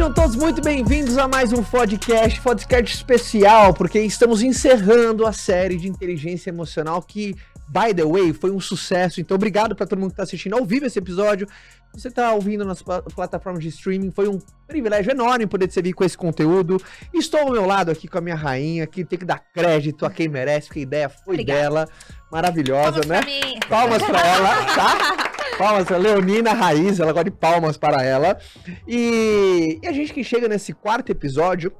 Sejam todos muito bem-vindos a mais um podcast, podcast especial, porque estamos encerrando a série de inteligência emocional que, by the way, foi um sucesso. Então, obrigado para todo mundo que está assistindo ao vivo esse episódio. Se você está ouvindo nas plataformas de streaming, foi um privilégio enorme poder te servir com esse conteúdo. Estou ao meu lado aqui com a minha rainha, que tem que dar crédito a quem merece, porque a ideia foi Obrigada. dela. Maravilhosa, Palmas né? Pra. Palmas para ela, tá? Palmas Leonina Raiz, ela gosta de palmas para ela. E, e a gente que chega nesse quarto episódio,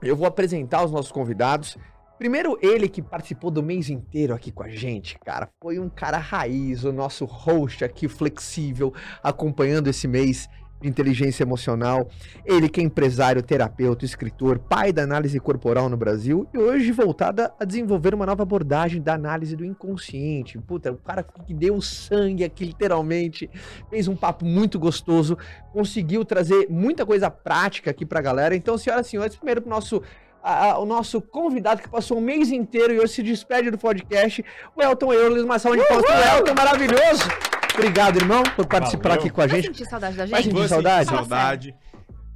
eu vou apresentar os nossos convidados. Primeiro, ele que participou do mês inteiro aqui com a gente, cara, foi um cara raiz, o nosso host aqui flexível, acompanhando esse mês de inteligência emocional. Ele que é empresário, terapeuta, escritor, pai da análise corporal no Brasil e hoje voltada a desenvolver uma nova abordagem da análise do inconsciente. Puta, o cara que deu sangue aqui literalmente, fez um papo muito gostoso, conseguiu trazer muita coisa prática aqui pra galera. Então, senhoras e senhores, primeiro pro nosso a, a, o nosso convidado que passou o mês inteiro e hoje se despede do podcast, o Elton Euler, uma salva de palmas pro Elton, maravilhoso! Obrigado, irmão, por participar Valeu. aqui com a Vai gente. sentir saudade da Vai gente? sentir Vou saudade? sentir saudade.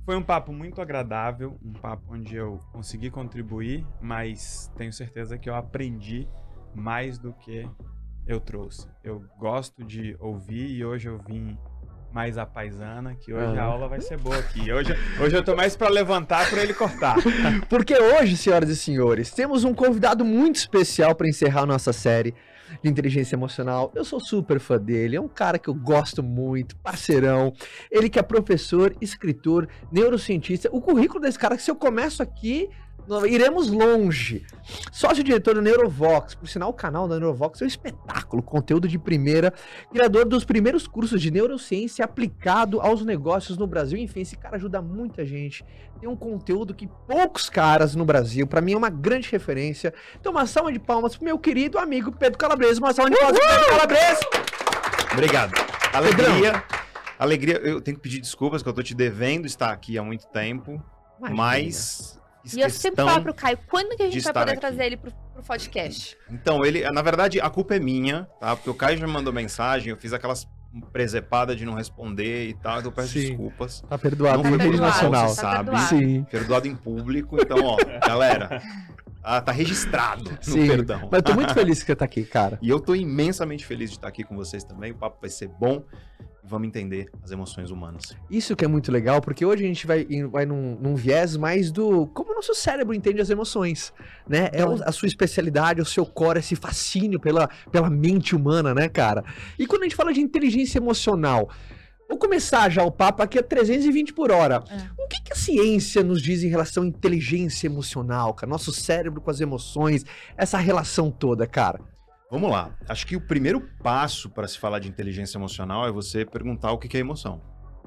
Foi um papo muito agradável, um papo onde eu consegui contribuir, mas tenho certeza que eu aprendi mais do que eu trouxe. Eu gosto de ouvir e hoje eu vim mais a paisana, que hoje Ah. a aula vai ser boa aqui. Hoje, hoje eu tô mais pra levantar pra ele cortar. Porque hoje, senhoras e senhores, temos um convidado muito especial para encerrar a nossa série de inteligência emocional. Eu sou super fã dele, é um cara que eu gosto muito, parceirão. Ele que é professor, escritor, neurocientista. O currículo desse cara, que se eu começo aqui, iremos longe. Sócio-diretor do Neurovox, por sinal, o canal da Neurovox é um espetáculo, conteúdo de primeira, criador dos primeiros cursos de neurociência aplicado aos negócios no Brasil. Enfim, esse cara ajuda muita gente tem um conteúdo que poucos caras no Brasil, pra mim é uma grande referência. Então, uma salva de palmas pro meu querido amigo Pedro Calabresa. Uma salva de palmas pro Pedro Calabresa. Obrigado. Alegria. Alegria, eu tenho que pedir desculpas que eu tô te devendo estar aqui há muito tempo, mas fiz E eu sempre falo pro Caio, quando que a gente vai poder aqui. trazer ele pro, pro podcast? Então, ele, na verdade, a culpa é minha, tá? Porque o Caio já me mandou mensagem, eu fiz aquelas presepadas de não responder e tal, então eu peço Sim. desculpas. Tá perdoado, Não foi rede por mal, nacional. você sabe. perdoado. Sim. Perdoado em público, então, ó, galera, ah, tá registrado no Sim. perdão. Mas tô muito feliz que você tá aqui, cara. E eu tô imensamente feliz de estar aqui com vocês também, o papo vai ser bom vamos entender as emoções humanas. Isso que é muito legal, porque hoje a gente vai, vai num, num viés mais do como o nosso cérebro entende as emoções, né? É o- a sua especialidade, o seu core, esse fascínio pela, pela mente humana, né, cara? E quando a gente fala de inteligência emocional, vou começar já o papo aqui a 320 por hora. É. O que, que a ciência nos diz em relação à inteligência emocional, cara? Nosso cérebro com as emoções, essa relação toda, cara. Vamos lá. Acho que o primeiro passo para se falar de inteligência emocional é você perguntar o que é emoção.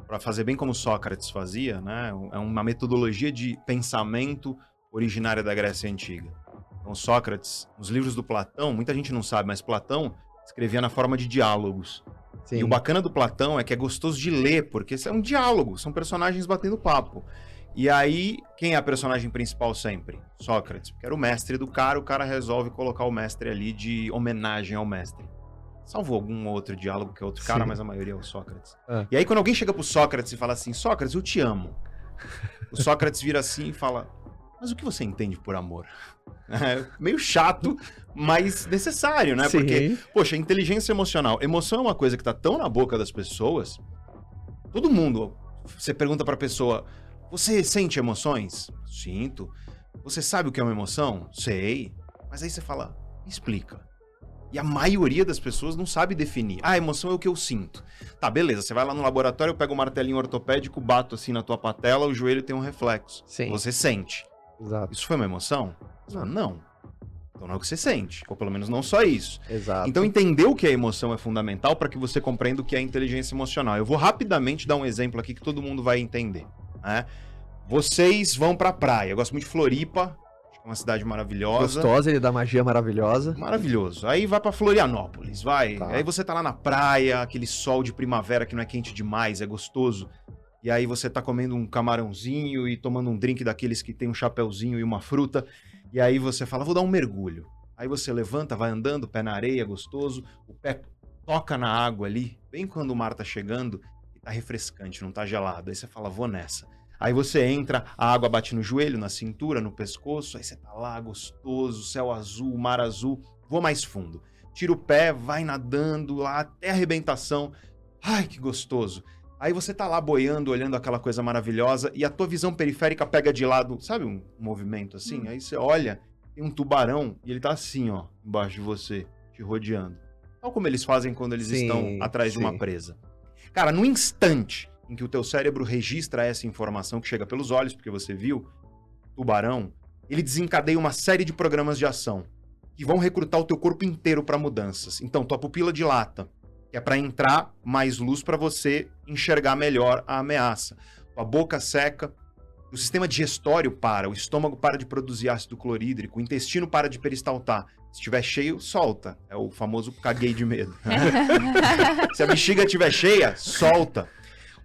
Para fazer bem como Sócrates fazia, né? É uma metodologia de pensamento originária da Grécia Antiga. Então, Sócrates, nos livros do Platão, muita gente não sabe, mas Platão escrevia na forma de diálogos. Sim. E o bacana do Platão é que é gostoso de ler, porque é um diálogo, são personagens batendo papo. E aí, quem é a personagem principal sempre? Sócrates, porque era o mestre do cara, o cara resolve colocar o mestre ali de homenagem ao mestre. Salvo algum outro diálogo que é outro cara, Sim. mas a maioria é o Sócrates. Ah. E aí, quando alguém chega pro Sócrates e fala assim, Sócrates, eu te amo. O Sócrates vira assim e fala, mas o que você entende por amor? É meio chato, mas necessário, né? Sim. Porque Poxa, inteligência emocional. Emoção é uma coisa que tá tão na boca das pessoas. Todo mundo. Você pergunta pra pessoa: Você sente emoções? Sinto. Você sabe o que é uma emoção? Sei. Mas aí você fala: "Me Explica. E a maioria das pessoas não sabe definir. Ah, emoção é o que eu sinto. Tá, beleza. Você vai lá no laboratório, eu pego um martelinho ortopédico, bato assim na tua patela, o joelho tem um reflexo. Sim. Você sente. Exato. Isso foi uma emoção? Não. Não. Então não é o que você sente. Ou pelo menos não só isso. Exato. Então, entender o que é emoção é fundamental para que você compreenda o que é inteligência emocional. Eu vou rapidamente dar um exemplo aqui que todo mundo vai entender. Né? Vocês vão pra praia. Eu gosto muito de Floripa, é uma cidade maravilhosa. Gostosa, ele dá magia maravilhosa. Maravilhoso. Aí vai pra Florianópolis, vai. Tá. Aí você tá lá na praia, aquele sol de primavera que não é quente demais, é gostoso. E aí você tá comendo um camarãozinho e tomando um drink daqueles que tem um chapéuzinho e uma fruta. E aí você fala, vou dar um mergulho. Aí você levanta, vai andando, pé na areia, gostoso, o pé toca na água ali, bem quando o mar tá chegando tá refrescante, não tá gelado. Aí você fala, vou nessa. Aí você entra, a água bate no joelho, na cintura, no pescoço, aí você tá lá gostoso, céu azul, mar azul, vou mais fundo. Tira o pé, vai nadando lá até a arrebentação. Ai, que gostoso. Aí você tá lá boiando, olhando aquela coisa maravilhosa e a tua visão periférica pega de lado, sabe um movimento assim? Aí você olha, tem um tubarão e ele tá assim, ó, embaixo de você, te rodeando. Tal como eles fazem quando eles Sim, estão atrás de uma sim. presa. Cara, no instante em que o teu cérebro registra essa informação que chega pelos olhos, porque você viu, tubarão, ele desencadeia uma série de programas de ação que vão recrutar o teu corpo inteiro para mudanças. Então, tua pupila dilata, que é para entrar mais luz para você enxergar melhor a ameaça. Tua boca seca, o sistema digestório para, o estômago para de produzir ácido clorídrico, o intestino para de peristaltar. Se estiver cheio, solta. É o famoso caguei de medo. Se a bexiga estiver cheia, solta.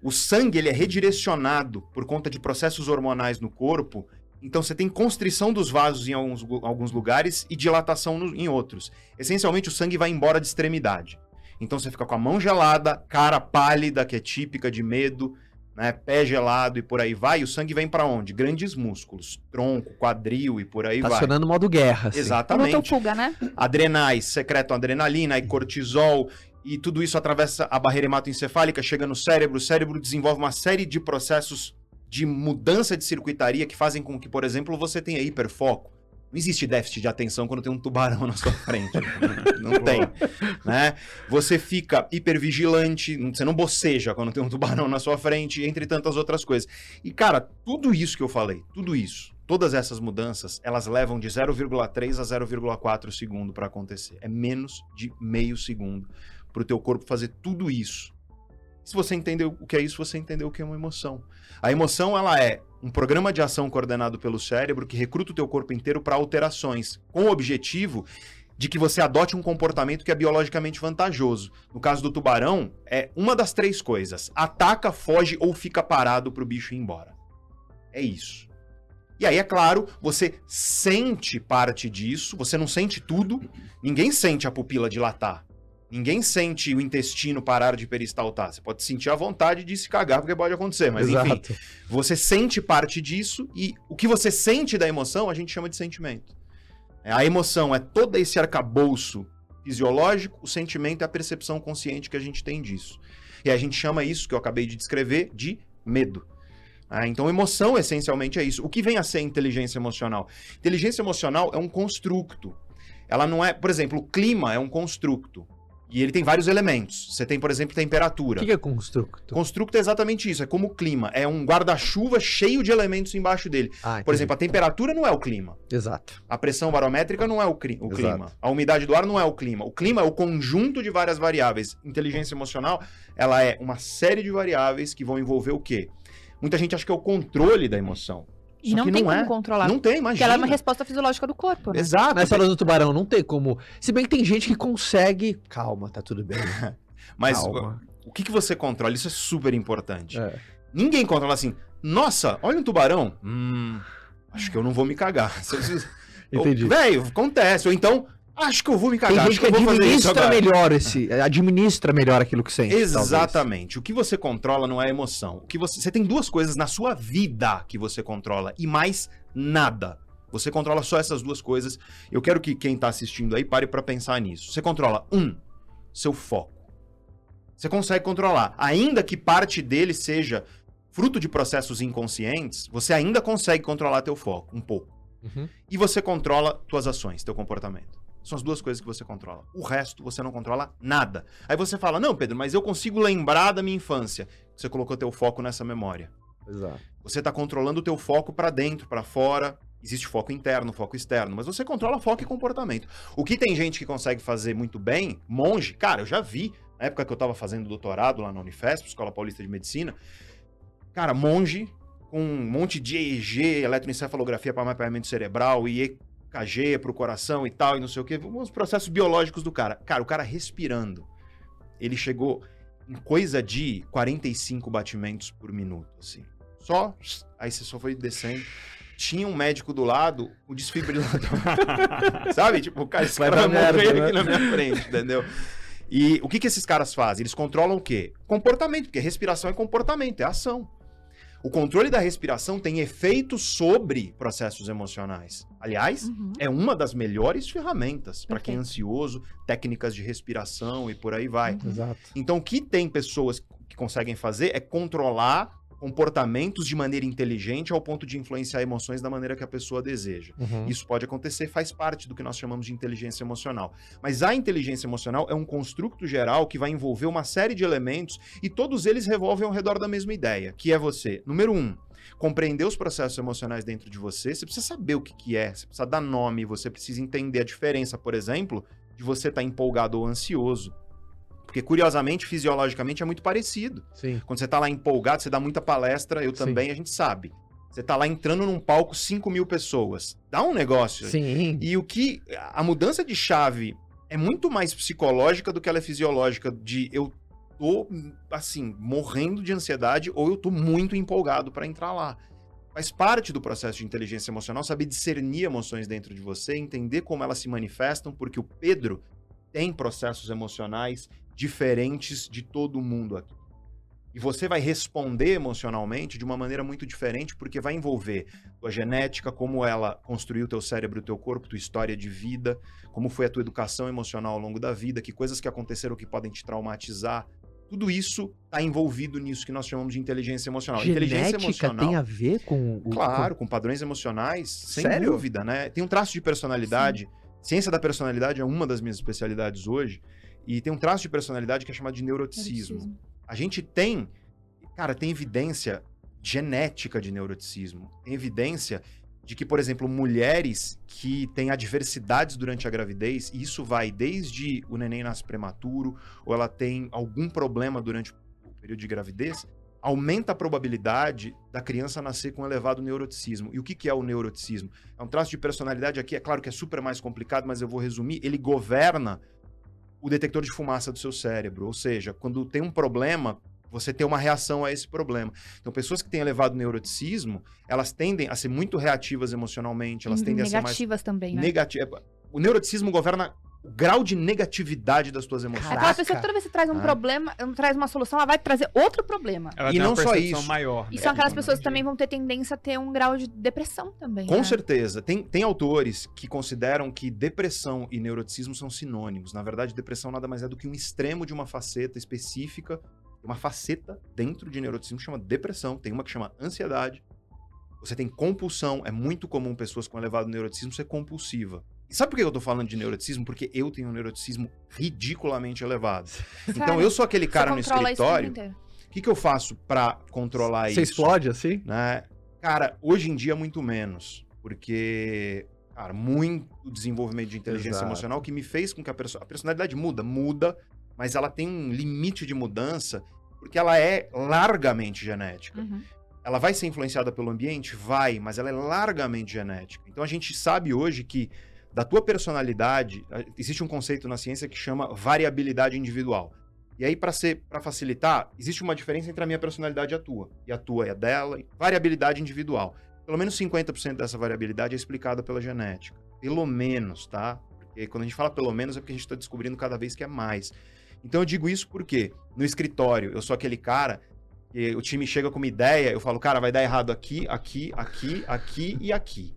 O sangue ele é redirecionado por conta de processos hormonais no corpo. Então você tem constrição dos vasos em alguns, gu- alguns lugares e dilatação no- em outros. Essencialmente o sangue vai embora de extremidade. Então você fica com a mão gelada, cara pálida, que é típica de medo, né, pé gelado e por aí vai. E o sangue vem para onde? Grandes músculos, tronco, quadril e por aí Tá vai. acionando o modo guerra. assim. Exatamente Botou fuga, né? adrenais secretam adrenalina e cortisol e tudo isso atravessa a barreira hematoencefálica, chega no cérebro, o cérebro desenvolve uma série de processos de mudança de circuitaria que fazem com que, por exemplo, você tenha hiperfoco. Não existe déficit de atenção quando tem um tubarão na sua frente. não tem, né? Você fica hipervigilante, você não boceja quando tem um tubarão na sua frente, entre tantas outras coisas. E cara, tudo isso que eu falei, tudo isso, todas essas mudanças, elas levam de 0,3 a 0,4 segundo para acontecer. É menos de meio segundo para o teu corpo fazer tudo isso. Se você entendeu o que é isso, você entendeu o que é uma emoção. A emoção, ela é um programa de ação coordenado pelo cérebro que recruta o teu corpo inteiro para alterações, com o objetivo de que você adote um comportamento que é biologicamente vantajoso. No caso do tubarão, é uma das três coisas: ataca, foge ou fica parado para o bicho ir embora. É isso. E aí, é claro, você sente parte disso, você não sente tudo, ninguém sente a pupila dilatar. Ninguém sente o intestino parar de peristaltar. Você pode sentir a vontade de se cagar, porque pode acontecer, mas enfim. Exato. Você sente parte disso e o que você sente da emoção a gente chama de sentimento. É, A emoção é todo esse arcabouço fisiológico, o sentimento é a percepção consciente que a gente tem disso. E a gente chama isso, que eu acabei de descrever, de medo. Ah, então, emoção essencialmente é isso. O que vem a ser inteligência emocional? Inteligência emocional é um construto. Ela não é, por exemplo, o clima é um construto. E ele tem vários elementos. Você tem, por exemplo, O temperatura. que, que é constructo? Construto é exatamente isso, é como o clima. É um guarda-chuva cheio de elementos embaixo dele. Ah, Por exemplo, a temperatura não é o clima. Exato. A pressão barométrica não é o, cri- o clima. A umidade do ar não é o clima. O clima é o conjunto de várias variáveis. Inteligência emocional, ela é uma série de variáveis que vão envolver o quê? Muita gente acha que é o controle da emoção. E não tem não como é. controlar. Não tem, Porque imagina. ela é uma resposta fisiológica do corpo, né? Exato. Na história do tubarão, não tem como. Se bem que tem gente que consegue. Calma, tá tudo bem. Mas Calma. o que, que você controla? Isso é super importante. É. Ninguém controla assim, nossa, olha um tubarão. Hum, acho que eu não vou me cagar. Entendi. Velho, acontece. Ou então, acho que eu vou me Tem cagar. gente acho que eu vou fazer isso administra melhor esse. Administra melhor aquilo que sente. talvez. Exatamente. O que você controla não é a emoção. O que você, você tem duas coisas na sua vida que você controla e mais nada. Você controla só essas duas coisas. Eu quero que quem tá assistindo aí pare pra pensar nisso. Você controla um, seu foco. Você consegue controlar, ainda que parte dele seja fruto de processos inconscientes, você ainda consegue controlar teu foco um pouco. Uhum. E você controla tuas ações, teu comportamento. São as duas coisas que você controla. O resto você não controla nada. Aí você fala: "Não, Pedro, mas eu consigo lembrar da minha infância". Você colocou teu foco nessa memória. Exato. Você está controlando o teu foco para dentro, para fora. Existe foco interno, foco externo, mas você controla foco e comportamento. O que tem gente que consegue fazer muito bem, monge, cara, eu já vi, na época que eu estava fazendo doutorado lá na Unifesp, Escola Paulista de Medicina, cara, monge com um monte de EEG, eletroencefalografia para mapeamento cerebral e EKG para o coração e tal, e não sei o que, os processos biológicos do cara. Cara, o cara respirando, ele chegou em coisa de 45 batimentos por minuto, assim. Só, aí você só foi descendo. Tinha um médico do lado, o desfibrilador. Sabe? Tipo, o cara, esse Vai cara vai dar merda, morrer né? aqui na minha frente, entendeu? E o que, que esses caras fazem? Eles controlam o quê? Comportamento, porque respiração é comportamento, é ação. O controle da respiração tem efeito sobre processos emocionais. Aliás, Uhum. é uma das melhores ferramentas para quem é ansioso, técnicas de respiração e por aí vai. Uhum. Exato. Então, o que tem pessoas que conseguem fazer é controlar comportamentos de maneira inteligente ao ponto de influenciar emoções da maneira que a pessoa deseja. Uhum. Isso pode acontecer, faz parte do que nós chamamos de inteligência emocional. Mas a inteligência emocional é um construto geral que vai envolver uma série de elementos e todos eles revolvem ao redor da mesma ideia, que é você, número um, compreender os processos emocionais dentro de você. Você precisa saber o que, que é, você precisa dar nome, você precisa entender a diferença, por exemplo, de você estar empolgado ou ansioso. Porque, curiosamente, fisiologicamente é muito parecido. Sim. Quando você tá lá empolgado, você dá muita palestra, eu Sim. também, a gente sabe. Você tá lá entrando num palco 5 mil pessoas. Dá um negócio. Sim. E o que. A mudança de chave é muito mais psicológica do que ela é fisiológica. De eu tô, assim, morrendo de ansiedade ou eu tô muito empolgado para entrar lá. Faz parte do processo de inteligência emocional saber discernir emoções dentro de você, entender como elas se manifestam, porque o Pedro tem processos emocionais diferentes de todo mundo aqui. E você vai responder emocionalmente de uma maneira muito diferente, porque vai envolver tua genética, como ela construiu teu cérebro, teu corpo, tua história de vida, como foi a tua educação emocional ao longo da vida, que coisas que aconteceram que podem te traumatizar. Tudo isso está envolvido nisso que nós chamamos de inteligência emocional. inteligência Genética tem a ver com o. Claro, com padrões emocionais, sem Sério? dúvida, né? Tem um traço de personalidade. Ciência da personalidade é uma das minhas especialidades hoje. E tem um traço de personalidade que é chamado de neuroticismo. Neuroticismo. A gente tem, cara, tem evidência genética de neuroticismo. Tem evidência de que, por exemplo, mulheres que têm adversidades durante a gravidez, e isso vai desde o neném nasce prematuro, ou ela tem algum problema durante o período de gravidez, aumenta a probabilidade da criança nascer com elevado neuroticismo. E o que, que é o neuroticismo? É um traço de personalidade aqui, é claro que é super mais complicado, mas eu vou resumir. Ele governa o detector de fumaça do seu cérebro. Ou seja, quando tem um problema, você tem uma reação a esse problema. Então, pessoas que têm elevado neuroticismo, elas tendem a ser muito reativas emocionalmente, elas tendem a ser mais Negativas também, né? negativas. O neuroticismo governa o grau de negatividade das tuas emoções. Aquela pessoa que toda vez que você traz um Ah. problema, traz uma solução, ela vai trazer outro problema. Ela E tem não uma só isso. maior. E né? são aquelas pessoas que de- também vão ter tendência a ter um grau de depressão também. Com né? certeza. Tem, tem autores que consideram que depressão e neuroticismo são sinônimos. Na verdade, depressão nada mais é do que um extremo de uma faceta específica. Uma faceta dentro de neuroticismo que chama depressão. Tem uma que chama ansiedade. Você tem compulsão. É muito comum pessoas com elevado neuroticismo ser compulsiva. Sabe por que eu tô falando de neuroticismo? Porque eu tenho um neuroticismo ridiculamente elevado. Então Sério? eu sou aquele Você cara no escritório. O que, que eu faço pra controlar Você isso? explode assim? né? Cara, hoje em dia muito menos, porque cara, muito desenvolvimento de inteligência Exato. emocional que me fez com que a, perso a personalidade muda, muda, mas ela tem um limite de mudança porque ela é largamente genética. Uhum. Ela vai ser influenciada pelo ambiente? Vai, mas ela é largamente genética. Então a gente sabe hoje que da tua personalidade, existe um conceito na ciência que chama variabilidade individual. E aí, para ser, para facilitar, existe uma diferença entre a minha personalidade e a tua. E a tua e a dela. Variabilidade individual. Pelo menos 50% dessa variabilidade é explicada pela genética. Pelo menos, tá? Porque quando a gente fala pelo menos é porque a gente está descobrindo cada vez que é mais. Então eu digo isso porque no escritório eu sou aquele cara que o time chega com uma ideia, eu falo, cara, vai dar errado aqui, aqui, aqui, aqui e aqui.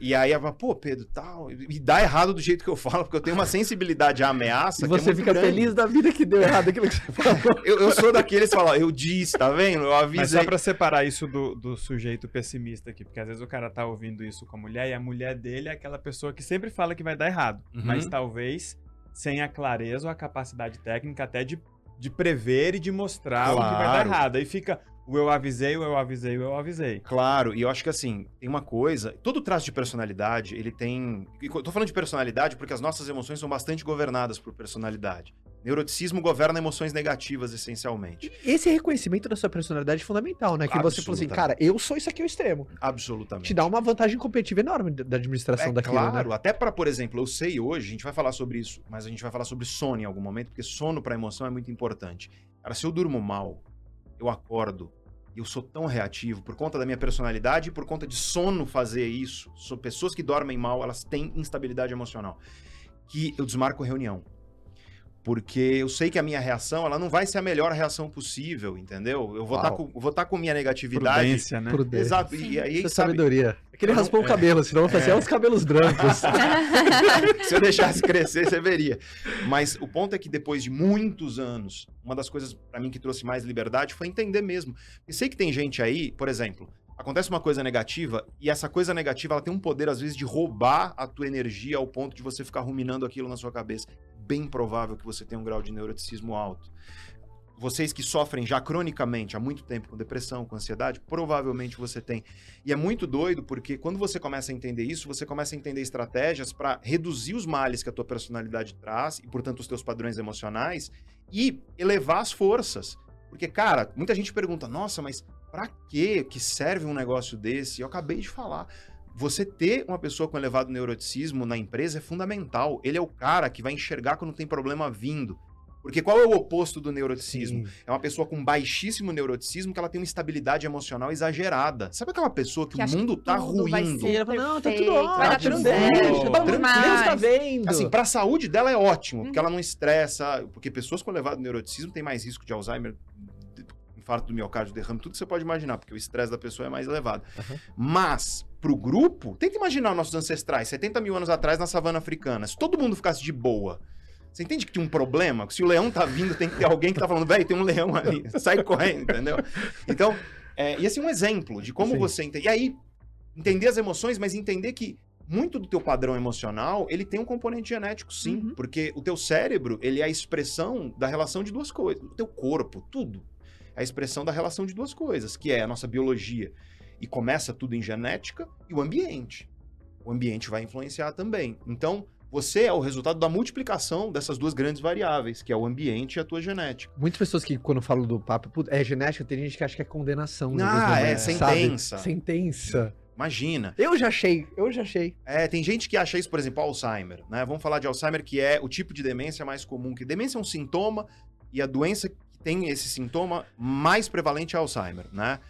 E aí ela fala, pô, Pedro, tal. E dá errado do jeito que eu falo, porque eu tenho uma sensibilidade à ameaça. E que é você muito fica grande. feliz da vida que deu errado aquilo que você falou. Eu, eu sou daqueles que falam, eu disse, tá vendo? Eu Mas avisei. só pra separar isso do, do sujeito pessimista aqui, porque às vezes o cara tá ouvindo isso com a mulher e a mulher dele é aquela pessoa que sempre fala que vai dar errado, Uhum. mas talvez sem a clareza ou a capacidade técnica até de, de prever e de mostrar o que vai dar Claro. errado. Aí fica o eu avisei, o eu avisei, o eu avisei. Claro, e eu acho que assim, tem uma coisa, todo traço de personalidade, ele tem. e Eu tô falando de personalidade porque as nossas emoções são bastante governadas por personalidade. Neuroticismo governa emoções negativas, essencialmente. Esse reconhecimento da sua personalidade é fundamental, né? Que você falou assim, cara, eu sou isso aqui ao extremo. Absolutamente. Te dá uma vantagem competitiva enorme da da administração É daquilo, claro, né? até para, por exemplo, eu sei hoje, a gente vai falar sobre isso, mas a gente vai falar sobre sono em algum momento, porque sono para emoção é muito importante. Cara, se eu durmo mal, eu acordo e eu sou tão reativo por conta da minha personalidade e por conta de sono fazer isso. São pessoas que dormem mal, elas têm instabilidade emocional. Que eu desmarco reunião. Porque eu sei que a minha reação, ela não vai ser a melhor reação possível, entendeu? Eu vou estar Uau. com, vou tá com minha negatividade. Prudência, né? Prudência. Exato. Sim. E aí, Isso é sabe, sabedoria. É que ele raspou o é. cabelo, senão eu falei assim, é os cabelos brancos. se eu deixasse crescer, você veria. Mas o ponto é que depois de muitos anos, uma das coisas pra mim que trouxe mais liberdade foi entender mesmo. E sei que tem gente aí, por exemplo, acontece uma coisa negativa e essa coisa negativa ela tem um poder às vezes de roubar a tua energia ao ponto de você ficar ruminando aquilo na sua cabeça. Bem provável que você tenha um grau de neuroticismo alto. Vocês que sofrem já cronicamente há muito tempo com depressão, com ansiedade, provavelmente você tem. E é muito doido porque quando você começa a entender isso, você começa a entender estratégias para reduzir os males que a tua personalidade traz e, portanto, os teus padrões emocionais e elevar as forças. Porque, cara, muita gente pergunta: "Nossa, mas para que que serve um negócio desse?" Eu acabei de falar. Você ter uma pessoa com elevado neuroticismo na empresa é fundamental. Ele é o cara que vai enxergar quando tem problema vindo. Porque qual é o oposto do neuroticismo? Sim. É uma pessoa com baixíssimo neuroticismo que ela tem uma estabilidade emocional exagerada. Sabe aquela pessoa que, Que o mundo que tá ruindo? ser ela fala, não, tá tudo ótimo, vai dar tudo certo, vamos demais. Deus tá vendo. Assim, pra saúde dela é ótimo, porque Uhum. ela não estressa, porque pessoas com elevado neuroticismo têm mais risco de Alzheimer, infarto do miocárdio, derrame, tudo que você pode imaginar, porque o estresse da pessoa é mais elevado. Uhum. Mas, pro grupo, tenta imaginar nossos ancestrais, 70 mil anos atrás, na savana africana. Se todo mundo ficasse de boa, você entende que tinha um problema? Se o leão tá vindo, tem que ter alguém que tá falando, velho, tem um leão ali, sai correndo, entendeu? Então, é, e é um exemplo de como Sim. você entende. E aí, entender as emoções, mas entender que muito do teu padrão emocional, ele tem um componente genético, sim. Uhum. Porque o teu cérebro, ele é a expressão da relação de duas coisas. O teu corpo, tudo, é a expressão da relação de duas coisas, que é a nossa biologia. E começa tudo em genética e o ambiente. O ambiente vai influenciar também. Então, você é o resultado da multiplicação dessas duas grandes variáveis, que é o ambiente e a tua genética. Muitas pessoas que, quando falam do papo, "Putz, é genética, tem gente que acha que é condenação. em Ah, é momentos, sabe? sentença. Sentença. Imagina. Eu já achei, eu já achei. É, tem gente que acha isso, por exemplo, Alzheimer, né? Vamos falar de Alzheimer, que é o tipo de demência mais comum. Que demência é um sintoma e a doença tem esse sintoma mais prevalente é Alzheimer, né?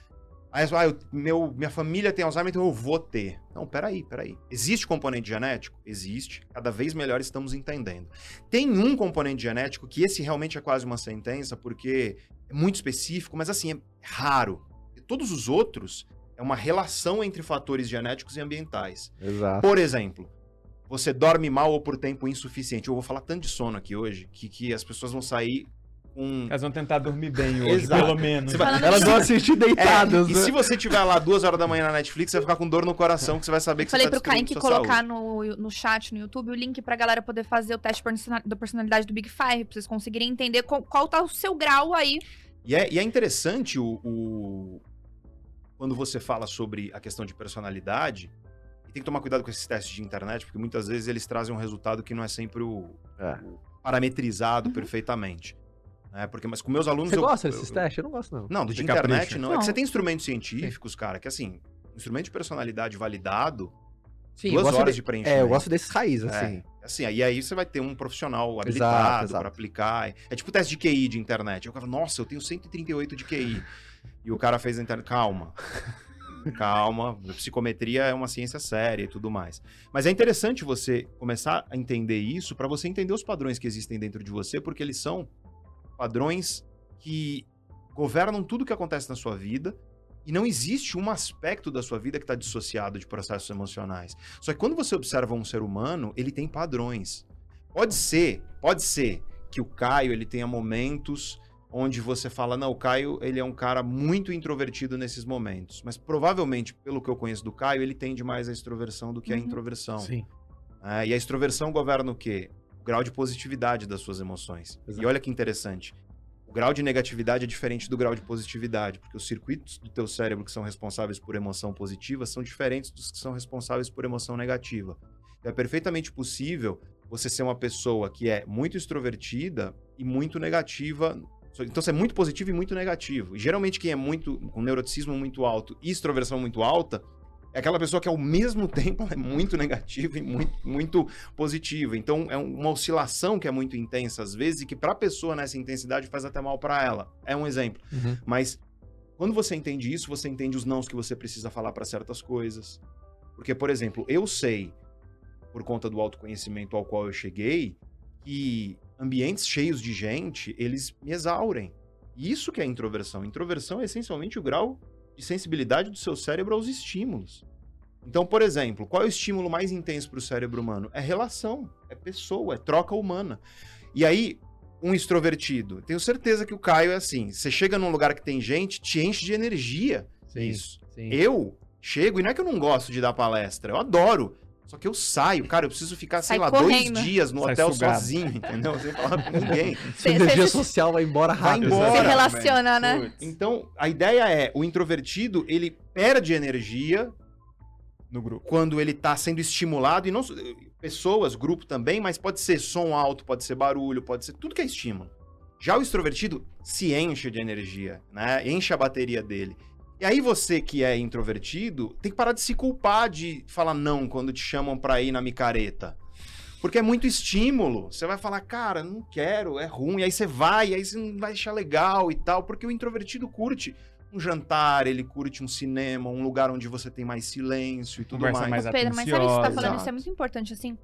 Aí, ah, eu- meu, minha família tem Alzheimer, então eu vou ter. Não, peraí, peraí. Existe componente genético? Existe. Cada vez melhor estamos entendendo. Tem um componente genético que esse realmente é quase uma sentença, porque é muito específico, mas assim, é raro. E todos os outros é uma relação entre fatores genéticos e ambientais. Exato. Por exemplo, você dorme mal ou por tempo insuficiente. Eu vou falar tanto de sono aqui hoje que, que as pessoas vão sair com. Elas vão tentar dormir bem hoje, Exato. pelo menos. Vai- Elas vão assistir É, deitadas, e né? se você tiver lá duas horas da manhã na Netflix, você vai ficar com dor no coração, que você vai saber que Falei você tá pro Kaique colocar no, no chat, no YouTube, o link pra galera poder fazer o teste da personalidade do Big Five, pra vocês conseguirem entender qual, qual tá o seu grau aí. E é, e é interessante o, o- quando você fala sobre a questão de personalidade. E tem que tomar cuidado com esses testes de internet, porque muitas vezes eles trazem um resultado que não é sempre o, É. o parametrizado Uhum. perfeitamente. Né? porque, mas com meus alunos. Você eu- gosta eu- desses testes? Eu não gosto, não. Não, do de internet não. É que você tem instrumentos científicos, cara, que assim, instrumento de personalidade validado, Sim, duas horas de- de preenchimento. É, eu gosto desses raízes, É, assim. assim, aí, aí você vai ter um profissional habilitado para aplicar. É tipo teste de QI de internet. Eu falo, nossa, eu tenho 138 de QI. E o cara fez a internet. Calma. Calma, psicometria é uma ciência séria e tudo mais. Mas é interessante você começar a entender isso para você entender os padrões que existem dentro de você, porque eles são padrões que governam tudo que acontece na sua vida e não existe um aspecto da sua vida que está dissociado de processos emocionais. Só que quando você observa um ser humano, ele tem padrões. Pode ser, pode ser que o Caio ele tenha momentos onde você fala, não, o Caio ele é um cara muito introvertido nesses momentos, mas provavelmente pelo que eu conheço do Caio ele tende mais à extroversão do que à Uhum. introversão. Sim. É, e a extroversão governa o quê? Grau de positividade das suas emoções. Exato. E olha que interessante. O grau de negatividade é diferente do grau de positividade, porque os circuitos do teu cérebro que são responsáveis por emoção positiva são diferentes dos que são responsáveis por emoção negativa. É perfeitamente possível você ser uma pessoa que é muito extrovertida e muito negativa. Então você é muito positivo e muito negativo. E geralmente quem é muito com neuroticismo muito alto e extroversão muito alta é aquela pessoa que ao mesmo tempo é muito negativa e muito, muito positiva. Então é uma oscilação que é muito intensa às vezes e que para a pessoa nessa intensidade faz até mal para ela. É um exemplo. Uhum. Mas quando você entende isso, você entende os nãos que você precisa falar para certas coisas. Porque, por exemplo, eu sei, por conta do autoconhecimento ao qual eu cheguei, que ambientes cheios de gente, eles me exaurem. E Isso que é introversão. Introversão é essencialmente o grau de sensibilidade do seu cérebro aos estímulos. Então, por exemplo, qual é o estímulo mais intenso para o cérebro humano? É relação, é pessoa, é troca humana. E aí, um extrovertido, tenho certeza que o Caio é assim. Você chega num lugar que tem gente, te enche de energia. Isso. sim. Eu chego, e não é que eu não gosto de dar palestra, eu adoro. Só que eu saio, cara, eu preciso ficar, sei Sai lá, correndo. dois dias no Sai hotel sugado. sozinho, entendeu? Sem falar com ninguém. Sua energia social vai embora Vai rápido. embora. Se relaciona, né? Putz, Então, a ideia é, o introvertido, ele perde energia no grupo. quando ele tá sendo estimulado, e não só- pessoas, grupo também, mas pode ser som alto, pode ser barulho, pode ser tudo que é estímulo. Já o extrovertido se enche de energia, né? Enche a bateria dele. E aí você que é introvertido, tem que parar de se culpar de falar não quando te chamam pra ir na micareta. Porque é muito estímulo. Você vai falar, cara, não quero, é ruim. E aí você vai, e aí você não vai achar legal e tal. Porque o introvertido curte um jantar, ele curte um cinema, um lugar onde você tem mais silêncio e tudo Conversa mais. mais Pedro, mas sabe que você tá falando? Isso Exato. é muito importante, assim.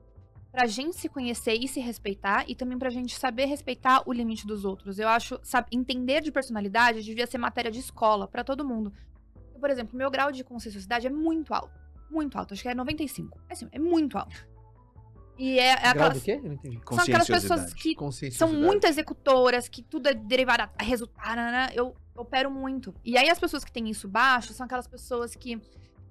Pra gente se conhecer e se respeitar, e também pra gente saber respeitar o limite dos outros. Eu acho, sabe, entender de personalidade devia ser matéria de escola pra todo mundo. Por exemplo, meu grau de conscienciosidade é muito alto. Muito alto. Acho que é 95. É assim, é muito alto. E é, é Grau aquelas. do quê? Eu não entendi. São aquelas pessoas que são muito executoras, que tudo é derivado a resultar, né? Eu opero muito. E aí as pessoas que têm isso baixo são aquelas pessoas que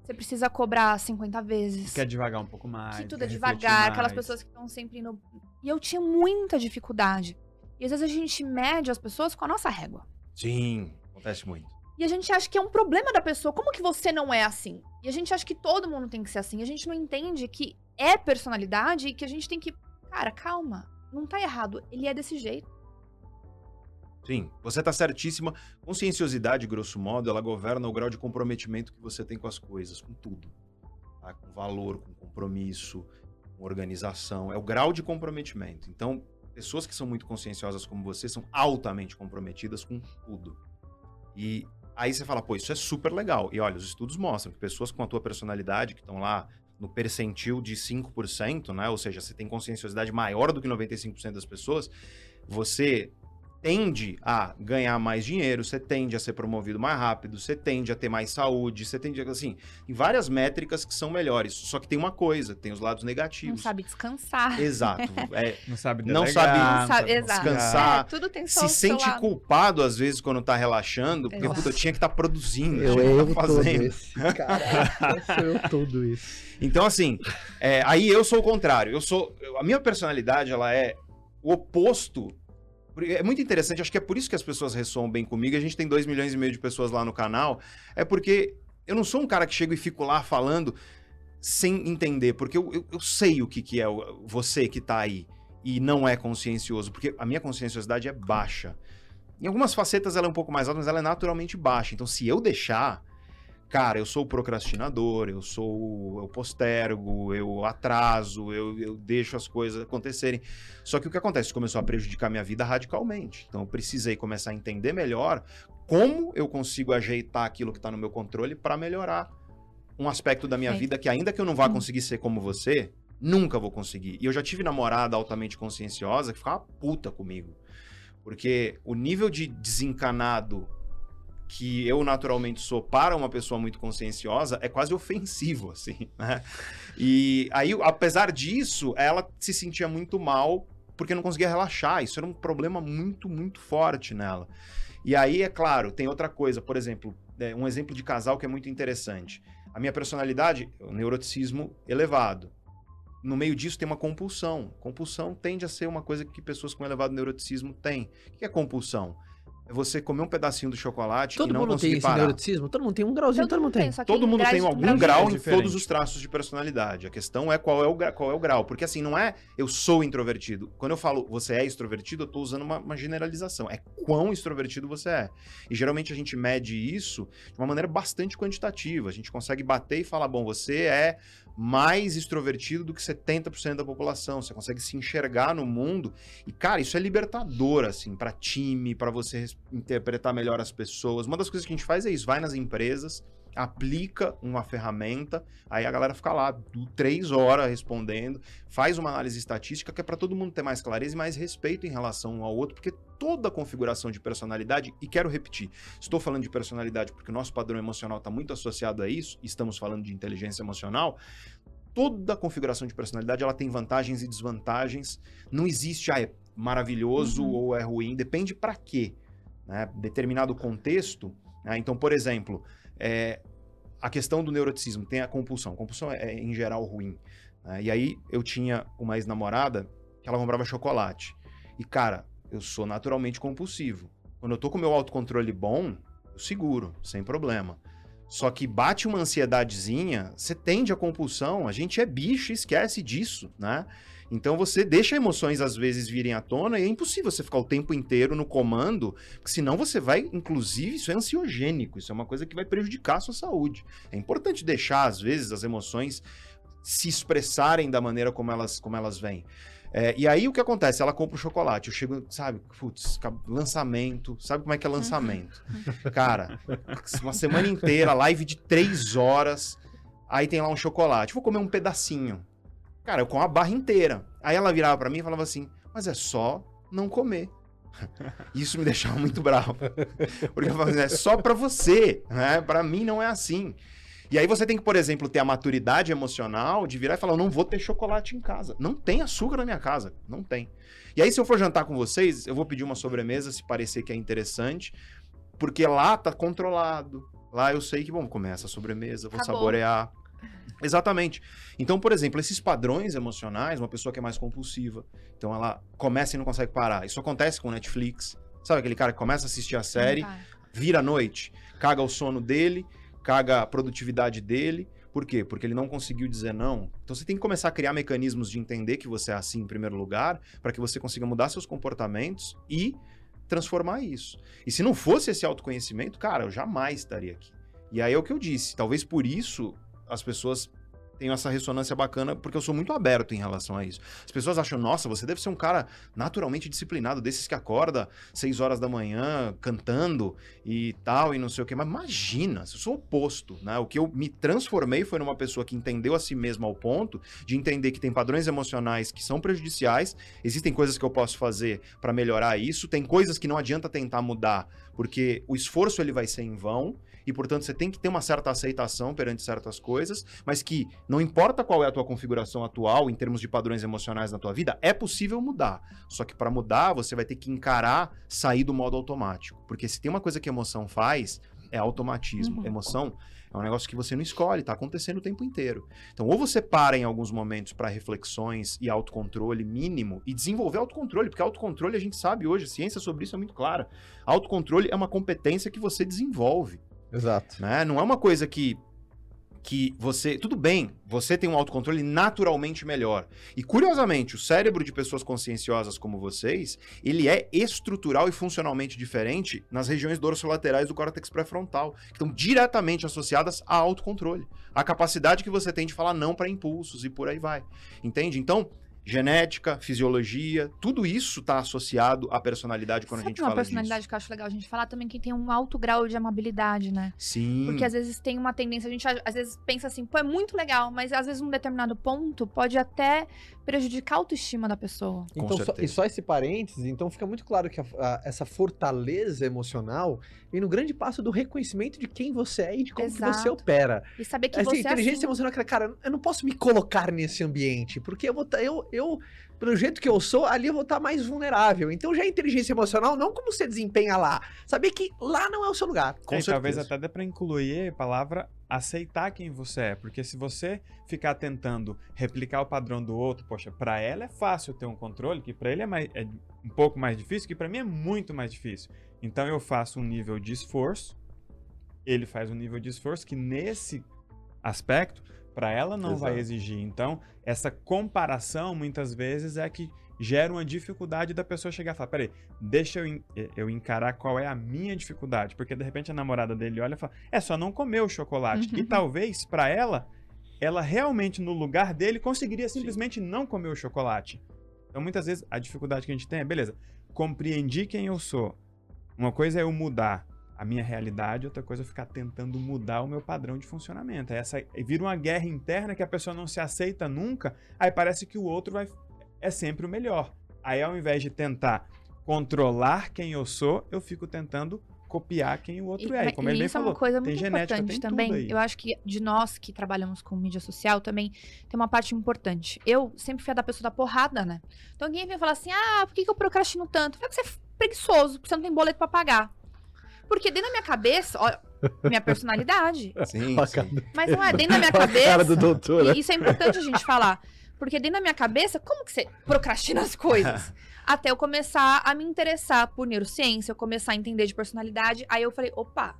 você precisa cobrar 50 vezes. Quer devagar um pouco mais. que tudo é devagar, aquelas pessoas que estão sempre no. E eu tinha muita dificuldade. E às vezes a gente mede as pessoas com a nossa régua. Sim, acontece muito. E a gente acha que é um problema da pessoa. Como que você não é assim? E a gente acha que todo mundo tem que ser assim. A gente não entende que é personalidade e que a gente tem que. Cara, calma. Não tá errado. Ele é desse jeito. Sim, você tá certíssima. Conscienciosidade, grosso modo, ela governa o grau de comprometimento que você tem com as coisas, com tudo. tá? Com valor, com compromisso, com organização. É o grau de comprometimento. Então, pessoas que são muito conscienciosas como você são altamente comprometidas com tudo. E aí você fala, pô, isso é super legal. E olha, os estudos mostram que pessoas com a tua personalidade, que estão lá no percentil de 5%, né? Ou seja, você tem conscienciosidade maior do que 95% das pessoas, você tende a ganhar mais dinheiro, você tende a ser promovido mais rápido, você tende a ter mais saúde, você tende a, assim, tem várias métricas que são melhores. Só que tem uma coisa, tem os lados Não negativos. sabe descansar. Exato. É, Não sabe Não delegar, sabe- Não sabe- descansar, É, tudo tem só se sente lado. culpado às vezes quando tá relaxando, porque puta, eu tinha que estar produzindo, Eu tinha que erro tá todo fazendo. esse. Sou eu todo isso. Então, assim, é, aí eu sou o contrário. Eu sou. eu- A minha personalidade, ela é o oposto. É muito interessante, acho que é por isso que as pessoas ressoam bem comigo. A gente tem 2 milhões e meio de pessoas lá no canal. É porque eu não sou um cara que chego e fico lá falando sem entender, porque eu, eu, eu sei o que, que é você que tá aí e não é consciencioso, porque a minha conscienciosidade é baixa. Em algumas facetas ela é um pouco mais alta, mas ela é naturalmente baixa. Então, se eu deixar, cara, eu sou o procrastinador, eu sou. Eu postergo, eu atraso, eu, eu deixo as coisas acontecerem. Só que o que acontece? Começou a prejudicar minha vida radicalmente. Então, eu precisei começar a entender melhor como eu consigo ajeitar aquilo que está no meu controle para melhorar um aspecto da minha vida que, ainda que eu não vá Hum. conseguir ser como você, nunca vou conseguir. E eu já tive namorada altamente conscienciosa que ficava puta comigo. Porque o nível de desencanado que eu naturalmente sou para uma pessoa muito conscienciosa é quase ofensivo, assim, né? E aí, apesar disso, ela se sentia muito mal porque não conseguia relaxar. Isso era um problema muito, muito forte nela. E aí, é claro, tem outra coisa. Por exemplo, é, um exemplo de casal que é muito interessante. A minha personalidade, o neuroticismo elevado. No meio disso tem uma compulsão. Compulsão tende a ser uma coisa que pessoas com elevado neuroticismo têm. O que é compulsão? É você comer um pedacinho do chocolate Todo e não mundo tem conseguir esse parar. neuroticismo? Todo mundo tem um grauzinho, todo, mundo tem. que Todo mundo tem algum grau grau de- em diferente. todos os traços de personalidade. A questão é qual é, o gra- qual é o grau. Porque assim, não é eu sou introvertido. Quando eu falo você é extrovertido, eu tô usando uma, uma generalização. É quão extrovertido você é. E geralmente a gente mede isso de uma maneira bastante quantitativa. A gente consegue bater e falar, bom, você é mais extrovertido do que 70% da população. Você consegue se enxergar no mundo. E, cara, isso é libertador, assim, para time, para você interpretar melhor as pessoas. Uma das coisas que a gente faz é isso: vai nas empresas, aplica uma ferramenta, aí a galera fica lá três horas respondendo, faz uma análise estatística que é para todo mundo ter mais clareza e mais respeito em relação um ao outro, porque toda configuração de personalidade, e quero repetir, estou falando de personalidade porque o nosso padrão emocional está muito associado a isso, estamos falando de inteligência emocional, toda configuração de personalidade ela tem vantagens e desvantagens. Não existe, ah, é maravilhoso Uhum. ou é ruim, depende para quê. Né? Determinado contexto. né? Então, por exemplo, é, a questão do neuroticismo tem a compulsão. Compulsão é, em geral ruim. né? E aí eu tinha uma ex-namorada que ela comprava chocolate. E, cara, eu sou naturalmente compulsivo. Quando eu tô com meu autocontrole bom, eu seguro, sem problema. Só que bate uma ansiedadezinha, você tende à compulsão, a gente é bicho esquece disso, né? Então você deixa emoções às vezes virem à tona e é impossível você ficar o tempo inteiro no comando, porque senão você vai, inclusive, isso é ansiogênico, isso é uma coisa que vai prejudicar a sua saúde. É importante deixar, às vezes, as emoções se expressarem da maneira como elas, como elas vêm. É, e aí o que acontece? Ela compra o chocolate. Eu chego, sabe, putz, lançamento. Sabe como é que é lançamento? Cara, uma semana inteira, live de três horas. Aí tem lá um chocolate. Vou comer um pedacinho. Cara, eu como a barra inteira. Aí ela virava pra mim e falava assim: Mas é só não comer. Isso me deixava muito bravo. Porque eu falava assim, é só pra você, né? Pra mim não é assim. E aí você tem que, por exemplo, ter a maturidade emocional de virar e falar: não vou ter chocolate em casa. Não tem açúcar na minha casa. Não tem. E aí, se eu for jantar com vocês, eu vou pedir uma sobremesa se parecer que é interessante, porque lá tá controlado. Lá eu sei que, bom, começa a sobremesa, vou Acabou. saborear. Exatamente. Então, por exemplo, esses padrões emocionais, uma pessoa que é mais compulsiva, então ela começa e não consegue parar. Isso acontece com Netflix. Sabe aquele cara que começa a assistir a série, Tá. vira à noite, caga o sono dele, caga a produtividade dele. Por quê? Porque ele não conseguiu dizer não. Então você tem que começar a criar mecanismos de entender que você é assim em primeiro lugar, para que você consiga mudar seus comportamentos e transformar isso. E se não fosse esse autoconhecimento, cara, eu jamais estaria aqui. E aí é o que eu disse. Talvez por isso as pessoas tenham essa ressonância bacana, porque eu sou muito aberto em relação a isso. As pessoas acham, nossa, você deve ser um cara naturalmente disciplinado, desses que acorda seis horas da manhã cantando e tal, e não sei o quê. Mas imagina, eu sou oposto, né? O que eu me transformei foi numa pessoa que entendeu a si mesma ao ponto de entender que tem padrões emocionais que são prejudiciais, existem coisas que eu posso fazer para melhorar isso, tem coisas que não adianta tentar mudar, porque o esforço ele vai ser em vão, e portanto você tem que ter uma certa aceitação perante certas coisas, mas que não importa qual é a tua configuração atual em termos de padrões emocionais na tua vida, é possível mudar. Só que para mudar, você vai ter que encarar sair do modo automático, porque se tem uma coisa que emoção faz, é automatismo. Uhum. Emoção é um negócio que você não escolhe, tá acontecendo o tempo inteiro. Então, ou você para em alguns momentos para reflexões e autocontrole mínimo e desenvolver autocontrole, porque autocontrole a gente sabe hoje, a ciência sobre isso é muito clara. Autocontrole é uma competência que você desenvolve Exato. né? Não é uma coisa que que você, tudo bem, você tem um autocontrole naturalmente melhor. E curiosamente, o cérebro de pessoas conscienciosas como vocês, ele é estrutural e funcionalmente diferente nas regiões dorsolaterais do córtex pré-frontal, que estão diretamente associadas a autocontrole, a capacidade que você tem de falar não para impulsos e por aí vai. Entende? Então, genética, fisiologia, tudo isso está associado à personalidade quando Sabe a gente uma fala personalidade disso. que eu acho legal a gente falar também que tem um alto grau de amabilidade, né? Sim. Porque às vezes tem uma tendência, a gente às vezes pensa assim, pô, é muito legal, mas às vezes num determinado ponto pode até prejudicar a autoestima da pessoa. Com Então, só, e só esse parênteses, então fica muito claro que a- a- essa fortaleza emocional vem no grande passo do reconhecimento de quem você é e de como que você Exato. opera. E saber que Essa você é inteligência assim, emocional, que, cara, eu não posso me colocar nesse ambiente, porque eu vou tá, eu, eu, pelo jeito que eu sou, ali eu vou estar mais vulnerável. Então já a inteligência emocional, não como você desempenha lá, saber que lá não é o seu lugar. Com e talvez até dê pra incluir a palavra aceitar quem você é. Porque se você ficar tentando replicar o padrão do outro, poxa, pra ela é fácil ter um controle, que pra ele é, mais, é um pouco mais difícil, que pra mim é muito mais difícil. Então eu faço um nível de esforço, ele faz um nível de esforço que nesse aspecto, pra ela não vai Exato. exigir. Então, essa comparação muitas vezes é que gera uma dificuldade da pessoa chegar e falar: peraí, deixa eu, en- eu encarar qual é a minha dificuldade. Porque de repente a namorada dele olha e fala: é só não comer o chocolate. E talvez pra ela, ela realmente no lugar dele conseguiria simplesmente não comer o chocolate. Então muitas vezes a dificuldade que a gente tem é: beleza, compreendi quem eu sou. Uma coisa é eu mudar. A minha realidade, outra coisa é ficar tentando mudar o meu padrão de funcionamento. Aí essa vira uma guerra interna que a pessoa não se aceita nunca, aí parece que o outro vai é sempre o melhor. Aí ao invés de tentar controlar quem eu sou, eu fico tentando copiar quem o outro E- é. E como e ele isso é falou, uma coisa muito genética, importante também. Eu acho que de nós que trabalhamos com mídia social também tem uma parte importante. Eu sempre fui a da pessoa da porrada, né? Então alguém vem falar assim: ah, por que, que eu procrastino tanto? Porque você é preguiçoso, porque você não tem boleto pra pagar. Porque dentro da minha cabeça, ó, minha personalidade. Sim, sim. Mas não é, dentro da minha olha a cabeça. cara do doutor, né? E isso é importante a gente falar. Porque dentro da minha cabeça, como que você procrastina as coisas? Até eu começar a me interessar por neurociência, eu começar a entender de personalidade. Aí eu falei, opa,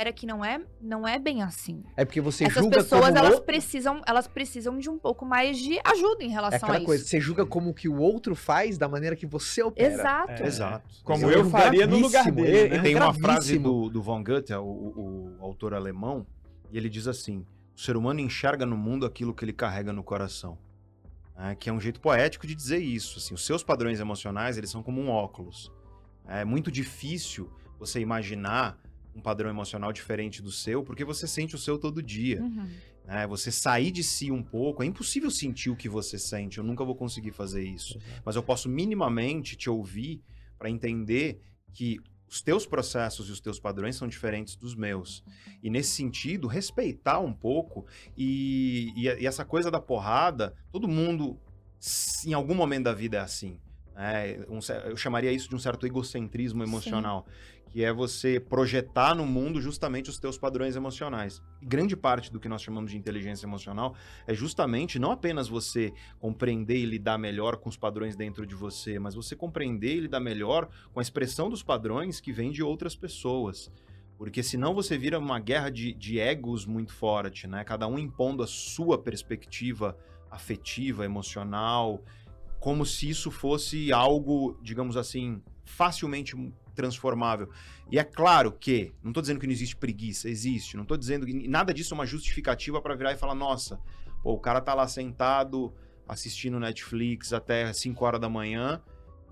pera que não é, não é bem assim. É porque você Essas julga pessoas, como o elas outro- precisam, elas precisam de um pouco mais de ajuda em É relação a aquela isso. coisa, você julga como que o outro faz da maneira que você opera. Exato. É. Exato. Como é eu um faria no lugar dele, é- né? é Tem uma frase do, do Von Goethe, o, o- o autor alemão, e ele diz assim: o ser humano enxerga no mundo aquilo que ele carrega no coração. né? que é um jeito poético de dizer isso. Assim, os seus padrões emocionais, eles são como um óculos. É muito difícil você imaginar um padrão emocional diferente do seu, porque você sente o seu todo dia. Uhum. né? Você sair de si um pouco, é impossível sentir o que você sente, eu nunca vou conseguir fazer isso. Mas eu posso minimamente te ouvir para entender que os teus processos e os teus padrões são diferentes dos meus. E nesse sentido, respeitar um pouco e, e- e essa coisa da porrada, todo mundo em algum momento da vida é assim. né? Um eu chamaria isso de um certo egocentrismo emocional, que é você projetar no mundo justamente os teus padrões emocionais. E grande parte do que nós chamamos de inteligência emocional é justamente não apenas você compreender e lidar melhor com os padrões dentro de você, mas você compreender e lidar melhor com a expressão dos padrões que vêm de outras pessoas. Porque senão você vira uma guerra de, de egos muito forte, né? Cada um impondo a sua perspectiva afetiva, emocional, como se isso fosse algo, digamos assim, facilmente transformável. E é claro que, não estou dizendo que não existe preguiça, existe. Não estou dizendo que nada disso é uma justificativa para virar e falar, nossa, pô, o cara tá lá sentado assistindo Netflix até 5 horas da manhã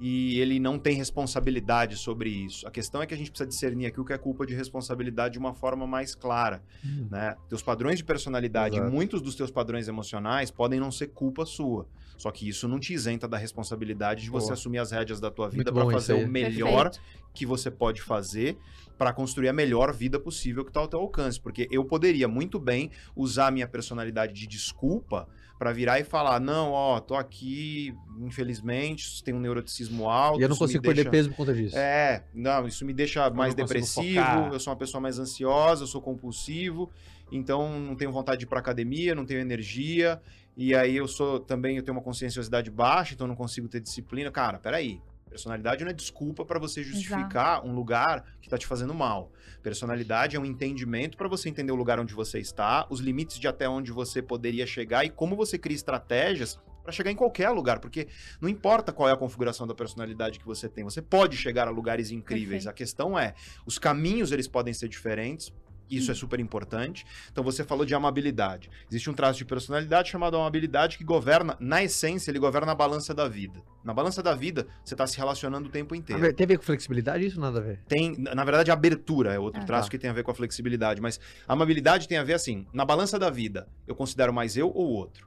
e ele não tem responsabilidade sobre isso. A questão é que a gente precisa discernir aqui o que é culpa de responsabilidade de uma forma mais clara, Hum. né? Teus padrões de personalidade, Exato. muitos dos teus padrões emocionais podem não ser culpa sua. Só que isso não te isenta da responsabilidade de você Boa. assumir as rédeas da tua vida para fazer o melhor Perfeito. que você pode fazer para construir a melhor vida possível que está ao teu alcance. Porque eu poderia muito bem usar a minha personalidade de desculpa para virar e falar: não, ó, tô aqui, infelizmente, tem um neuroticismo alto. E eu não consigo perder deixa- peso por conta disso. É, não, isso me deixa mais não consigo depressivo, focar. eu sou uma pessoa mais ansiosa, eu sou compulsivo, então não tenho vontade de ir pra academia, não tenho energia, e aí eu sou também, eu tenho uma conscienciosidade baixa, então não consigo ter disciplina. Cara, peraí. Personalidade não é desculpa para você justificar um lugar que tá te fazendo mal. Personalidade é um entendimento para você entender o lugar onde você está, os limites de até onde você poderia chegar e como você cria estratégias para chegar em qualquer lugar, porque não importa qual é a configuração da personalidade que você tem, você pode chegar a lugares incríveis. Perfeito. A questão é, os caminhos eles podem ser diferentes. Isso é super importante. Então você falou de amabilidade. Existe um traço de personalidade chamado amabilidade que governa, na essência, ele governa a balança da vida. Na balança da vida, você está se relacionando o tempo inteiro. Tem a ver com flexibilidade? Isso nada a ver. Tem, na verdade, abertura é outro Ah, traço tá. que tem a ver com a flexibilidade, mas a amabilidade tem a ver assim, na balança da vida, eu considero mais eu ou o outro.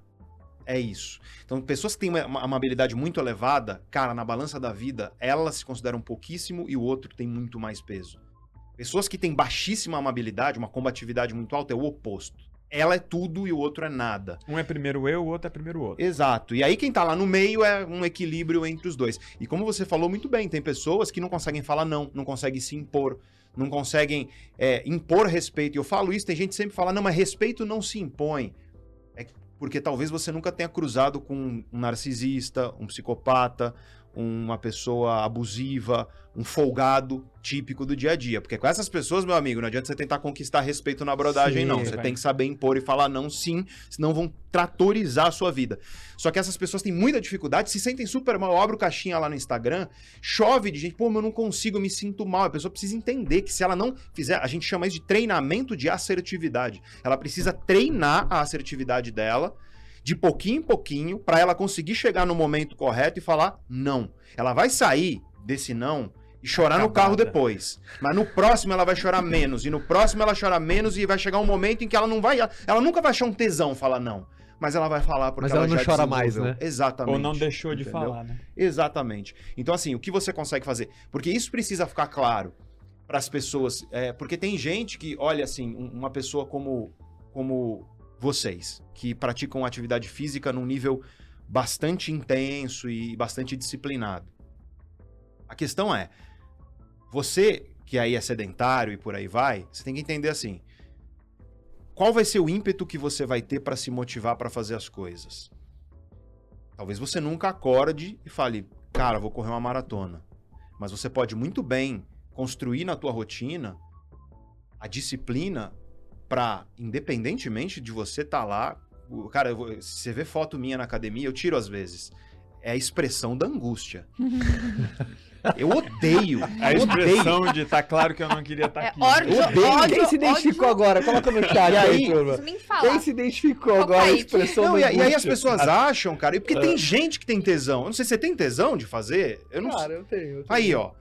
É isso. Então, pessoas que têm uma, uma amabilidade muito elevada, cara, na balança da vida, elas se consideram pouquíssimo e o outro tem muito mais peso. Pessoas que têm baixíssima amabilidade, uma combatividade muito alta, é o oposto. Ela é tudo e o outro é nada. Um é primeiro eu, o outro é primeiro o outro. Exato. E aí quem tá lá no meio é um equilíbrio entre os dois. E como você falou muito bem, tem pessoas que não conseguem falar não, não conseguem se impor, não conseguem é, impor respeito. E eu falo isso, tem gente que sempre fala, não, mas respeito não se impõe. É porque talvez você nunca tenha cruzado com um narcisista, um psicopata, uma pessoa abusiva, um folgado típico do dia a dia. Porque com essas pessoas, meu amigo, não adianta você tentar conquistar respeito na brodagem, Sim, não. Você vai. tem que saber impor e falar não sim, senão vão tratorizar a sua vida. Só que essas pessoas têm muita dificuldade, se sentem super mal. Eu abro caixinha lá no Instagram, chove de gente, pô, mas eu não consigo, eu me sinto mal. A pessoa precisa entender que se ela não fizer, a gente chama isso de treinamento de assertividade. Ela precisa treinar a assertividade dela de pouquinho em pouquinho para ela conseguir chegar no momento correto e falar não. Ela vai sair desse não e chorar no Acabada. carro depois. Mas no próximo ela vai chorar menos. E no próximo ela chora menos e vai chegar um momento em que ela não vai. Ela nunca vai achar um tesão falar não. Mas ela vai falar porque Mas ela não já chora mais, né? Exatamente. Ou não deixou de entendeu? falar, né? Exatamente. Então, assim, o que você consegue fazer? Porque isso precisa ficar claro para as pessoas. é, porque tem gente que, olha, assim, um- uma pessoa como, como vocês, que praticam atividade física num nível bastante intenso e bastante disciplinado. A questão é, você que aí é sedentário e por aí vai, você tem que entender assim. Qual vai ser o ímpeto que você vai ter para se motivar para fazer as coisas? Talvez você nunca acorde e fale, cara, vou correr uma maratona. Mas você pode muito bem construir na tua rotina a disciplina para, independentemente de você estar lá, o- cara, eu vou- se você vê foto minha na academia, eu tiro às vezes. É a expressão da angústia. Eu odeio. A eu odeio. expressão de tá claro que eu não queria estar É aqui. ódio, Eu odeio. ódio, Quem se identificou ódio. agora? Coloca no chat E aí, aí? turma. Quem se identificou agora a Kaique. expressão Não, da e, e aí as angústia? pessoas acham, cara, e porque Ah. tem gente que tem tesão. Eu não sei se você tem tesão de fazer. Eu não Cara, eu tenho. eu tenho. Aí, ó.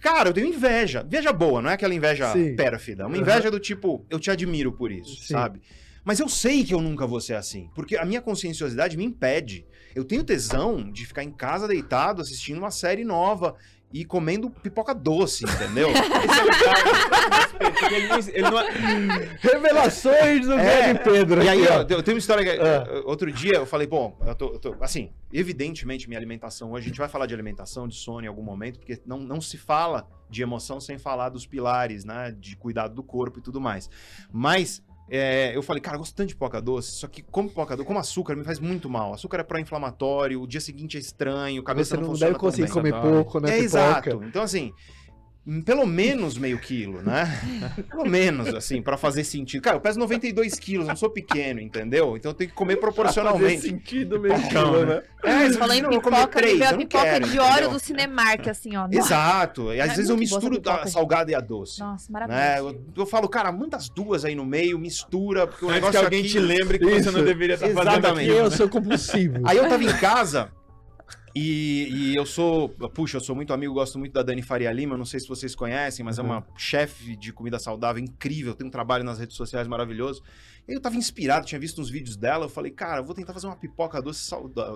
Cara, eu tenho inveja. Inveja boa, não é aquela inveja Sim. pérfida. Uma Aham. inveja do tipo, eu te admiro por isso, Sim. sabe? Mas eu sei que eu nunca vou ser assim. Porque a minha conscienciosidade me impede. Eu tenho tesão de ficar em casa deitado, assistindo uma série nova e comendo pipoca doce, entendeu? Isso é ele ele não- Revelações do É, grande Pedro. E aí, ó, eu tenho uma história que. Ah. Outro dia eu falei, bom, eu tô, eu tô- Assim, evidentemente, minha alimentação hoje, a gente vai falar de alimentação, de sono em algum momento, porque não, não se fala de emoção sem falar dos pilares, né? De cuidado do corpo e tudo mais. Mas. É, eu falei, cara, eu gosto tanto de pipoca doce, só que como pipoca doce, como açúcar, me faz muito mal. Açúcar é pró-inflamatório, o dia seguinte é estranho, a cabeça Você não, não funciona deve tão conseguir comer pouco, né? É, pipoca. exato. Então, assim, pelo menos meio quilo, né? Pelo menos, assim, pra fazer sentido. Cara, eu peso 92 quilos, não sou pequeno, entendeu? Então eu tenho que comer Fazer proporcionalmente. sentido mesmo, Pipocão, né? É, você Falando em não, eu comer pipoca, me três, a eu não pipoca quero, de óleo entendeu? do Cinemark, assim, ó. Exato. E às É vezes eu misturo a pipoca, salgada e a doce. Nossa, Né? maravilhoso. Eu, eu falo, cara, manda as duas aí no meio, mistura, porque o Antes que negócio alguém aqui... te lembre que você Isso. não deveria estar fazendo Exatamente. Eu aquilo. né? sou compulsivo. Aí eu tava em casa e, e eu sou, puxa, eu sou muito amigo, gosto muito da Dani Faria Lima, não sei se vocês conhecem, mas é uma chefe de comida saudável incrível, tem um trabalho nas redes sociais maravilhoso. E eu tava inspirado, tinha visto uns vídeos dela, eu falei, cara, eu vou tentar fazer uma pipoca doce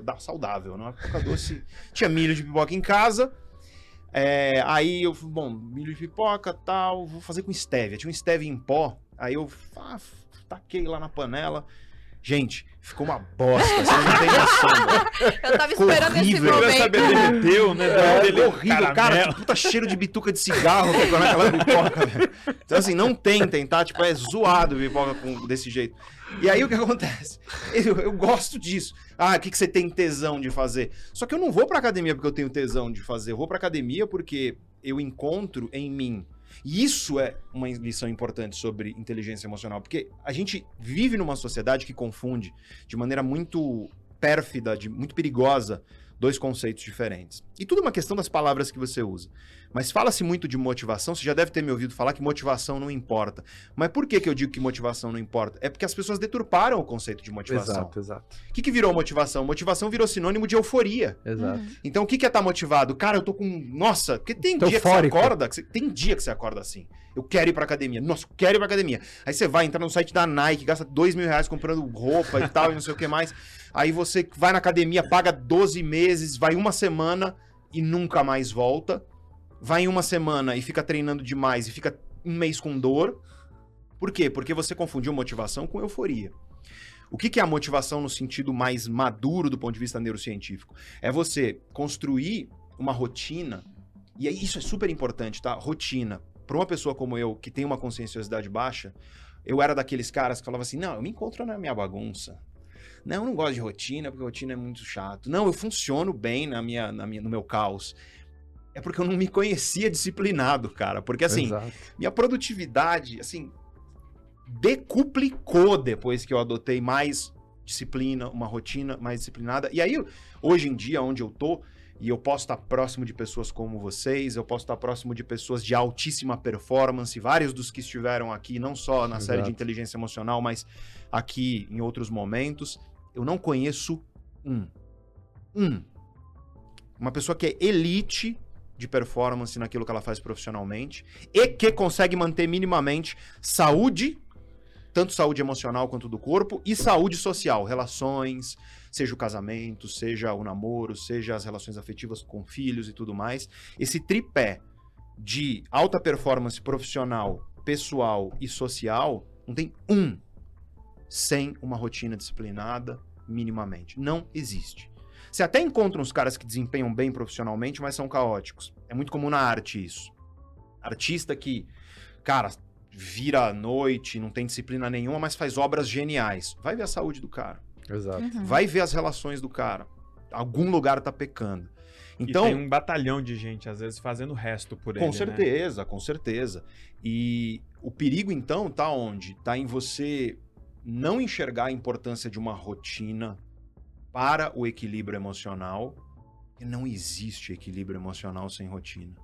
da- saudável, né? Uma pipoca doce. Tinha milho de pipoca em casa. É, aí eu, falei, bom, milho de pipoca tal, vou fazer com stevia. Tinha um stevia em pó, aí eu ah, taquei lá na panela. Gente, ficou uma bosta, vocês não têm noção. velho. Eu tava esperando esse horrível. Pra momento. saber derreteu, né? É, Dele- horrível, cara. caramelo. que Puta cheiro de bituca de cigarro que ficou naquela pipoca, velho. Então, assim, não tentem, tá? Tipo, é zoado pipoca com, desse jeito. E aí, o que acontece? Eu, eu gosto disso. Ah, o que, que você tem tesão de fazer? Só que eu não vou pra academia porque eu tenho tesão de fazer. Eu vou pra academia porque eu encontro em mim. E isso é uma lição importante sobre inteligência emocional. Porque a gente vive numa sociedade que confunde de maneira muito pérfida, de, muito perigosa, dois conceitos diferentes. E tudo é uma questão das palavras que você usa. Mas fala-se muito de motivação, você já deve ter me ouvido falar que motivação não importa. Mas por que, que eu digo que motivação não importa? É porque as pessoas deturparam o conceito de motivação. Exato, exato. O que, que virou motivação? Motivação virou sinônimo de euforia. Exato. Uhum. Então o que, que é estar motivado? Cara, eu tô com. Nossa, porque tem Tô dia eufórico. que você acorda, que você- tem dia que você acorda assim. Eu quero ir pra academia. Nossa, eu quero ir pra academia. Aí você vai entrar no site da Nike, gasta dois mil reais comprando roupa e tal, e não sei o que mais. Aí você vai na academia, paga 12 meses, vai uma semana e nunca mais volta. Vai em uma semana e fica treinando demais e fica um mês com dor. Por quê? Porque você confundiu motivação com euforia. O que que é a motivação no sentido mais maduro do ponto de vista neurocientífico? É você construir uma rotina, e isso é super importante, tá? Rotina. Para uma pessoa como eu, que tem uma conscienciosidade baixa, eu era daqueles caras que falava assim: não, eu me encontro na minha bagunça. Não, eu não gosto de rotina, porque rotina é muito chato. Não, eu funciono bem na minha, na minha, no meu caos. É porque eu não me conhecia disciplinado, cara. Porque assim, Exato. minha produtividade, assim, decuplicou depois que eu adotei mais disciplina, uma rotina mais disciplinada. E aí, hoje em dia, onde eu tô, e eu posso estar próximo de pessoas como vocês, eu posso estar próximo de pessoas de altíssima performance, vários dos que estiveram aqui, não só na série de Exato. inteligência emocional, mas aqui em outros momentos, eu não conheço um. Um. Uma pessoa que é elite de performance naquilo que ela faz profissionalmente e que consegue manter minimamente saúde, tanto saúde emocional quanto do corpo, e saúde social, relações, seja o casamento, seja o namoro, seja as relações afetivas com filhos e tudo mais. Esse tripé de alta performance profissional, pessoal e social, não tem um sem uma rotina disciplinada minimamente. Não existe. Você até encontra uns caras que desempenham bem profissionalmente, mas são caóticos. É muito comum na arte isso. Artista que, cara, vira à noite, não tem disciplina nenhuma, mas faz obras geniais. Vai ver a saúde do cara. Exato. Uhum. Vai ver as relações do cara. Algum lugar tá pecando. Então, e tem um batalhão de gente, às vezes, fazendo o resto por ele. com né? certeza, com certeza. E o perigo, então, tá onde? Tá em você não enxergar a importância de uma rotina para o equilíbrio emocional. E não existe equilíbrio emocional sem rotina.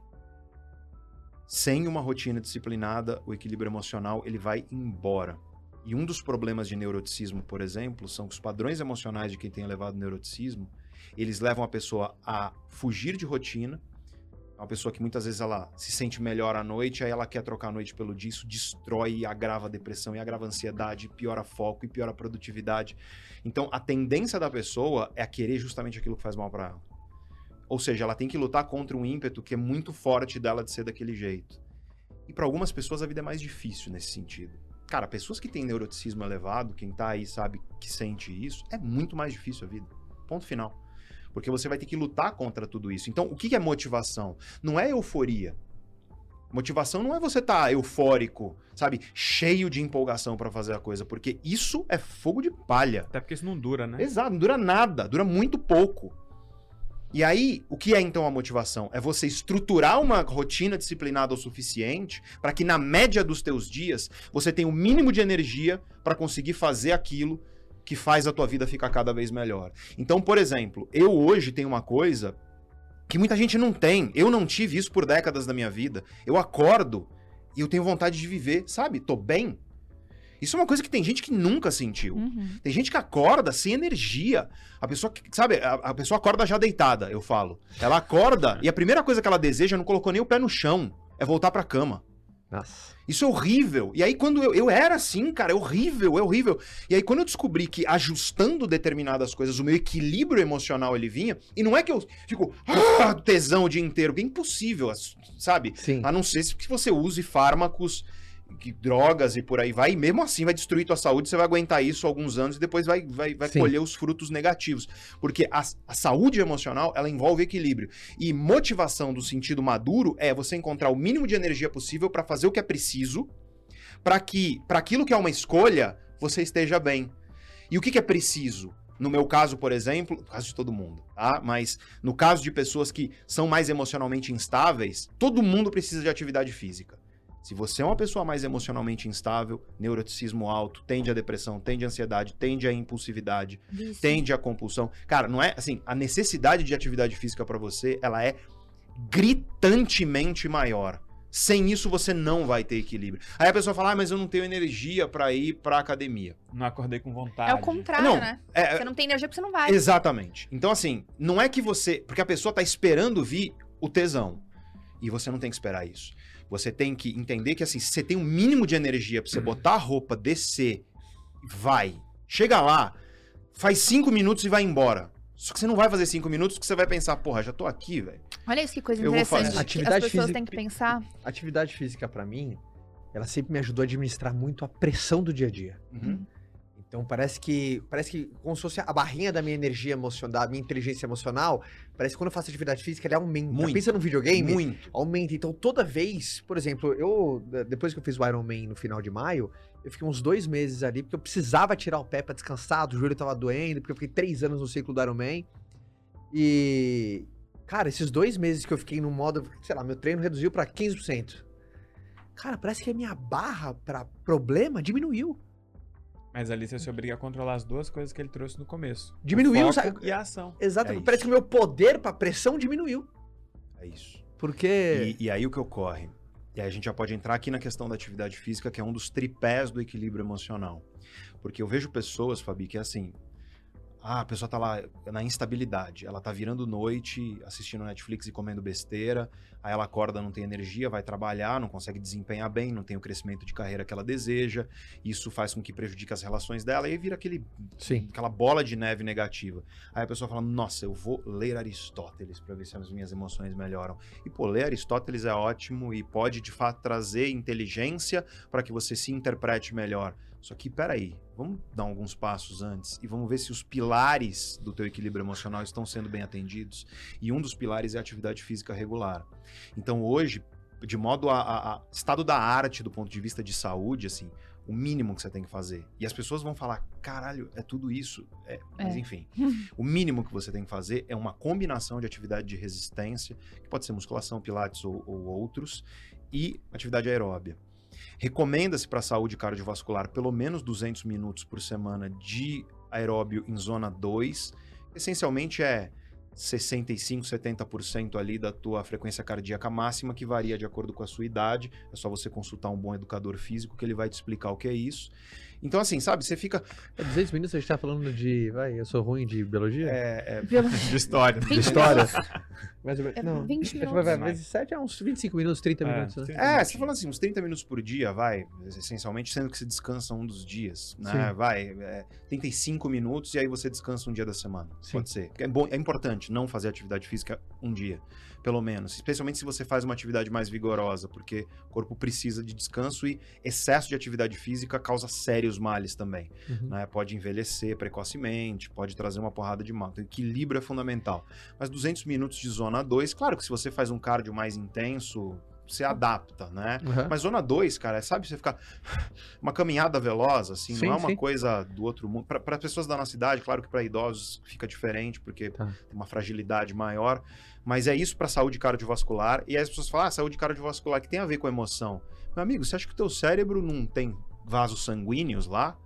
Sem uma rotina disciplinada, o equilíbrio emocional ele vai embora. E um dos problemas de neuroticismo, por exemplo, são que os padrões emocionais de quem tem elevado neuroticismo, eles levam a pessoa a fugir de rotina. Uma pessoa que muitas vezes ela se sente melhor à noite, aí ela quer trocar a noite pelo dia, isso destrói e agrava a depressão, e agrava a ansiedade, piora foco e piora a produtividade. Então, a tendência da pessoa é a querer justamente aquilo que faz mal para ela. Ou seja, ela tem que lutar contra um ímpeto que é muito forte dela de ser daquele jeito. E para algumas pessoas a vida é mais difícil nesse sentido. Cara, pessoas que têm neuroticismo elevado, quem tá aí sabe que sente isso, é muito mais difícil a vida. Ponto final. Porque você vai ter que lutar contra tudo isso. Então, o que é motivação? Não é euforia. Motivação não é você estar tá eufórico, sabe? Cheio de empolgação para fazer a coisa, porque isso é fogo de palha. Até porque isso não dura, né? Exato, não dura nada, dura muito pouco. E aí, o que é então a motivação? É você estruturar uma rotina disciplinada o suficiente para que na média dos teus dias você tenha o mínimo de energia para conseguir fazer aquilo que faz a tua vida ficar cada vez melhor. Então, por exemplo, eu hoje tenho uma coisa que muita gente não tem. Eu não tive isso por décadas da minha vida. Eu acordo e eu tenho vontade de viver, sabe? Tô bem. Isso é uma coisa que tem gente que nunca sentiu. Uhum. Tem gente que acorda sem energia. A pessoa, que- sabe, a, a pessoa acorda já deitada, eu falo. Ela acorda e a primeira coisa que ela deseja não colocou nem o pé no chão, é voltar pra cama. Nossa. Isso é horrível. E aí, quando eu, eu era assim, cara, é horrível, é horrível. E aí, quando eu descobri que ajustando determinadas coisas, o meu equilíbrio emocional ele vinha, e não é que eu fico "Ah", tesão o dia inteiro, que é impossível, sabe? Sim. A não ser se você use fármacos, que- drogas e por aí vai, e mesmo assim vai destruir tua saúde, você vai aguentar isso alguns anos e depois vai, vai, vai Sim. colher os frutos negativos. Porque a, a saúde emocional, ela envolve equilíbrio. E motivação do sentido maduro é você encontrar o mínimo de energia possível para fazer o que é preciso, para que, para aquilo que é uma escolha, você esteja bem. E o que, que é preciso? No meu caso, por exemplo, no caso de todo mundo, tá? Mas no caso de pessoas que são mais emocionalmente instáveis, todo mundo precisa de atividade física. Se você é uma pessoa mais emocionalmente instável, neuroticismo alto, tende à depressão, tende à ansiedade, tende à impulsividade, Vício. tende à compulsão. Cara, não é assim, a necessidade de atividade física pra você, ela é gritantemente maior. Sem isso você não vai ter equilíbrio. Aí a pessoa fala: "Ah, mas eu não tenho energia pra ir pra academia". Não acordei com vontade. É o contrário, Não, né? É, Você não tem energia porque você não vai. Exatamente. Então, assim, não é que você. Porque a pessoa tá esperando vir o tesão. E você não tem que esperar isso. Você tem que entender que, assim, se você tem um mínimo de energia pra você botar a roupa, descer, vai. Chega lá, faz cinco minutos e vai embora. Só que você não vai fazer cinco minutos porque você vai pensar, porra, já tô aqui, velho. Olha isso que coisa Eu vou interessante. Atividade as pessoas física- têm que pensar. Atividade física, pra mim, ela sempre me ajudou a administrar muito a pressão do dia a dia. Uhum. Então parece que parece que como se fosse a barrinha da minha energia emocional, da minha inteligência emocional, parece que quando eu faço atividade física, ela aumenta. Muito. Pensa num videogame, Muito. aumenta. Então toda vez, por exemplo, eu de- depois que eu fiz o Iron Man no final de maio, eu fiquei uns dois meses ali porque eu precisava tirar o pé pra descansar, o joelho tava doendo, porque eu fiquei três anos no ciclo do Iron Man. E cara, esses dois meses que eu fiquei no modo, sei lá, meu treino reduziu pra 15%. Cara, parece que a minha barra pra problema diminuiu. Mas ali você se obriga a controlar as duas coisas que ele trouxe no começo. O Diminuiu, foco sabe? E a ação. Exatamente. É Parece que o meu poder pra pressão diminuiu. É isso. Porque. E, e aí o que ocorre? E aí a gente já pode entrar aqui na questão da atividade física, que é um dos tripés do equilíbrio emocional. Porque eu vejo pessoas, Fabi, que é assim. Ah, a pessoa tá lá na instabilidade. Ela tá virando noite, assistindo Netflix e comendo besteira. Aí ela acorda, não tem energia, vai trabalhar, não consegue desempenhar bem, não tem o crescimento de carreira que ela deseja. Isso faz com que prejudique as relações dela e aí vira aquele, Sim. aquela bola de neve negativa. Aí a pessoa fala: Nossa, eu vou ler Aristóteles para ver se as minhas emoções melhoram. E pô, ler Aristóteles é ótimo e pode de fato trazer inteligência para que você se interprete melhor. Só que, peraí, vamos dar alguns passos antes e vamos ver se os pilares do teu equilíbrio emocional estão sendo bem atendidos. E um dos pilares é a atividade física regular. Então, hoje, de modo a, a- a estado da arte do ponto de vista de saúde, assim, o mínimo que você tem que fazer. E as pessoas vão falar, caralho, é tudo isso. É, mas É. enfim, o mínimo que você tem que fazer é uma combinação de atividade de resistência, que pode ser musculação, pilates ou, ou outros, e atividade aeróbia. Recomenda-se para a saúde cardiovascular pelo menos 200 minutos por semana de aeróbio em zona 2. Essencialmente é 65, 70% ali da tua frequência cardíaca máxima, que varia de acordo com a sua idade. É só você consultar um bom educador físico que ele vai te explicar o que é isso. Então, assim, sabe, você fica. É 200 minutos a gente tá falando de. Vai, eu sou ruim de biologia? É, é, Pelo- De história. De 20 história. minutos. Mais ou menos. É Não. 20 Acho que vai, minutos. vai, mais. vezes 7 é uns 25 minutos, 30 É, minutos, né? 30 É, minutos. você tá falando assim, uns 30 minutos por dia, vai, essencialmente, sendo que você descansa um dos dias, né? Sim. Vai, é, 35 minutos e aí você descansa um dia da semana. Sim. Pode ser. É, bom, é importante não fazer atividade física um dia, pelo menos. Especialmente se você faz uma atividade mais vigorosa, porque o corpo precisa de descanso e excesso de atividade física causa sérios males também Uhum. né? Pode envelhecer precocemente, pode trazer uma porrada de mal. Então, equilíbrio é fundamental. Mas 200 minutos de zona 2, claro que se você faz um cardio mais intenso, você adapta, né? Uhum. Mas zona 2, cara, é, sabe você ficar uma caminhada veloz, assim, Sim, não é uma sim. coisa do outro mundo. Para pessoas da nossa idade, claro que para idosos fica diferente, porque Tá. tem uma fragilidade maior. Mas é isso para saúde cardiovascular. E aí as pessoas falam, ah, saúde cardiovascular que tem a ver com emoção. Meu amigo, você acha que o teu cérebro não tem vasos sanguíneos lá?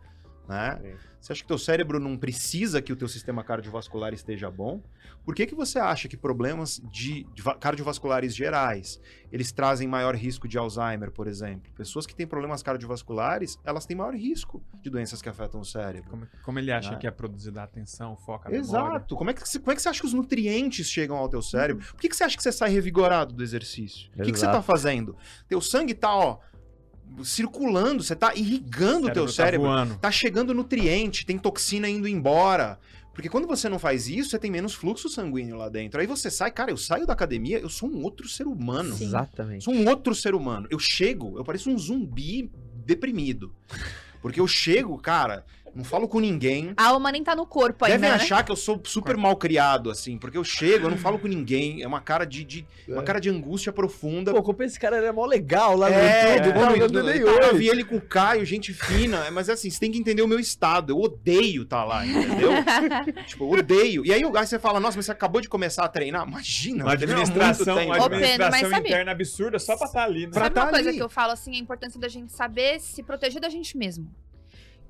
Né? Sim. Você acha que teu cérebro não precisa que o teu sistema cardiovascular esteja bom? Por que, que você acha que problemas de, de va- cardiovasculares gerais, eles trazem maior risco de Alzheimer, por exemplo? Pessoas que têm problemas cardiovasculares, elas têm maior risco de doenças que afetam o cérebro. Como, como ele acha Ah. que é produzida a atenção, foca a memória. Exato. Como é, que, você- como é que você acha que os nutrientes chegam ao teu cérebro? Por que, que você acha que você sai revigorado do exercício? O que, que você Exato. tá fazendo? Teu sangue tá, ó, circulando, você tá irrigando o teu tá cérebro. voando. Tá chegando nutriente, tem toxina indo embora. Porque quando você não faz isso, você tem menos fluxo sanguíneo lá dentro. Aí você sai, cara, eu saio da academia, eu sou um outro ser humano. Sim. Exatamente. Sou um outro ser humano. Eu chego, eu pareço um zumbi deprimido. Porque eu chego, cara, não falo com ninguém. A alma nem tá no corpo ainda, Devem né? achar que eu sou super mal criado, assim, porque eu chego, eu não falo com ninguém. É uma cara de, de- uma cara de angústia profunda. Pô, como esse cara era mó legal lá no É, YouTube. é, no- eu no- vi ele com o Caio, gente fina, mas assim, você tem que entender o meu estado. Eu odeio estar lá, entendeu? tipo, eu odeio. E aí, aí você fala, nossa, mas você acabou de começar a treinar? Imagina, Uma administração, uma. Ô, administração interna absurda só pra estar ali, né? Pra Sabe tá uma coisa ali. que eu falo, assim, a importância da gente saber se proteger da gente mesmo.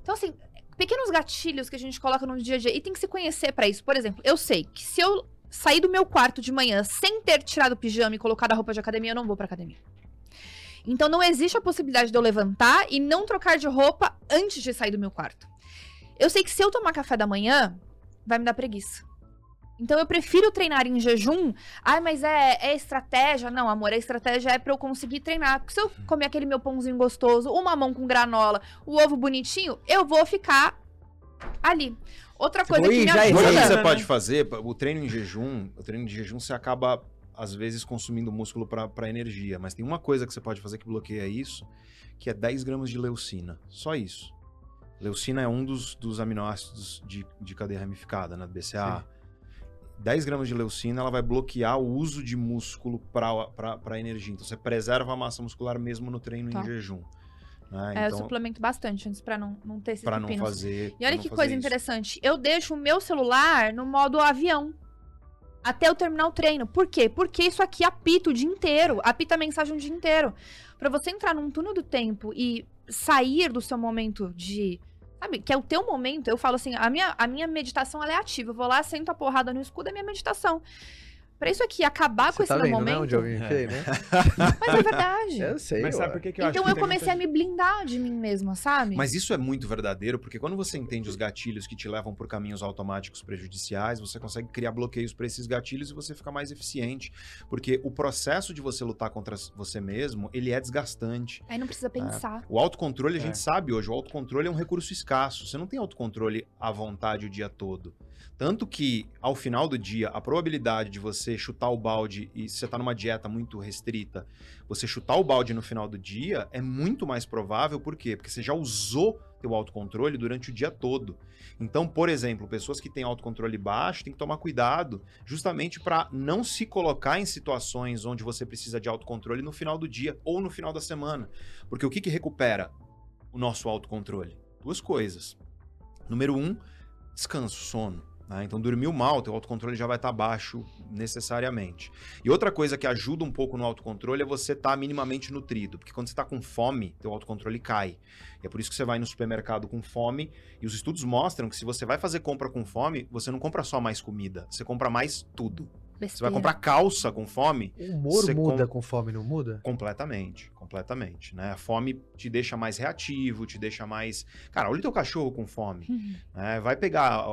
Então, assim, pequenos gatilhos que a gente coloca no dia a dia e tem que se conhecer pra isso. Por exemplo, eu sei que se eu sair do meu quarto de manhã sem ter tirado o pijama e colocado a roupa de academia, eu não vou pra academia. Então não existe a possibilidade de eu levantar e não trocar de roupa antes de sair do meu quarto. Eu sei que se eu tomar café da manhã, vai me dar preguiça. Então eu prefiro treinar em jejum. Ai, mas é, é estratégia? Não, amor, a estratégia é pra eu conseguir treinar. Porque se eu comer aquele meu pãozinho gostoso, o mamão com granola, o ovo bonitinho, eu vou ficar ali. Outra coisa Oi, que me já ajuda. você né? pode fazer? O treino em jejum, o treino de jejum, você acaba, às vezes, consumindo músculo pra pra energia. Mas tem uma coisa que você pode fazer que bloqueia isso, que é 10 gramas de leucina. Só isso. Leucina é um dos, dos aminoácidos de, de cadeia ramificada, né? BCA. 10 gramas de leucina, ela vai bloquear o uso de músculo para energia. Então, você preserva a massa muscular mesmo no treino Tá. em jejum. Né? É, eu então, suplemento bastante antes pra não, não ter esses para não fazer. E olha que coisa isso. interessante. Eu deixo o meu celular no modo avião. Até eu terminar o treino. Por quê? Porque isso aqui apita o dia inteiro. Apita a mensagem o dia inteiro. Pra você entrar num túnel do tempo e sair do seu momento de. Sabe? Que é o teu momento. Eu falo assim: a minha, a minha meditação ela é ativa. Eu vou lá, sento a porrada no escudo, é minha meditação. Pra isso aqui acabar com Você esse tá meu vendo, né? momento. Onde eu me enfiei, né? Mas é verdade. Eu sei, Mas sabe por que, que eu acho então que eu comecei muita a me blindar de mim mesma, sabe? Mas isso é muito verdadeiro, porque quando você entende os gatilhos que te levam por caminhos automáticos prejudiciais, você consegue criar bloqueios para esses gatilhos e você fica mais eficiente. Porque o processo de você lutar contra você mesmo, ele é desgastante. Aí não precisa pensar. O autocontrole, a É. gente sabe hoje, o autocontrole é um recurso escasso. Você não tem autocontrole à vontade o dia todo. Tanto que, ao final do dia, a probabilidade de você chutar o balde e se você tá numa dieta muito restrita, você chutar o balde no final do dia é muito mais provável, por quê? Porque você já usou teu autocontrole durante o dia todo. Então, por exemplo, pessoas que têm autocontrole baixo têm que tomar cuidado justamente para não se colocar em situações onde você precisa de autocontrole no final do dia ou no final da semana. Porque o que, que recupera o nosso autocontrole? Duas coisas. Número um, descanso, sono. Né? Então, dormiu mal, teu autocontrole já vai estar baixo necessariamente. E outra coisa que ajuda um pouco no autocontrole é você estar minimamente nutrido. Porque quando você está com fome, teu autocontrole cai. E é por isso que você vai no supermercado com fome. E os estudos mostram que se você vai fazer compra com fome, você não compra só mais comida, você compra mais tudo. Você vai Besteira. comprar calça com fome, O humor Você muda com- com fome, não muda? Completamente, completamente, né? A fome te deixa mais reativo, te deixa mais... Cara, olha o teu cachorro com fome, Uhum. né? Vai pegar,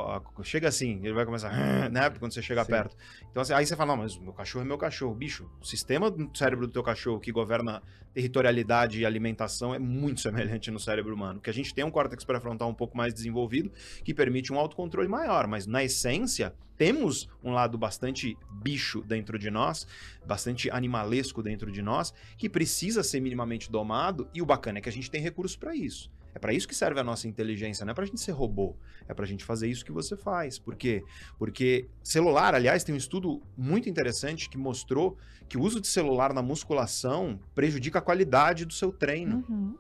chega assim, ele vai começar, né? Quando você chega Sim. perto. Então assim, aí você fala, não, mas o meu cachorro é meu cachorro. Bicho, o sistema do cérebro do teu cachorro que governa territorialidade e alimentação é muito semelhante no cérebro humano. Que a gente tem um córtex pré-frontal um pouco mais desenvolvido que permite um autocontrole maior, mas na essência temos um lado bastante bicho dentro de nós, bastante animalesco dentro de nós, que precisa ser minimamente domado, e o bacana é que a gente tem recursos para isso. É para isso que serve a nossa inteligência, não é pra gente ser robô, é pra gente fazer isso que você faz. Por quê? Porque celular, aliás, tem um estudo muito interessante que mostrou que o uso de celular na musculação prejudica a qualidade do seu treino. Uhum.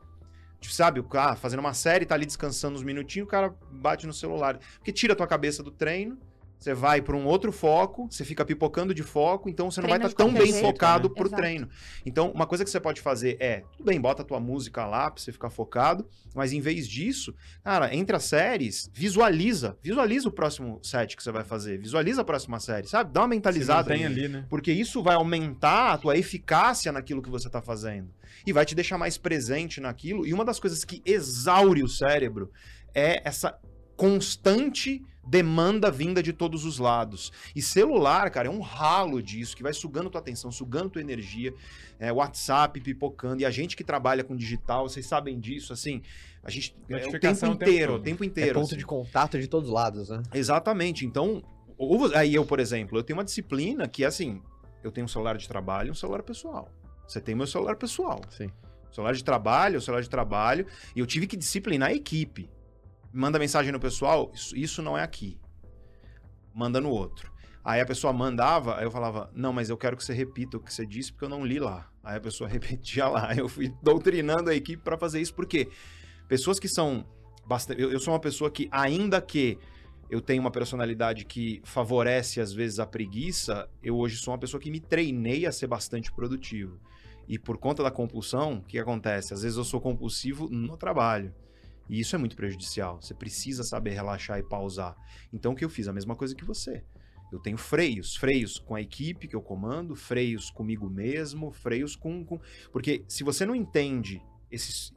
Tipo, sabe, o cara fazendo uma série, tá ali descansando uns minutinhos, o cara bate no celular. Porque tira a tua cabeça do treino, você vai para um outro foco, você fica pipocando de foco, então você não vai estar tão qualquer bem jeito, focado né? pro Exato. treino. Então, uma coisa que você pode fazer é, tudo bem, bota a tua música lá pra você ficar focado, mas em vez disso, cara, entre as séries, visualiza, visualiza o próximo set que você vai fazer, visualiza a próxima série, sabe? Dá uma mentalizada. Tem ali, né? Porque isso vai aumentar a tua eficácia naquilo que você está fazendo. E vai te deixar mais presente naquilo. E uma das coisas que exaure o cérebro é essa constante demanda vinda de todos os lados. E celular, cara, é um ralo disso, que vai sugando tua atenção, sugando tua energia. É, WhatsApp pipocando. E a gente que trabalha com digital, vocês sabem disso, assim, a gente... É o tempo Notificação o tempo inteiro, o todo. tempo É inteiro. ponto assim. de contato de todos os lados, né? Exatamente. Então, ou aí eu, por exemplo, eu tenho uma disciplina que é assim, eu tenho um celular de trabalho e um celular pessoal. Você tem meu celular pessoal. Sim. Celular de trabalho, celular de trabalho, e eu tive que disciplinar a equipe. Manda mensagem no pessoal, isso, isso não é aqui. Manda no outro. Aí a pessoa mandava, aí eu falava, não, mas eu quero que você repita o que você disse, porque eu não li lá. Aí a pessoa repetia lá. Eu fui doutrinando a equipe para fazer isso, porque pessoas que são bastante. Eu, eu sou uma pessoa que, ainda que eu tenho uma personalidade que favorece às vezes a preguiça, eu hoje sou uma pessoa que me treinei a ser bastante produtivo. E por conta da compulsão, o que acontece? Às vezes eu sou compulsivo no trabalho. E isso é muito prejudicial. Você precisa saber relaxar e pausar. Então o que eu fiz? A mesma coisa que você. Eu tenho freios, freios com a equipe que eu comando, freios comigo mesmo, freios com. com... Porque se você não entende esses,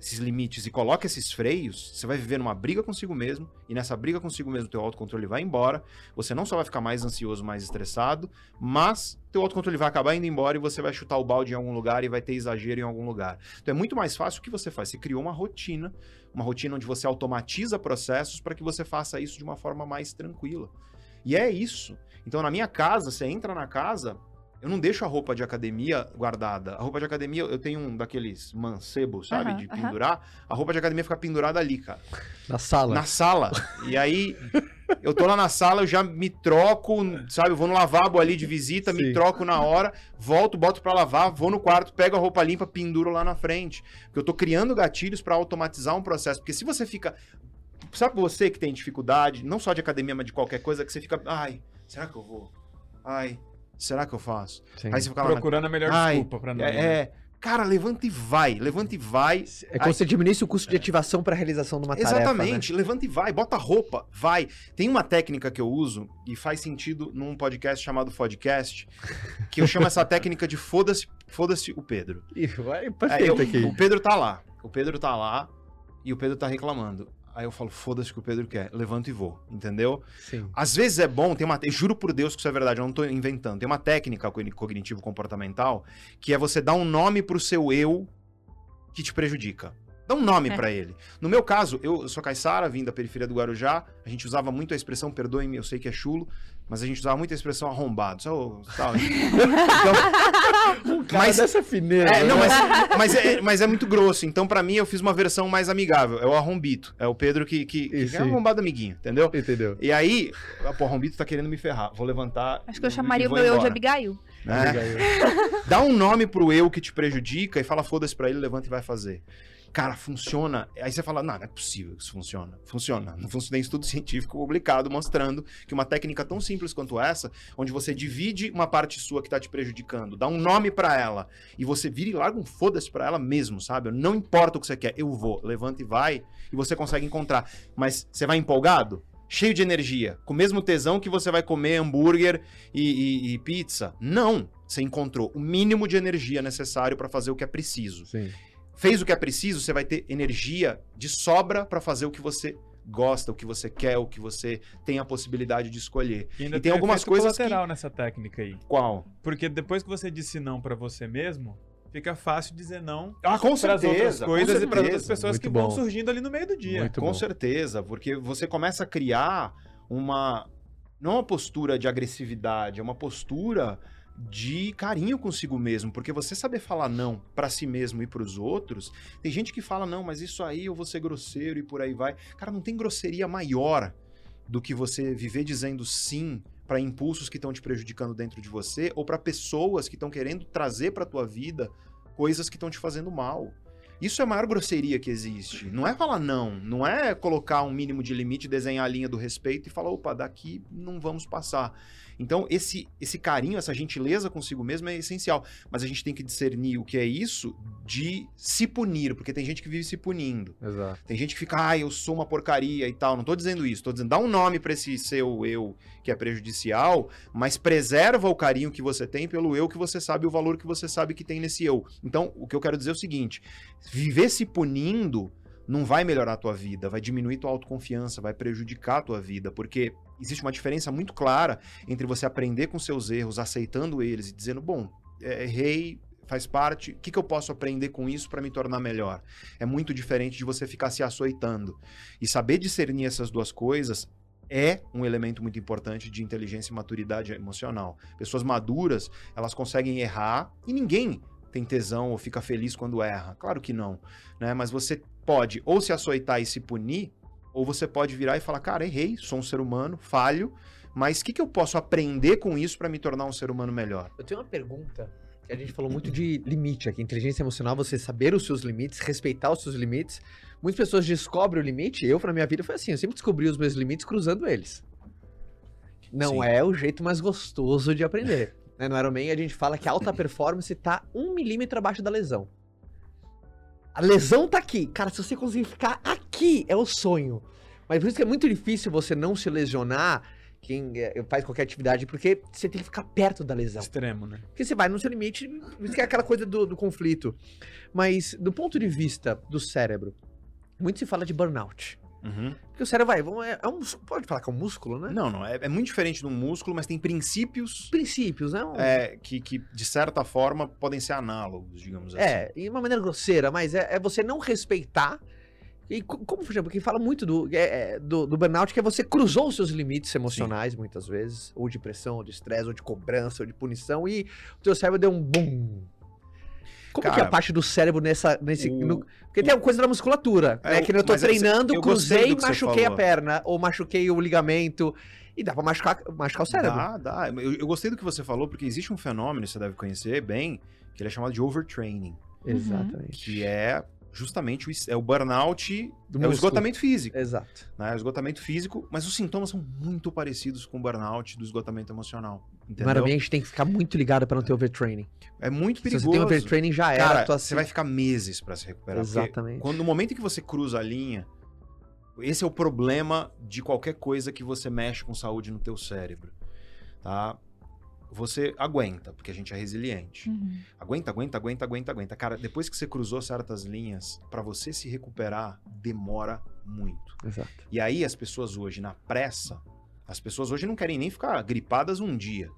esses limites e coloca esses freios, você vai viver numa briga consigo mesmo, e nessa briga consigo mesmo, teu autocontrole vai embora. Você não só vai ficar mais ansioso, mais estressado, mas teu autocontrole vai acabar indo embora e você vai chutar o balde em algum lugar e vai ter exagero em algum lugar. Então é muito mais fácil o que você faz. Você criou uma rotina, uma rotina onde você automatiza processos para que você faça isso de uma forma mais tranquila. E é isso. Então na minha casa, você entra na casa, eu não deixo a roupa de academia guardada. A roupa de academia, eu tenho um daqueles mancebos, sabe? Aham, de pendurar. A roupa de academia fica pendurada ali, cara Na sala. na sala. E aí, eu tô lá na sala, eu já me troco, sabe? Eu vou no lavabo ali de visita, me Sim. troco na hora, volto, boto pra lavar, vou no quarto, pego a roupa limpa, penduro lá na frente. Porque eu tô criando gatilhos pra automatizar um processo. Porque se você fica. Sabe você que tem dificuldade, não só de academia, mas de qualquer coisa, que você fica. Ai, será que eu vou? Ai, será que eu faço? Sim. Aí você fica lá. na- Procurando a melhor Ai, desculpa pra não. ir, né? É, é, Cara, levanta e vai, levanta e vai. É como Aí- se você diminuísse o custo de ativação para a realização de uma tarefa. né? Exatamente, levanta e vai, bota roupa, vai. Tem uma técnica que eu uso e faz sentido num podcast chamado Podcast, que eu chamo essa técnica de foda-se foda-se o Pedro. Ih, vai perfeito eu- aqui. o Pedro tá lá, o Pedro tá lá e o Pedro tá reclamando. Aí eu falo, foda-se o que o Pedro quer, levanto e vou, entendeu? Sim. Às vezes é bom, tem uma, eu juro por Deus que isso é verdade, eu não tô inventando. Tem uma técnica cogni- cognitivo comportamental que é você dar um nome pro seu eu que te prejudica. Dá um nome É. pra ele. No meu caso, eu sou Caissara, vim da periferia do Guarujá. A gente usava muito a expressão, perdoem-me, eu sei que é chulo, mas a gente usava muito a expressão arrombado. Só, tal. Então, Cara mas, dessa fineza. é, não, né? mas, mas, é, mas é muito grosso. Então, pra mim, eu fiz uma versão mais amigável. É o arrombito. É o Pedro que, que, que é arrombado amiguinho, entendeu? Entendeu? E aí, ah, pô, o Arrombito tá querendo me ferrar. Vou levantar. Acho que eu chamaria o meu eu de Abigail. né? Dá um nome pro eu que te prejudica e fala foda-se pra ele, levanta e vai fazer. Cara, funciona. Aí você fala, não, não é possível que isso funciona. Funciona. Não funciona tem estudo científico publicado mostrando que uma técnica tão simples quanto essa, onde você divide uma parte sua que tá te prejudicando, dá um nome pra ela e você vira e larga um foda-se pra ela mesmo, sabe? Não importa o que você quer, eu vou, levanta e vai e você consegue encontrar. Mas você vai empolgado? Cheio de energia, com o mesmo tesão que você vai comer hambúrguer e, e- e pizza? Não. Você encontrou o mínimo de energia necessário pra fazer o que é preciso. Sim. Fez o que é preciso, você vai ter energia de sobra pra fazer o que você gosta, o que você quer, o que você tem a possibilidade de escolher. E, ainda E tem algumas efeito coisas colateral nessa técnica aí. Qual? Porque depois que você disse não pra você mesmo, fica fácil dizer não Ah, com para as outras coisas e para outras pessoas Muito que vão bom. surgindo ali no meio do dia. Muito Com bom. certeza, porque você começa a criar uma. Não uma postura de agressividade, é uma postura de carinho consigo mesmo, porque você saber falar não pra si mesmo e pros outros, tem gente que fala não, mas isso aí eu vou ser grosseiro e por aí vai. Cara, não tem grosseria maior do que você viver dizendo sim pra impulsos que estão te prejudicando dentro de você ou pra pessoas que estão querendo trazer pra tua vida coisas que estão te fazendo mal. Isso é a maior grosseria que existe. Não é falar não, não é colocar um mínimo de limite, desenhar a linha do respeito e falar, opa, daqui não vamos passar. Então, esse, esse carinho, essa gentileza consigo mesmo é essencial. Mas a gente tem que discernir o que é isso de se punir, porque tem gente que vive se punindo. Exato. Tem gente que fica, ah, eu sou uma porcaria e tal. Não tô dizendo isso, tô dizendo, dá um nome pra esse seu eu que é prejudicial, mas preserva o carinho que você tem pelo eu que você sabe, o valor que você sabe que tem nesse eu. Então, o que eu quero dizer é o seguinte: viver se punindo não vai melhorar a tua vida, vai diminuir tua autoconfiança, vai prejudicar a tua vida, porque existe uma diferença muito clara entre você aprender com seus erros, aceitando eles e dizendo, bom, é, errei, faz parte, o que, que eu posso aprender com isso para me tornar melhor? É muito diferente de você ficar se açoitando. E saber discernir essas duas coisas é um elemento muito importante de inteligência e maturidade emocional. Pessoas maduras, elas conseguem errar e ninguém tem tesão ou fica feliz quando erra. Claro que não, né? Mas você pode ou se açoitar e se punir, ou você pode virar e falar, cara, errei, sou um ser humano, falho, mas o que, que eu posso aprender com isso para me tornar um ser humano melhor? Eu tenho uma pergunta. Que a gente falou muito de limite aqui. Inteligência emocional, você saber os seus limites, respeitar os seus limites. Muitas pessoas descobrem o limite. Eu, na minha vida, foi assim. Eu sempre descobri os meus limites cruzando eles. Não Sim. é o jeito mais gostoso de aprender. né? No Iron Man, a gente fala que a alta performance tá um milímetro abaixo da lesão. A lesão tá aqui. Cara, se você conseguir ficar aqui, é o sonho. Mas por isso que é muito difícil você não se lesionar quem é, faz qualquer atividade, porque você tem que ficar perto da lesão. Extremo, né? Porque você vai no seu limite, por isso que é aquela coisa do, do conflito. Mas, do ponto de vista do cérebro, muito se fala de burnout. Porque o cérebro vai, é, é um, pode falar que é um músculo, né? Não, não, é, é muito diferente de um músculo, mas tem princípios Princípios, né? Um- é, que, que, de certa forma, podem ser análogos, digamos assim. É, e uma maneira grosseira, mas é, é você não respeitar. E co- como, por exemplo, quem fala muito do, é, é, do, do burnout, que é você cruzou os seus limites emocionais, muitas vezes, ou de pressão, ou de estresse, ou de cobrança, ou de punição, e o teu cérebro deu um bum. Como que é a Cara, parte do cérebro nessa. Nesse, o- no- porque tem uma coisa da musculatura, É, né? Que eu tô é- treinando, eu gostei cruzei e machuquei a perna, ou machuquei o ligamento. E dá pra machucar, machucar o cérebro. Dá, dá. Eu, eu gostei do que você falou, porque existe um fenômeno, você deve conhecer bem, que ele é chamado de overtraining, Exatamente. que é justamente o, é o burnout, Do é o esgotamento físico. Exato. né? O esgotamento físico, mas os sintomas são muito parecidos com o burnout do esgotamento emocional. Entendeu? Gente tem que ficar muito ligado pra não ter overtraining. É muito Se perigoso. você tem overtraining, já era. Cara, a tua- você vai ficar meses pra se recuperar. Exatamente. Quando, no momento em que você cruza a linha, esse é o problema de qualquer coisa que você mexe com saúde no teu cérebro, tá? Você aguenta, porque a gente é resiliente. Uhum. Aguenta, aguenta, aguenta, aguenta, aguenta. Cara, depois que você cruzou certas linhas, pra você se recuperar, demora muito. Exato. E aí as pessoas hoje, na pressa, as pessoas hoje não querem nem ficar gripadas um dia.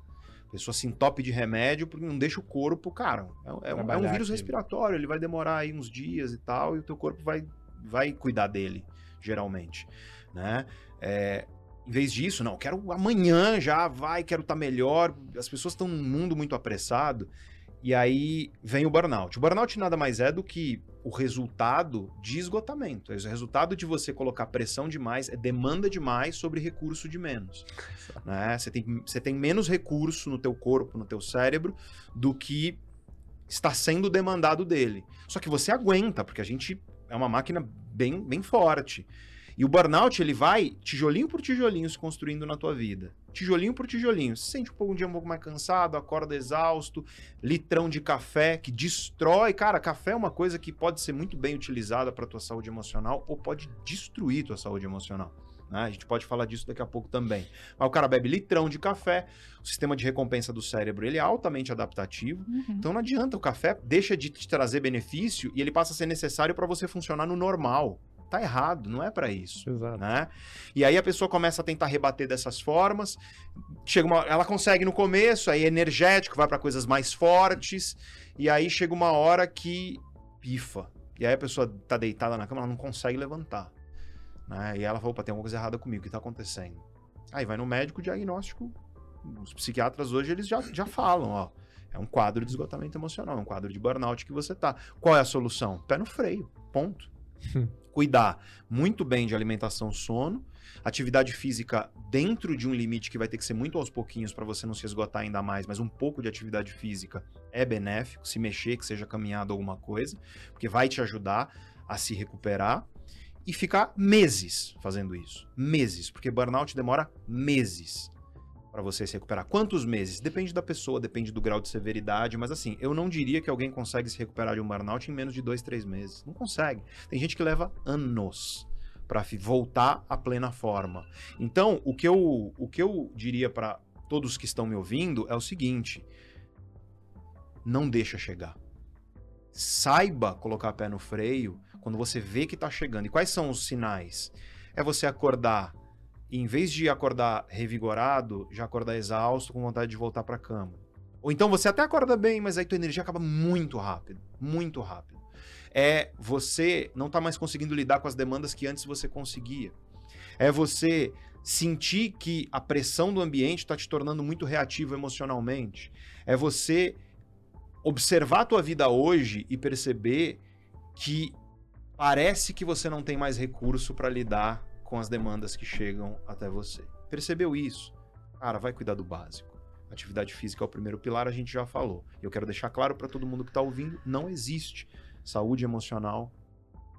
A pessoa se entope de remédio porque não deixa o corpo, cara, é, um- é um, é um vírus aquilo. respiratório, ele vai demorar aí uns dias e tal, e o teu corpo vai, vai cuidar dele, geralmente, né? É, em vez disso, não, quero amanhã já, vai, quero estar melhor. As pessoas estão num mundo muito apressado, e aí vem o burnout. O burnout nada mais é do que o resultado de esgotamento. É o resultado de você colocar pressão demais, é demanda demais sobre recurso de menos. Né? Você, tem, você tem menos recurso no teu corpo, no teu cérebro, do que está sendo demandado dele. Só que você aguenta, porque a gente é uma máquina bem, bem forte. E o burnout, ele vai tijolinho por tijolinho se construindo na tua vida. Tijolinho por tijolinho. Você sente um, pouco, um dia um pouco mais cansado, acorda exausto, litrão de café que destrói. Cara, café é uma coisa que pode ser muito bem utilizada para tua saúde emocional ou pode destruir tua saúde emocional. né? A gente pode falar disso daqui a pouco também. Mas o cara bebe litrão de café, o sistema de recompensa do cérebro ele é altamente adaptativo. Uhum. Então não adianta, o café deixa de te trazer benefício e ele passa a ser necessário para você funcionar no normal. Tá errado, não é para isso Exato. né? E aí a pessoa começa a tentar rebater dessas formas. Chega uma, ela consegue no começo, aí é energético, vai para coisas mais fortes, e aí chega uma hora que pifa. E aí a pessoa tá deitada na cama, ela não consegue levantar. Né? E ela fala, opa, tem alguma coisa errada comigo, o que tá acontecendo? Aí vai no médico, diagnóstico. Os psiquiatras hoje eles já, já falam, ó. É um quadro de esgotamento emocional, é um quadro de burnout que você tá. Qual é a solução? Pé no freio, ponto. Cuidar muito bem de alimentação, sono, atividade física dentro de um limite que vai ter que ser muito aos pouquinhos para você não se esgotar ainda mais, mas um pouco de atividade física é benéfico, se mexer, que seja caminhado alguma coisa, porque vai te ajudar a se recuperar e ficar meses fazendo isso. Meses, porque burnout demora meses para você se recuperar. Quantos meses? Depende da pessoa, depende do grau de severidade, mas assim, eu não diria que alguém consegue se recuperar de um burnout em menos de dois, três meses. Não consegue. Tem gente que leva anos para voltar à plena forma. Então, o que eu, o que eu diria para todos que estão me ouvindo é o seguinte: não deixa chegar. Saiba colocar pé no freio quando você vê que tá chegando. E quais são os sinais? É você acordar e em vez de acordar revigorado, já acordar exausto, com vontade de voltar para cama. Ou então você até acorda bem, mas aí tua energia acaba muito rápido, muito rápido. É você não tá mais conseguindo lidar com as demandas que antes você conseguia. É você sentir que a pressão do ambiente está te tornando muito reativo emocionalmente. É você observar a tua vida hoje e perceber que parece que você não tem mais recurso para lidar com as demandas que chegam até você. Percebeu isso? Cara, vai cuidar do básico. Atividade física é o primeiro pilar, a gente já falou. Eu quero deixar claro para todo mundo que está ouvindo, não existe saúde emocional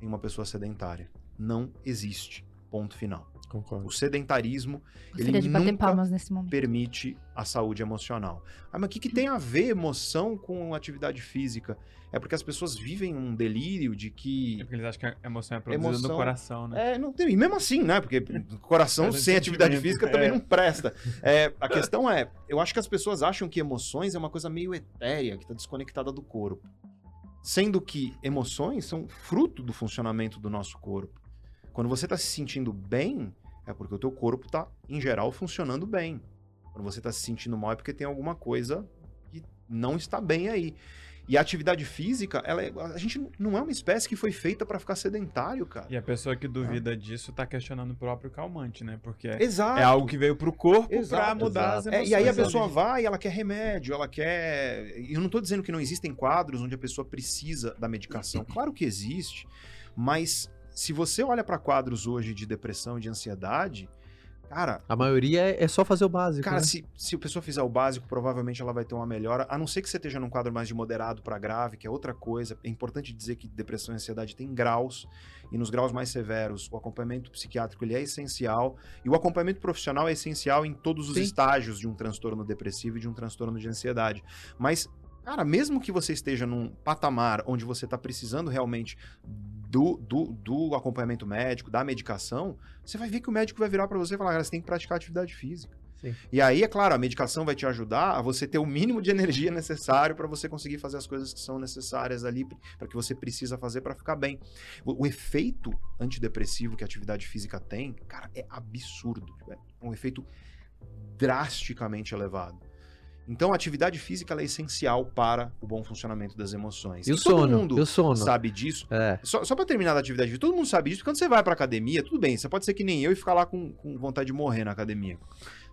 em uma pessoa sedentária. Não existe. Ponto final. Concordo. O sedentarismo Gostaria ele nunca palmas nesse momento. permite a saúde emocional. Ah, mas o que, que tem a ver emoção com atividade física? É porque as pessoas vivem um delírio de É que. porque eles acham que a emoção é produzida Emoção- no coração, né? É, não tem. E mesmo assim, né? Porque coração É, sem atividade física também É. não presta. É, a questão é, eu acho que as pessoas acham que emoções é uma coisa meio etérea, que está desconectada do corpo. Sendo que emoções são fruto do funcionamento do nosso corpo. Quando você está se sentindo bem, é porque o teu corpo está, em geral, funcionando bem. Quando você está se sentindo mal é porque tem alguma coisa que não está bem aí. E a atividade física, ela é- a gente não é uma espécie que foi feita para ficar sedentário, cara. E a pessoa que duvida disso tá questionando o próprio calmante, né? Porque é, Exato. é algo que veio pro corpo pra Exato, mudar as exato. É, emoções. e aí a pessoa vai e ela quer remédio, ela quer. Eu não tô dizendo que não existem quadros onde a pessoa precisa da medicação. Claro que existe, mas se você olha para quadros hoje de depressão e de ansiedade, Cara, A maioria é é só fazer o básico. Cara, né? se, se a pessoa fizer o básico, provavelmente ela vai ter uma melhora, a não ser que você esteja num quadro mais de moderado para grave, que é outra coisa. É importante dizer que depressão e ansiedade tem graus, e nos graus mais severos, o acompanhamento psiquiátrico ele é essencial, e o acompanhamento profissional é essencial em todos os Sim. estágios de um transtorno depressivo e de um transtorno de ansiedade. Mas, cara, mesmo que você esteja num patamar onde você está precisando realmente do, do, do acompanhamento médico, da medicação, você vai ver que o médico vai virar para você e falar, cara, você tem que praticar atividade física. Sim. E aí, é claro, a medicação vai te ajudar a você ter o mínimo de energia necessário para você conseguir fazer as coisas que são necessárias ali, para que você precisa fazer para ficar bem. O, o efeito antidepressivo que a atividade física tem, cara, é absurdo. É um efeito drasticamente elevado. Então, a atividade física é essencial para o bom funcionamento das emoções. E o todo sono? mundo E sono? sabe disso. É. Só, só pra terminar da atividade física, todo mundo sabe disso. Quando você vai pra academia, tudo bem, você pode ser que nem eu e ficar lá com, com vontade de morrer na academia.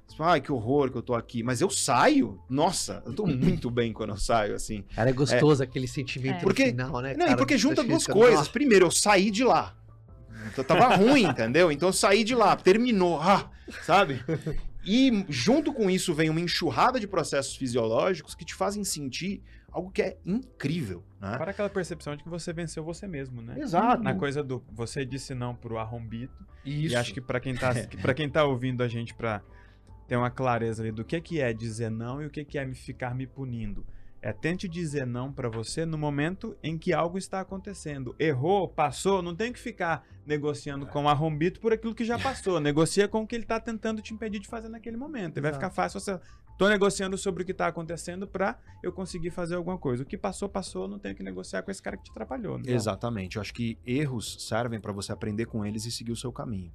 Você fala, Ai, que horror que eu tô aqui. Mas eu saio, nossa, eu tô muito bem quando eu saio, assim. Cara, é gostoso aquele sentimento É. Porque- final, né? Não, cara? e porque junta duas coisas. "Nossa". Primeiro, eu saí de lá. Então, tava ruim, entendeu? Então eu saí de lá, terminou, ah, sabe? E junto com isso vem uma enxurrada de processos fisiológicos que te fazem sentir algo que é incrível, né? Para aquela percepção de que você venceu você mesmo, né? Exato. Na coisa do você disse não pro arrombito. Isso. E acho que pra quem tá, para quem tá ouvindo a gente pra ter uma clareza ali do que que é dizer não e o que que é me ficar me punindo. É tente dizer não pra você no momento em que algo está acontecendo. Errou, passou, não tem que ficar negociando com o arrombito por aquilo que já passou. Negocia com o que ele tá tentando te impedir de fazer naquele momento. E vai Exato. ficar fácil você Tô negociando sobre o que tá acontecendo pra eu conseguir fazer alguma coisa. O que passou, passou, não tenho que negociar com esse cara que te atrapalhou. né? Exatamente. Eu acho que erros servem pra você aprender com eles e seguir o seu caminho.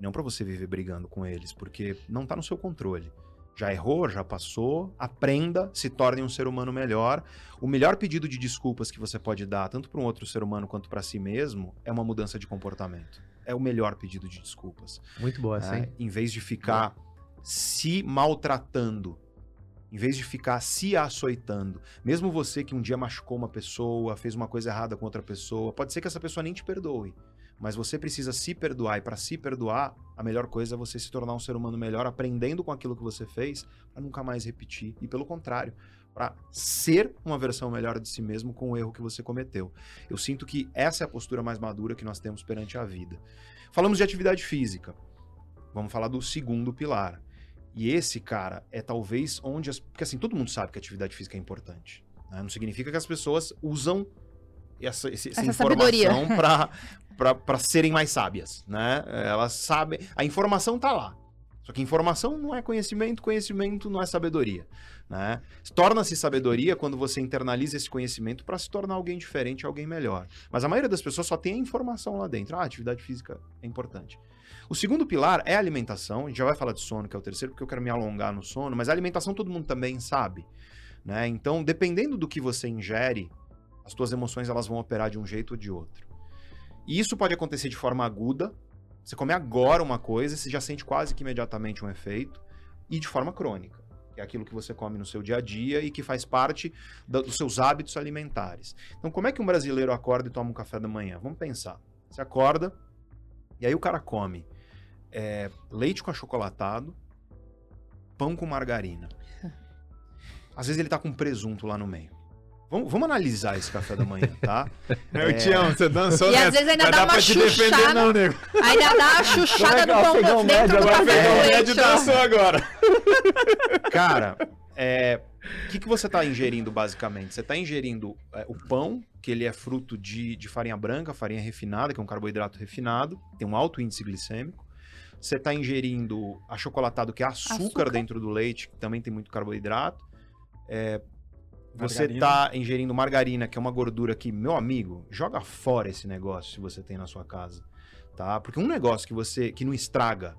Não pra você viver brigando com eles, porque não tá no seu controle. Já errou, já passou, aprenda, se torne um ser humano melhor. O melhor pedido de desculpas que você pode dar, tanto para um outro ser humano quanto para si mesmo, é uma mudança de comportamento. É o melhor pedido de desculpas. Muito boa né? hein? Em vez de ficar se maltratando, em vez de ficar se açoitando. Mesmo você que um dia machucou uma pessoa, fez uma coisa errada com outra pessoa, pode ser que essa pessoa nem te perdoe. Mas você precisa se perdoar. E para se perdoar, a melhor coisa é você se tornar um ser humano melhor, aprendendo com aquilo que você fez, para nunca mais repetir. E pelo contrário, para ser uma versão melhor de si mesmo com o erro que você cometeu. Eu sinto que essa é a postura mais madura que nós temos perante a vida. Falamos de atividade física. Vamos falar do segundo pilar. E esse, cara, é talvez onde as. Porque assim, todo mundo sabe que a atividade física é importante. né? Não significa que as pessoas usam essa, esse- essa, Essa informação para serem mais sábias, né? Elas sabem. A informação tá lá. Só que informação não é conhecimento, conhecimento não é sabedoria, né? Torna-se sabedoria quando você internaliza esse conhecimento para se tornar alguém diferente, alguém melhor. Mas a maioria das pessoas só tem a informação lá dentro. Ah, atividade física é importante. O segundo pilar é a alimentação. A gente já vai falar de sono, que é o terceiro, porque eu quero me alongar no sono, mas a alimentação todo mundo também sabe, né? Então, dependendo do que você ingere, as tuas emoções elas vão operar de um jeito ou de outro. E isso pode acontecer de forma aguda. Você come agora uma coisa, você já sente quase que imediatamente um efeito, e de forma crônica, que é aquilo que você come no seu dia a dia e que faz parte da- dos seus hábitos alimentares. Então, como é que um brasileiro acorda e toma um café da manhã? Vamos pensar. Você acorda e aí o cara come é, leite com achocolatado, pão com margarina. Às vezes ele tá com presunto lá no meio. Vamos, vamos analisar esse café da manhã, tá? Eu te amo, você dançou E às nessa. vezes ainda dá dar uma defender, chuchada. não, nego. Ainda dá uma chuchada no pão dentro médio do agora, café com médio leite. dançou agora. Cara, é, o que, que você está ingerindo basicamente? Você está ingerindo é, o pão, que ele é fruto de, de farinha branca, farinha refinada, que é um carboidrato refinado, tem um alto índice glicêmico. Você está ingerindo achocolatado, que é açúcar, Açúcar. dentro do leite, que também tem muito carboidrato. É, você Margarina. está ingerindo margarina, que é uma gordura que, meu amigo, joga fora esse negócio se você tem na sua casa, tá? Porque um negócio que você que não estraga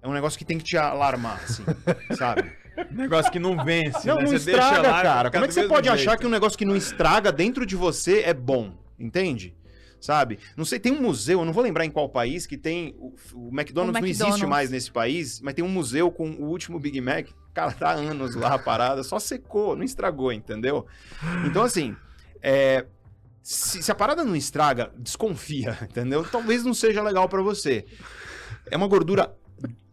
é um negócio que tem que te alarmar, assim, sabe? Negócio que não vence, Não, né? não Você deixa estraga, lá cara. Como é que você pode achar jeito. que um negócio que não estraga dentro de você é bom? Entende? Sabe? Não sei, tem um museu, eu não vou lembrar em qual país, que tem. O, o McDonald's O não existe McDonald's. mais nesse país, mas tem um museu com o último Big Mac. Cara, tá há anos lá a parada, só secou, não estragou, entendeu? Então, assim, é, se, se a parada não estraga, desconfia, entendeu? Talvez não seja legal pra você. É uma gordura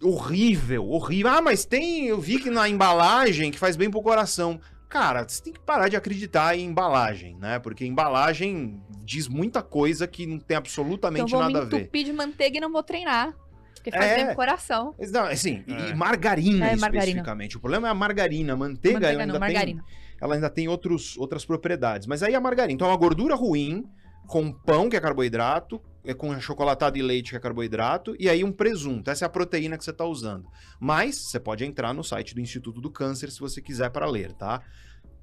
horrível, horrível. Ah, mas tem, eu vi que na embalagem que faz bem pro coração. Cara, você tem que parar de acreditar em embalagem, né? Porque embalagem diz muita coisa que não tem Então absolutamente eu vou me nada a ver. entupir de manteiga e não vou treinar. Porque faz É. bem pro coração. Não, assim, É. e margarina É, margarina. especificamente. O problema é a margarina. A manteiga, Manteiga ela, não, ainda tem, margarina. ela ainda tem outros, outras propriedades. Mas aí a margarina. Então é uma gordura ruim, com pão, que é carboidrato, é com achocolatado e leite, que é carboidrato, e aí um presunto. Essa é a proteína que você está usando. Mas você pode entrar no site do Instituto do Câncer se você quiser para ler, tá?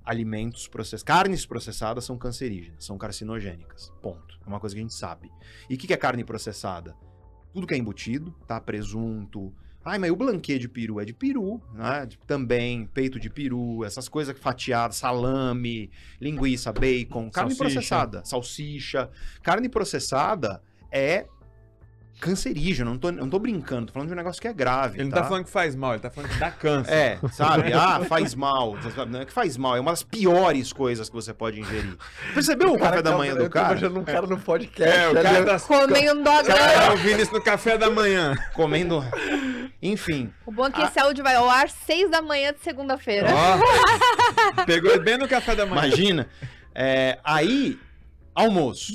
Alimentos processados, carnes processadas são cancerígenas, são carcinogênicas. Ponto. É uma coisa que a gente sabe. E o que que é carne processada? Tudo que é embutido, tá? Presunto. Ai, mas o blanquê de peru é de peru, né? De- Também, peito de peru, essas coisas fatiadas, salame, linguiça, bacon, carne Salsicha. processada, salsicha. Carne processada é cancerígena, não tô, não tô brincando, tô falando de um negócio que é grave. Ele não tá falando que faz mal, ele tá falando que dá câncer. É, sabe? Ah, faz mal. Não é que faz mal, é uma das piores coisas que você pode ingerir. Percebeu o café da manhã eu do tô cara? imaginando um cara no podcast. É, o cara tá, Comendo o cara dogão. tá ouvindo isso no café da manhã. Comendo. Enfim. O bom é que Ah. esse áudio vai ao ar 6 da manhã de segunda-feira. Ó, pegou bem no café da manhã. Imagina. É, aí, almoço.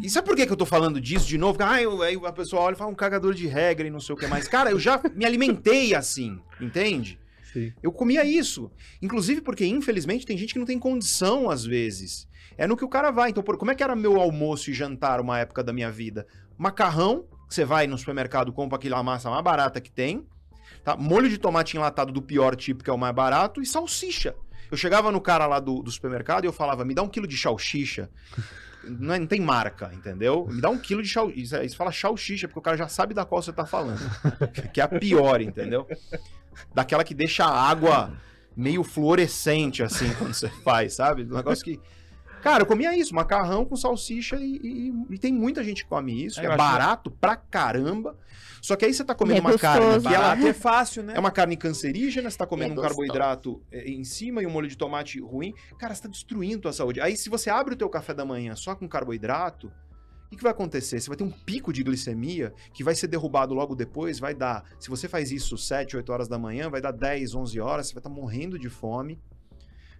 E sabe por que, que eu tô falando disso de novo? Ah, eu- aí a pessoa olha e fala um cagador de regra e não sei o que mais. Cara, eu já me alimentei assim, entende? Sim. Eu comia isso. Inclusive porque, infelizmente, tem gente que não tem condição às vezes. É no que o cara vai. Então, por- como é que era meu almoço e jantar uma época da minha vida? Macarrão, que você vai no supermercado, compra aquela massa mais barata que tem. Tá? Molho de tomate enlatado do pior tipo, que é o mais barato, e salsicha. Eu chegava no cara lá do, do supermercado e eu falava, me dá um quilo de salsicha. Não, é- não tem marca, entendeu? Me dá um quilo de salsicha. Isso fala salsicha, porque o cara já sabe da qual você tá falando. que é a pior, entendeu? Daquela que deixa a água meio fluorescente, assim, quando você faz, sabe? Um negócio que. Cara, eu comia isso, macarrão com salsicha e, e- e tem muita gente que come isso. É, É, barato pra caramba. Só que aí você tá comendo é uma carne gostoso. que ela é fácil, né? é uma carne cancerígena, você tá comendo é um carboidrato é, em cima e um molho de tomate ruim. Cara, você tá destruindo a tua saúde. Aí, se você abre o teu café da manhã só com carboidrato, o que, que vai acontecer? Você vai ter um pico de glicemia que vai ser derrubado logo depois, vai dar... Se você faz isso 7, 8 horas da manhã, vai dar 10, 11 horas, você vai estar morrendo de fome.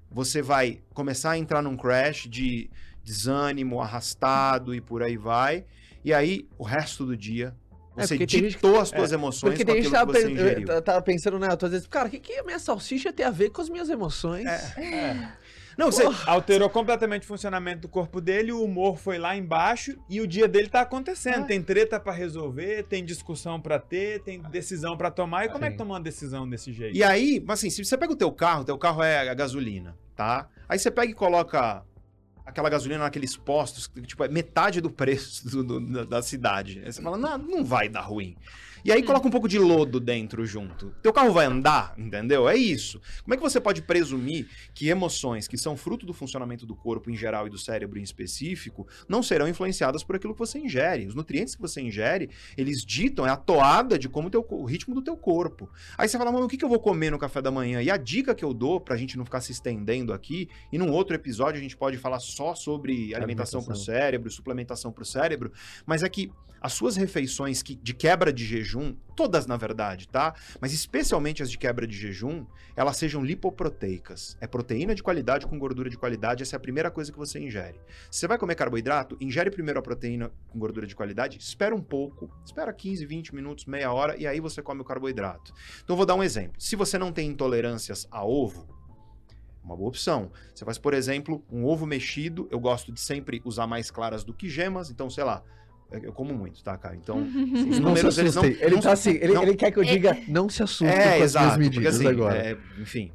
Você vai começar a entrar num crash de desânimo, arrastado e por aí vai. E aí, o resto do dia... É, Você porque tem gente ditou as tuas emoções Porque com aquilo que que tava, você ingeriu. eu tava pensando, né? Às vezes, cara, o que, que a minha salsicha tem a ver com as minhas emoções? Não, você... Alterou completamente o funcionamento do corpo dele, o humor foi lá embaixo e o dia dele tá acontecendo. Ah. Tem treta pra resolver, tem discussão pra ter, tem decisão pra tomar. E como é Sim. que toma uma decisão desse jeito? E aí, mas assim, se você pega o teu carro, teu carro é a gasolina, tá? Aí você pega e coloca aquela gasolina naqueles postos, que, tipo, é metade do preço do- do- da- da cidade. Aí você fala, não, não vai dar ruim. E aí coloca um pouco de lodo dentro junto. Teu carro vai andar, entendeu? É isso. Como é que você pode presumir que emoções que são fruto do funcionamento do corpo em geral e do cérebro em específico não serão influenciadas por aquilo que você ingere? Os nutrientes que você ingere, eles ditam, é a toada de como o, teu, o ritmo do teu corpo. Aí você fala, mas o que, que eu vou comer no café da manhã? E a dica que eu dou, pra gente não ficar se estendendo aqui, e num outro episódio a gente pode falar só sobre alimentação pro Alimentação. cérebro, suplementação pro cérebro, mas é que as suas refeições que, de quebra de jejum, todas na verdade, tá? Mas especialmente as de quebra de jejum, elas sejam lipoproteicas. É proteína de qualidade com gordura de qualidade, essa é a primeira coisa que você ingere. Se você vai comer carboidrato, ingere primeiro a proteína com gordura de qualidade, espera um pouco, espera 15, 20 minutos, meia hora, e aí você come o carboidrato. Então vou dar um exemplo. Se você não tem intolerâncias a ovo, uma boa opção. Você faz, por exemplo, um ovo mexido. Eu gosto de sempre usar mais claras do que gemas, então, sei lá, eu como muito, tá, cara? Então, os Não se números, eles não... Ele não tá assim, ele, não- ele quer que eu É. diga, não se assuste é, com as exato, porque medidas assim, agora. é, enfim,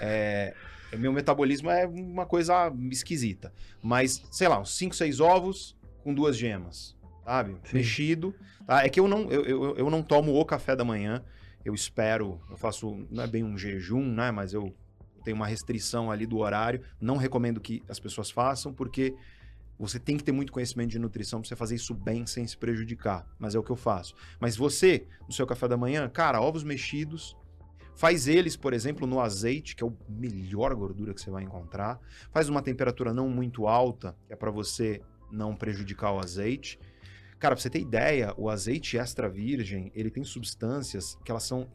é, meu metabolismo é uma coisa esquisita. Mas, sei lá, uns 5, 6 ovos com duas gemas, sabe? Sim. Mexido. Tá? É que eu não, eu, eu, eu não tomo o café da manhã, eu espero, eu faço, não é bem um jejum, né? Mas eu tenho uma restrição ali do horário. Não recomendo que as pessoas façam, porque você tem que ter muito conhecimento de nutrição pra você fazer isso bem sem se prejudicar. Mas é o que eu faço. Mas você, no seu café da manhã, cara, ovos mexidos, faz eles, por exemplo, no azeite, que é a melhor gordura que você vai encontrar. Faz uma temperatura não muito alta, que é para você não prejudicar o azeite. Cara, pra você ter ideia, o azeite extra virgem, ele tem substâncias que elas são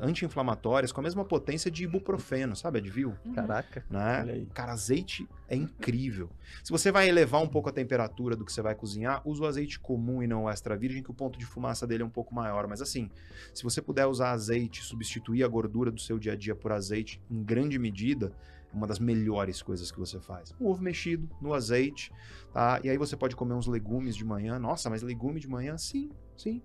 anti-inflamatórias com a mesma potência de ibuprofeno, sabe, Advil? Uhum. Caraca. Né? Olha aí. Cara, azeite é incrível. Se você vai elevar um pouco a temperatura do que você vai cozinhar, usa o azeite comum e não o extra virgem, que o ponto de fumaça dele é um pouco maior. Mas assim, se você puder usar azeite, substituir a gordura do seu dia a dia por azeite em grande medida, é uma das melhores coisas que você faz. Um ovo mexido no azeite, tá? E aí você pode comer uns legumes de manhã. Nossa, mas legume de manhã? Sim, sim.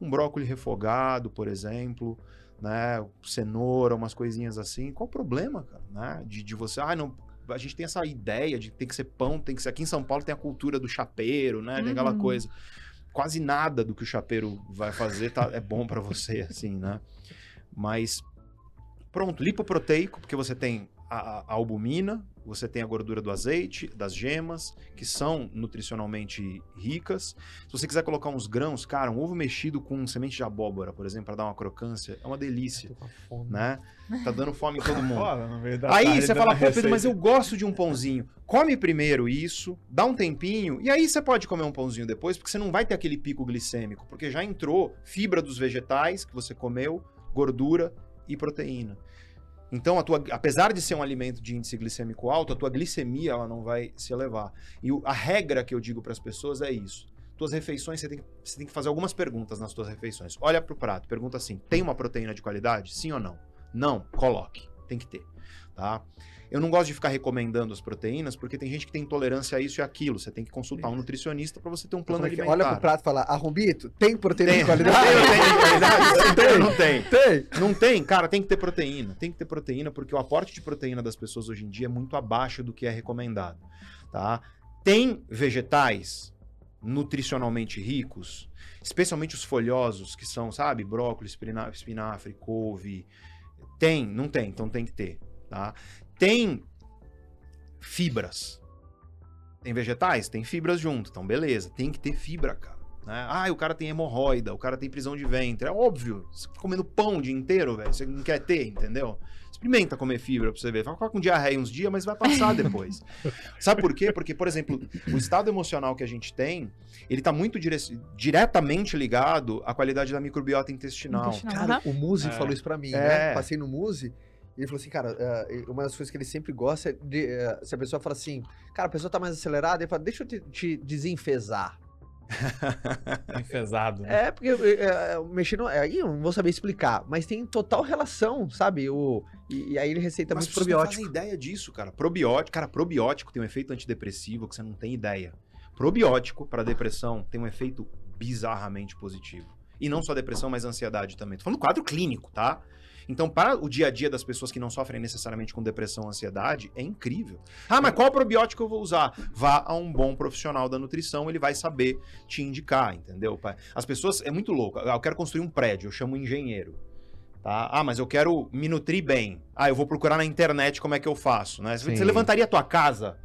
Um brócolis refogado, por exemplo, né? Cenoura, umas coisinhas assim. Qual o problema, cara? Né? De, de você, ah, não. A gente tem essa ideia de que tem que ser pão, tem que ser. Aqui em São Paulo tem a cultura do chapeiro, né? Tem aquela Uhum. coisa. Quase nada do que o chapeiro vai fazer tá, é bom pra você, assim, né? Mas pronto, lipoproteico, porque você tem a- a albumina, você tem a gordura do azeite, das gemas, que são nutricionalmente ricas. Se você quiser colocar uns grãos, cara, um ovo mexido com semente de abóbora, por exemplo, para dar uma crocância, é uma delícia, né? Tá dando fome em todo mundo. Aí você dando fala, pô, Pedro, mas eu gosto de um pãozinho. Come primeiro isso, dá um tempinho, e aí você pode comer um pãozinho depois, porque você não vai ter aquele pico glicêmico, porque já entrou fibra dos vegetais que você comeu, gordura e proteína. Então, tua, apesar de ser um alimento de índice glicêmico alto, a tua glicemia ela não vai se elevar. E o- a regra que eu digo para as pessoas é isso. Tuas refeições, você tem, você tem que fazer algumas perguntas nas tuas refeições. Olha pro prato, pergunta assim: tem uma proteína de qualidade? Sim ou não? Não, coloque. Tem que ter, tá? Eu não gosto de ficar recomendando as proteínas, porque tem gente que tem intolerância a isso e aquilo. Você tem que consultar um nutricionista para você ter um plano alimentar. Olha pro prato e fala, arrombito, tem proteína Tem, de qualidade? Tem, tem? Tem, não tem. Tem. Não tem, cara, tem que ter proteína. Tem que ter proteína, porque o aporte de proteína das pessoas hoje em dia é muito abaixo do que é recomendado, tá? Tem vegetais nutricionalmente ricos, especialmente os folhosos, que são, sabe, brócolis, espina- espinafre, couve. Tem, não tem, então tem que ter, tá? Tem fibras. Tem vegetais? Tem fibras junto, então beleza, tem que ter fibra, cara. Né? Ah, o cara tem hemorroida, o cara tem prisão de ventre. É óbvio. Você fica comendo pão o dia inteiro, velho. Você não quer ter, entendeu? Experimenta comer fibra pra você ver. Vai ficar com diarreia uns dias, mas vai passar depois. Sabe por quê? Porque, por exemplo, o estado emocional que a gente tem, ele tá muito dire- diretamente ligado à qualidade da microbiota intestinal. Intestinal. Cara, o Muzi É. falou isso pra mim, É. né? Passei no Muzi ele falou assim, cara, eh, uma das coisas que ele sempre gosta é de, eh, se a pessoa fala assim, cara, a pessoa tá mais acelerada, ele fala, deixa eu te, te desenfesar. Enfesado. né? É, porque é, mexendo. Aí eu não vou saber explicar, mas tem total relação, sabe? O, e, e aí ele receita Mas muito vocês não probiótico. fazem ideia disso, cara. Probiótico, cara, probiótico tem um efeito antidepressivo que você não tem ideia. Probiótico para depressão tem um efeito bizarramente positivo. E não só depressão, mas ansiedade também. Tô falando quadro clínico, tá? Então, para o dia a dia das pessoas que não sofrem necessariamente com depressão ou ansiedade, é incrível. Ah, mas qual probiótico eu vou usar? Vá a um bom profissional da nutrição, ele vai saber te indicar, entendeu? As pessoas, é muito louco. Ah, eu quero construir um prédio, eu chamo um engenheiro. Tá? Ah, mas eu quero me nutrir bem. Ah, eu vou procurar na internet como é que eu faço, né? Você Sim. levantaria a tua casa,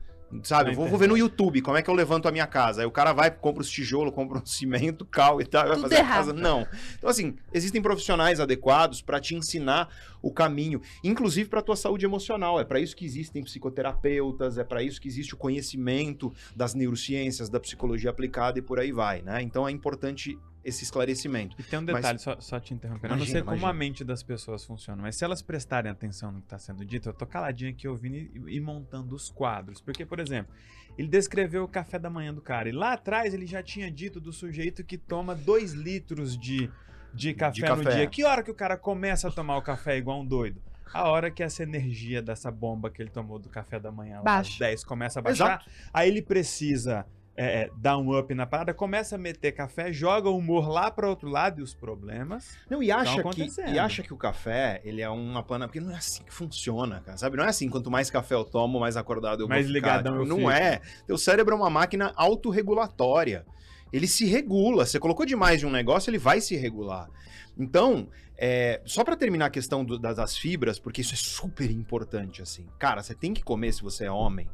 sabe? Vou, vou ver no YouTube como é que eu levanto a minha casa. Aí o cara vai, compra os tijolos, compra um cimento, cal e tal, e vai Tudo fazer a errado. casa. Não. Então, assim, existem profissionais adequados para te ensinar o caminho, inclusive para tua saúde emocional. É para isso que existem psicoterapeutas, é para isso que existe o conhecimento das neurociências, da psicologia aplicada e por aí vai, né? Então é importante esse esclarecimento. E tem um Mas- detalhe, só, só te interrompendo. eu não Imagina, sei como imagina. a mente das pessoas funciona, mas se elas prestarem atenção no que está sendo dito, eu tô caladinho aqui ouvindo e, e montando os quadros. Porque, por exemplo, ele descreveu o café da manhã do cara. E lá atrás ele já tinha dito do sujeito que toma 2 litros de, de, café no café. dia. Que hora que o cara começa a tomar o café igual um doido? A hora que essa energia dessa bomba que ele tomou do café da manhã lá às Baixa. 10 começa a baixar, Exato. aí ele precisa é, é, dar um up na parada, começa a meter café, joga o humor lá para outro lado e os problemas. Não, e acha, que, e acha que o café, ele é uma pana. Porque não é assim que funciona, cara. Sabe? Não é assim, quanto mais café eu tomo, mais acordado eu Mais vou ficar. ligadão eu Não fico. é. Teu cérebro é uma máquina autorregulatória. Ele se regula. Você colocou demais de um negócio, ele vai se regular. Então, é, só pra terminar a questão do- das, das fibras, porque isso é super importante, assim. Cara, você tem que comer, se você é homem,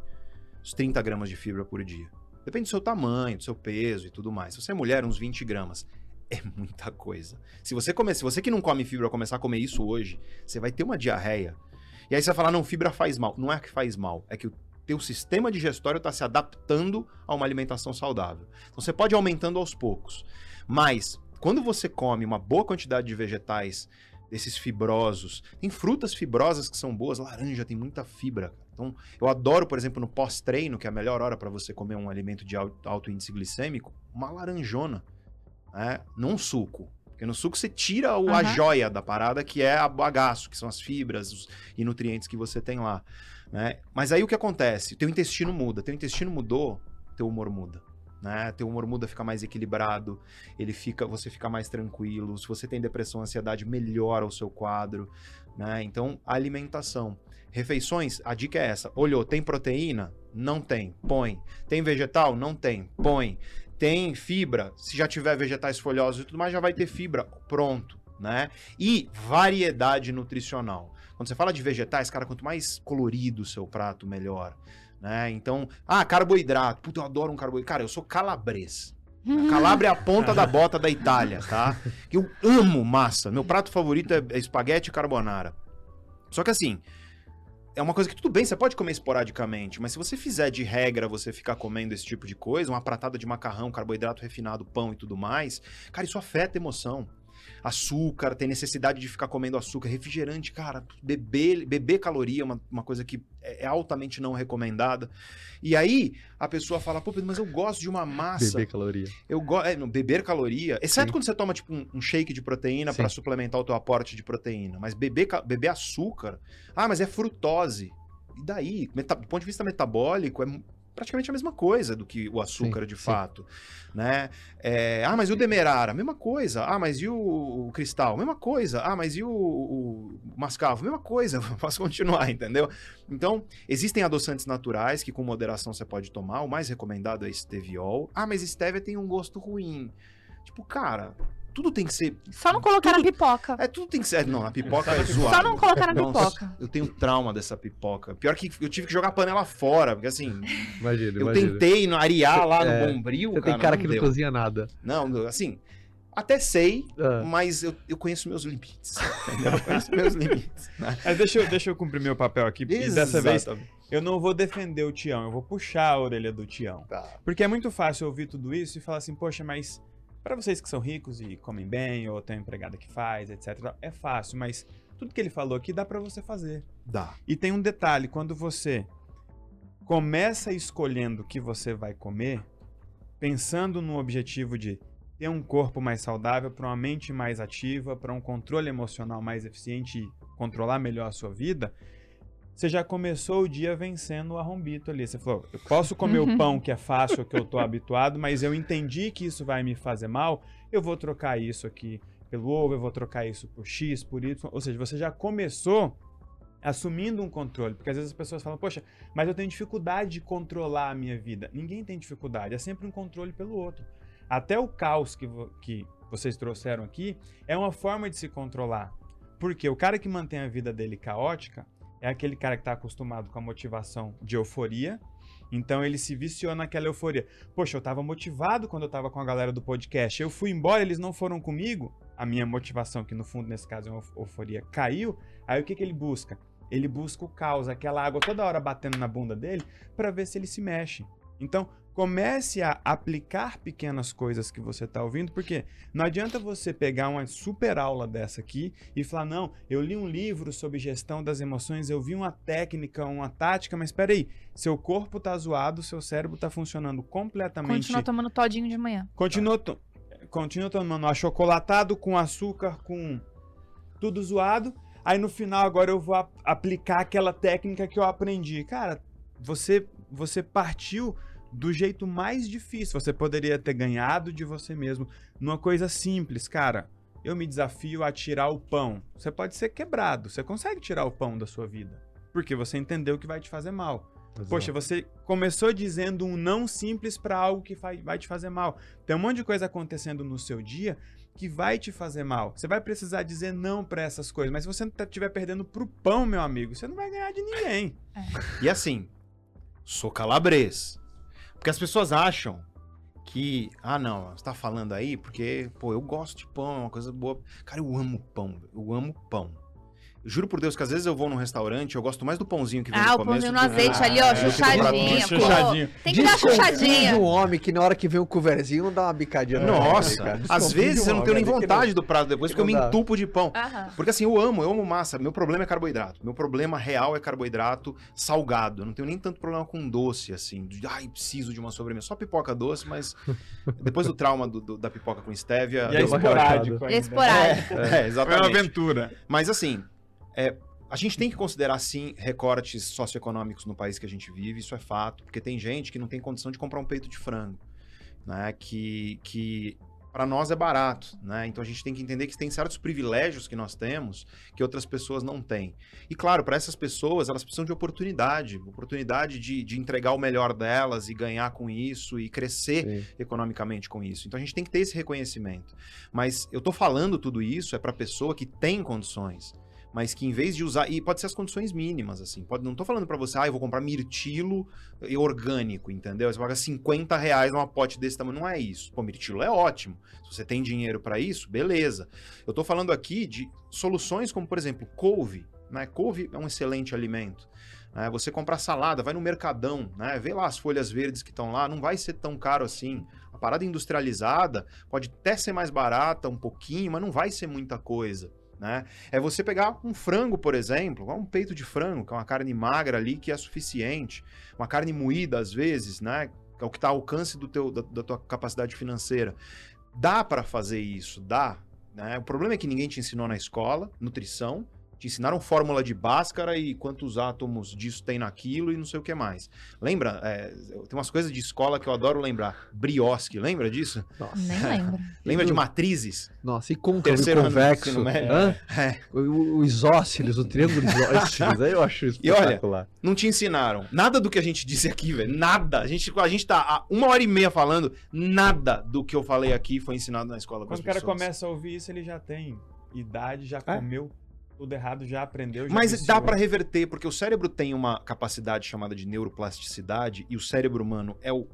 uns 30 gramas de fibra por dia. Depende do seu tamanho, do seu peso e tudo mais. Se você é mulher, uns 20 gramas. É muita coisa. Se você comer, se você que não come fibra começar a comer isso hoje, você vai ter uma diarreia. E aí você vai falar, não, fibra faz mal. Não é que faz mal, é que o teu sistema digestório está se adaptando a uma alimentação saudável. Então você pode ir aumentando aos poucos. Mas quando você come uma boa quantidade de vegetais desses fibrosos, tem frutas fibrosas que são boas, laranja tem muita fibra. Então, eu adoro, por exemplo, no pós-treino, que é a melhor hora para você comer um alimento de al- alto índice glicêmico, uma laranjona, né? Não um suco. Porque no suco você tira o, a Aham. joia da parada, que é a bagaço, que são as fibras os- e nutrientes que você tem lá. Né? Mas aí o que acontece? Teu intestino muda. Teu intestino mudou, teu humor muda. Né? Teu humor muda, fica mais equilibrado, ele fica, você fica mais tranquilo. Se você tem depressão, ansiedade, melhora o seu quadro. Né? Então, alimentação. Refeições, a dica é essa. Olhou, tem proteína? Não tem. Põe. Tem vegetal? Não tem. Põe. Tem fibra? Se já tiver vegetais folhosos e tudo mais, já vai ter fibra. Pronto. Né? E variedade nutricional. Quando você fala de vegetais, cara, quanto mais colorido o seu prato, melhor. Né? Então, ah, carboidrato. Puta, eu adoro um carboidrato. Cara, eu sou calabrês. A Calabria é a ponta da bota da Itália, tá? Eu amo massa. Meu prato favorito é é espaguete carbonara. Só que assim, é uma coisa que tudo bem, você pode comer esporadicamente, mas se você fizer de regra você ficar comendo esse tipo de coisa, uma pratada de macarrão, carboidrato refinado, pão e tudo mais, cara, isso afeta a emoção. Açúcar, tem necessidade de ficar comendo açúcar, refrigerante, cara, beber, beber caloria é uma, uma coisa que é é altamente não recomendada. E aí a pessoa fala, pô, mas eu gosto de uma massa. Beber caloria. Eu gosto. É, beber caloria. Exceto Sim. quando você toma, tipo, um, um shake de proteína para suplementar o teu aporte de proteína. Mas beber, beber açúcar. Ah, mas é frutose. E daí? Do ponto de vista metabólico, é praticamente a mesma coisa do que o açúcar, Sim, de sim. fato. Né? É, ah, mas e o demerara? Mesma coisa. Ah, mas e o, o cristal? Mesma coisa. Ah, mas e o, o mascavo? Mesma coisa. Posso continuar, entendeu? Então, existem adoçantes naturais que com moderação você pode tomar. O mais recomendado é esteviol. Ah, mas stevia tem um gosto ruim. Tipo, cara, tudo tem que ser. Só não colocar na Tudo- pipoca. É, tudo tem que ser. Não, a pipoca é zoada. Só não colocar na Nossa, pipoca. Eu tenho trauma dessa pipoca. Pior que eu tive que jogar a panela fora, porque assim, Imagina, eu imagina. tentei no- arear lá É, no bombril, Você cara. tem cara não que não deu. cozinha nada. Não, assim, até sei, Ah, mas eu, eu conheço meus limites. Eu conheço meus limites. né? Mas deixa, eu- deixa eu cumprir meu papel aqui. E dessa vez Exatamente. eu não vou defender o Tião, eu vou puxar a orelha do Tião. Tá. Porque é muito fácil ouvir tudo isso e falar assim, poxa, mas pra vocês que são ricos e comem bem, ou tem uma empregada que faz, etc. É fácil, mas tudo que ele falou aqui dá pra você fazer. Dá. E tem um detalhe, quando você começa escolhendo o que você vai comer, pensando no objetivo de ter um corpo mais saudável, para uma mente mais ativa, para um controle emocional mais eficiente e controlar melhor a sua vida, você já começou o dia vencendo o arrombito ali. Você falou, eu posso comer o pão que é fácil, que eu tô habituado, mas eu entendi que isso vai me fazer mal, eu vou trocar isso aqui pelo ovo, eu vou trocar isso por X, por Y. Ou seja, você já começou assumindo um controle, porque às vezes as pessoas falam, poxa, mas eu tenho dificuldade de controlar a minha vida. Ninguém tem dificuldade, é sempre um controle pelo outro. Até o caos que, vo- que vocês trouxeram aqui é uma forma de se controlar. Porque o cara que mantém a vida dele caótica é aquele cara que está acostumado com a motivação de euforia. Então ele se viciou naquela euforia. Poxa, eu estava motivado quando eu estava com a galera do podcast. Eu fui embora, eles não foram comigo. A minha motivação, que no fundo nesse caso é uma euf- euforia, caiu. Aí o que, que ele busca? Ele busca o caos, aquela água toda hora batendo na bunda dele, para ver se ele se mexe. Então, comece a aplicar pequenas coisas que você está ouvindo, porque não adianta você pegar uma super aula dessa aqui e falar: não, eu li um livro sobre gestão das emoções, eu vi uma técnica, uma tática, mas espera aí, seu corpo tá zoado, seu cérebro tá funcionando completamente. Continua tomando todinho de manhã. Continua, to- continua tomando achocolatado com açúcar, com tudo zoado. Aí no final agora eu vou aplicar aquela técnica que eu aprendi. Cara, você você partiu do jeito mais difícil. Você poderia ter ganhado de você mesmo numa coisa simples, cara. Eu me desafio a tirar o pão. Você pode ser quebrado, você consegue tirar o pão da sua vida, porque você entendeu que vai te fazer mal. Poxa, você começou dizendo um não simples para algo que vai, te fazer mal. Tem um monte de coisa acontecendo no seu dia que vai te fazer mal. Você vai precisar dizer não para essas coisas, mas se você estiver perdendo pro pão, meu amigo, você não vai ganhar de ninguém. E assim, sou calabrês. Porque as pessoas acham que, ah, não, você tá falando aí porque, pô, eu gosto de pão, é uma coisa boa. Cara, eu amo pão, eu amo pão. Juro por Deus que às vezes eu vou num restaurante, eu gosto mais do pãozinho que vem Ah, no o começo. pãozinho no do que- azeite Ah, ali, ó, é, chuchadinha. pô. chuchadinho. Tem que dar chuchadinha. um homem que na hora que vem o coverzinho não dá uma bicadinha. no Nossa, cara. às vezes um eu não tenho nem é vontade do prato depois, que porque eu me entupo de pão. Aham. Porque assim, eu amo, eu amo massa. Meu problema é carboidrato. Meu problema real é carboidrato salgado. Eu não tenho nem tanto problema com doce, assim. De, ai, preciso de uma sobremesa. Só pipoca doce, mas depois do trauma do- do- da pipoca com stevia... E é uma esporádico ainda. Esporádico. É, É uma exatamente. aventura. Mas assim, é, a gente tem que considerar, sim, recortes socioeconômicos no país que a gente vive, isso é fato, porque tem gente que não tem condição de comprar um peito de frango, né? Que, que para nós é barato, né? Então a gente tem que entender que tem certos privilégios que nós temos que outras pessoas não têm. E claro, para essas pessoas, elas precisam de oportunidade, oportunidade de, de entregar o melhor delas e ganhar com isso e crescer Sim. economicamente com isso. Então a gente tem que ter esse reconhecimento. Mas eu tô falando tudo isso é para pessoa que tem condições, mas que em vez de usar e pode ser as condições mínimas assim. Pode não tô falando para você, ah, eu vou comprar mirtilo e orgânico, entendeu? Você paga 50 reais numa pote desse tamanho, não é isso. Pô, mirtilo é ótimo. Se você tem dinheiro para isso, beleza. Eu tô falando aqui de soluções como, por exemplo, couve, né? Couve é um excelente alimento. né? Você comprar salada, vai no mercadão, né? Vê lá as folhas verdes que estão lá, não vai ser tão caro assim. A parada industrializada pode até ser mais barata um pouquinho, mas não vai ser muita coisa. Né? É você pegar um frango, por exemplo, um peito de frango, que é uma carne magra ali que é suficiente, uma carne moída às vezes, né? É o que está ao alcance do teu, da, da tua capacidade financeira. Dá para fazer isso, dá. Né? O problema é que ninguém te ensinou na escola, nutrição, te ensinaram fórmula de Bhaskara e quantos átomos disso tem naquilo e não sei o que mais. Lembra? é, tem umas coisas de escola que eu adoro lembrar. Briosque, lembra disso? Nossa. Nem lembro. Lembra de matrizes? Nossa, e côncavo e convexo. É. O, o- o isósceles, o triângulo isósceles. Aí eu acho E olha, espetacular. Não te ensinaram. Nada do que a gente disse aqui, velho. Nada. A gente, a gente tá há uma hora e meia falando. Nada do que eu falei aqui foi ensinado na escola Quando o cara pessoas. começa a ouvir isso, ele já tem idade, já É. comeu tudo errado, já aprendeu, já Mas viciou. dá pra reverter, porque o cérebro tem uma capacidade chamada de neuroplasticidade, e o cérebro humano é o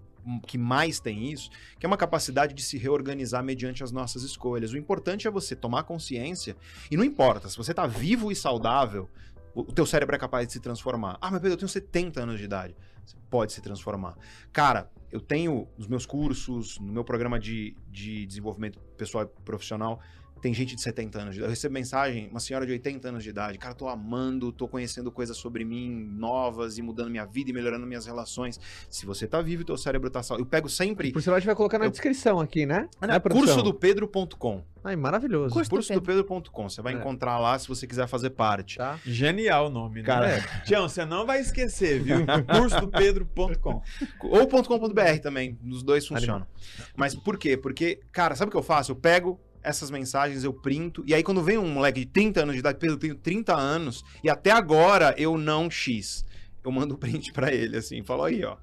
que mais tem isso, que é uma capacidade de se reorganizar mediante as nossas escolhas. O importante é você tomar consciência, e não importa, se você tá vivo e saudável, o o teu cérebro é capaz de se transformar. Ah, mas Pedro, eu tenho 70 anos de idade. Você pode se transformar. Cara, eu tenho nos meus cursos, no meu programa de, de desenvolvimento pessoal e profissional, tem gente de 70 anos de idade. Eu recebo mensagem, uma senhora de 80 anos de idade. Cara, tô amando, tô conhecendo coisas sobre mim novas e mudando minha vida e melhorando minhas relações. Se você tá vivo e teu cérebro tá saudável. Eu pego sempre. Por sinal, a gente vai colocar na Eu- descrição aqui, né? Né, produção? curso do pedro.com. Ai, maravilhoso. Curso do Curso do pedro.com. Você vai É. encontrar lá se você quiser fazer parte. Tá? Genial o nome, né? Cara, É. Tião, você não vai esquecer, viu? Cursodopedro.com. Ou .com.br também, os dois funcionam. Mas por quê? Porque, cara, sabe o que eu faço? Eu pego essas mensagens, eu printo, e aí quando vem um moleque de 30 anos de idade, Pedro, eu tenho 30 anos, e até agora eu não X. Eu mando o print pra ele, assim, falo aí, ó.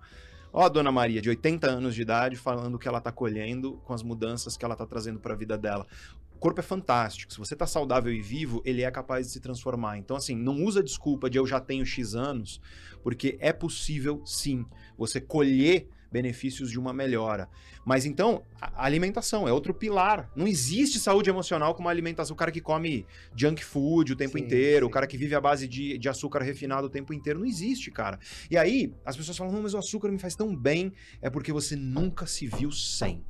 Ó a dona Maria, de 80 anos de idade, falando que ela tá colhendo com as mudanças que ela tá trazendo pra vida dela. O corpo é fantástico. Se você tá saudável e vivo, ele é capaz de se transformar. Então, assim, não usa desculpa de eu já tenho X anos, porque é possível, sim, você colher benefícios de uma melhora. Mas então, a a alimentação é outro pilar. Não existe saúde emocional como uma alimentação. O cara que come junk food o tempo Sim, inteiro, o sim. cara que vive à base de, de açúcar refinado o tempo inteiro. Não existe, cara. E aí, as pessoas falam, não, mas o açúcar me faz tão bem. É porque você nunca se viu sem.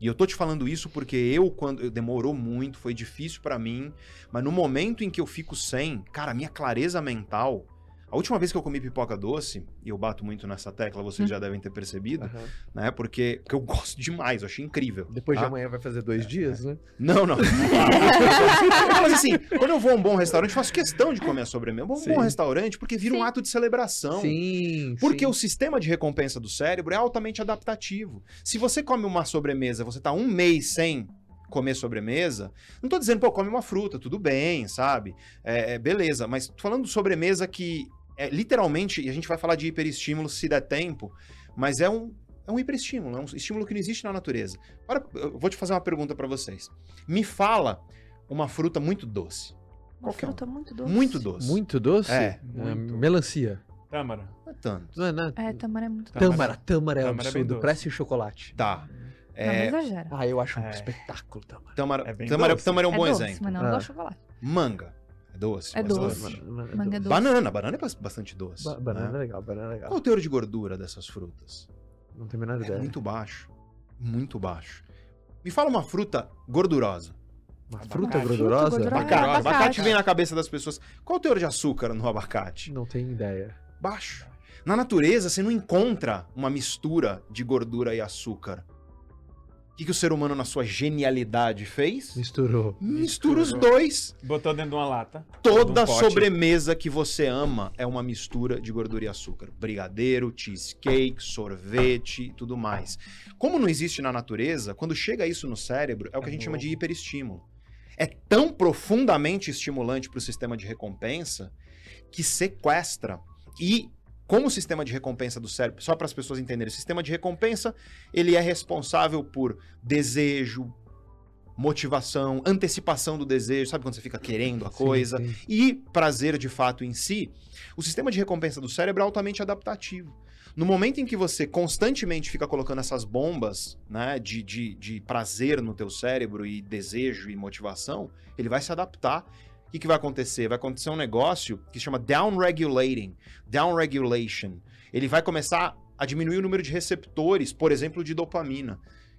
E eu tô te falando isso porque eu, quando. Demorou muito, foi difícil pra mim. Mas no momento em que eu fico sem, cara, a minha clareza mental. A última vez que eu comi pipoca doce, e eu bato muito nessa tecla, vocês já devem ter percebido, Aham. né? Porque, porque eu gosto demais, eu achei incrível. Depois de tá? amanhã vai fazer dois dias, né? Não, não. Mas assim, quando eu vou a um bom restaurante, eu faço questão de comer a sobremesa. Eu vou a um Sim. bom restaurante porque vira um Sim. ato de celebração. Sim. Porque sim. o sistema de recompensa do cérebro é altamente adaptativo. Se você come uma sobremesa, você tá um mês sem comer sobremesa, não tô dizendo, pô, come uma fruta, tudo bem, sabe? É, é, beleza, mas tô falando de sobremesa que é literalmente, e a gente vai falar de hiperestímulo se der tempo, mas é um, é um hiperestímulo, é um estímulo que não existe na natureza. Agora, eu vou te fazer uma pergunta pra vocês. Me fala uma fruta muito doce. Uma Qualquer fruta muito doce. Muito doce. Muito doce? É, muito. melancia. Tâmara. Não é tanto. Não é, não é- É, tamara é muito doce. Tâmara, tâmara é Tâmara é absurdo. doce. Parece chocolate. Tá. Não, não É, exagera. Ah, eu acho um É. espetáculo, tâmara. tâmara, É bem tâmara, doce. tâmara é um é bom doce, exemplo. mas não Ah. igual chocolate. Manga. É doce. É bastante. doce. Banana, Manga doce. Banana, banana é bas- bastante doce. Ba- banana é né? legal, banana é legal. Qual o teor de gordura dessas frutas? Não tenho a menor É ideia. muito baixo. Muito baixo. Me fala uma fruta gordurosa. Uma fruta Abacate. gordurosa? Fruta gordurosa. Abacate. abacate. Abacate vem na cabeça das pessoas. Qual o teor de açúcar no abacate? Não tenho ideia. Baixo. Na natureza, você não encontra uma mistura de gordura e açúcar. O que, que o ser humano, na sua genialidade, fez? Misturou. Mistura os dois. Botou dentro de uma lata. Toda pote. sobremesa que você ama é uma mistura de gordura e açúcar. Brigadeiro, cheesecake, sorvete e tudo mais. Como não existe na natureza, quando chega isso no cérebro, é o que É a gente chama de hiperestímulo. É tão profundamente estimulante para o sistema de recompensa que sequestra. E como o sistema de recompensa do cérebro, só para as pessoas entenderem, o sistema de recompensa, ele é responsável por desejo, motivação, antecipação do desejo, sabe quando você fica querendo a Sim, coisa? sim. e prazer de fato em si, o sistema de recompensa do cérebro é altamente adaptativo. No momento em que você constantemente fica colocando essas bombas né, de, de, de prazer no teu cérebro e desejo e motivação, ele vai se adaptar. O que, que vai acontecer? Vai acontecer um negócio que se chama downregulating, downregulation. Ele vai começar a diminuir o número de receptores, por exemplo, de dopamina,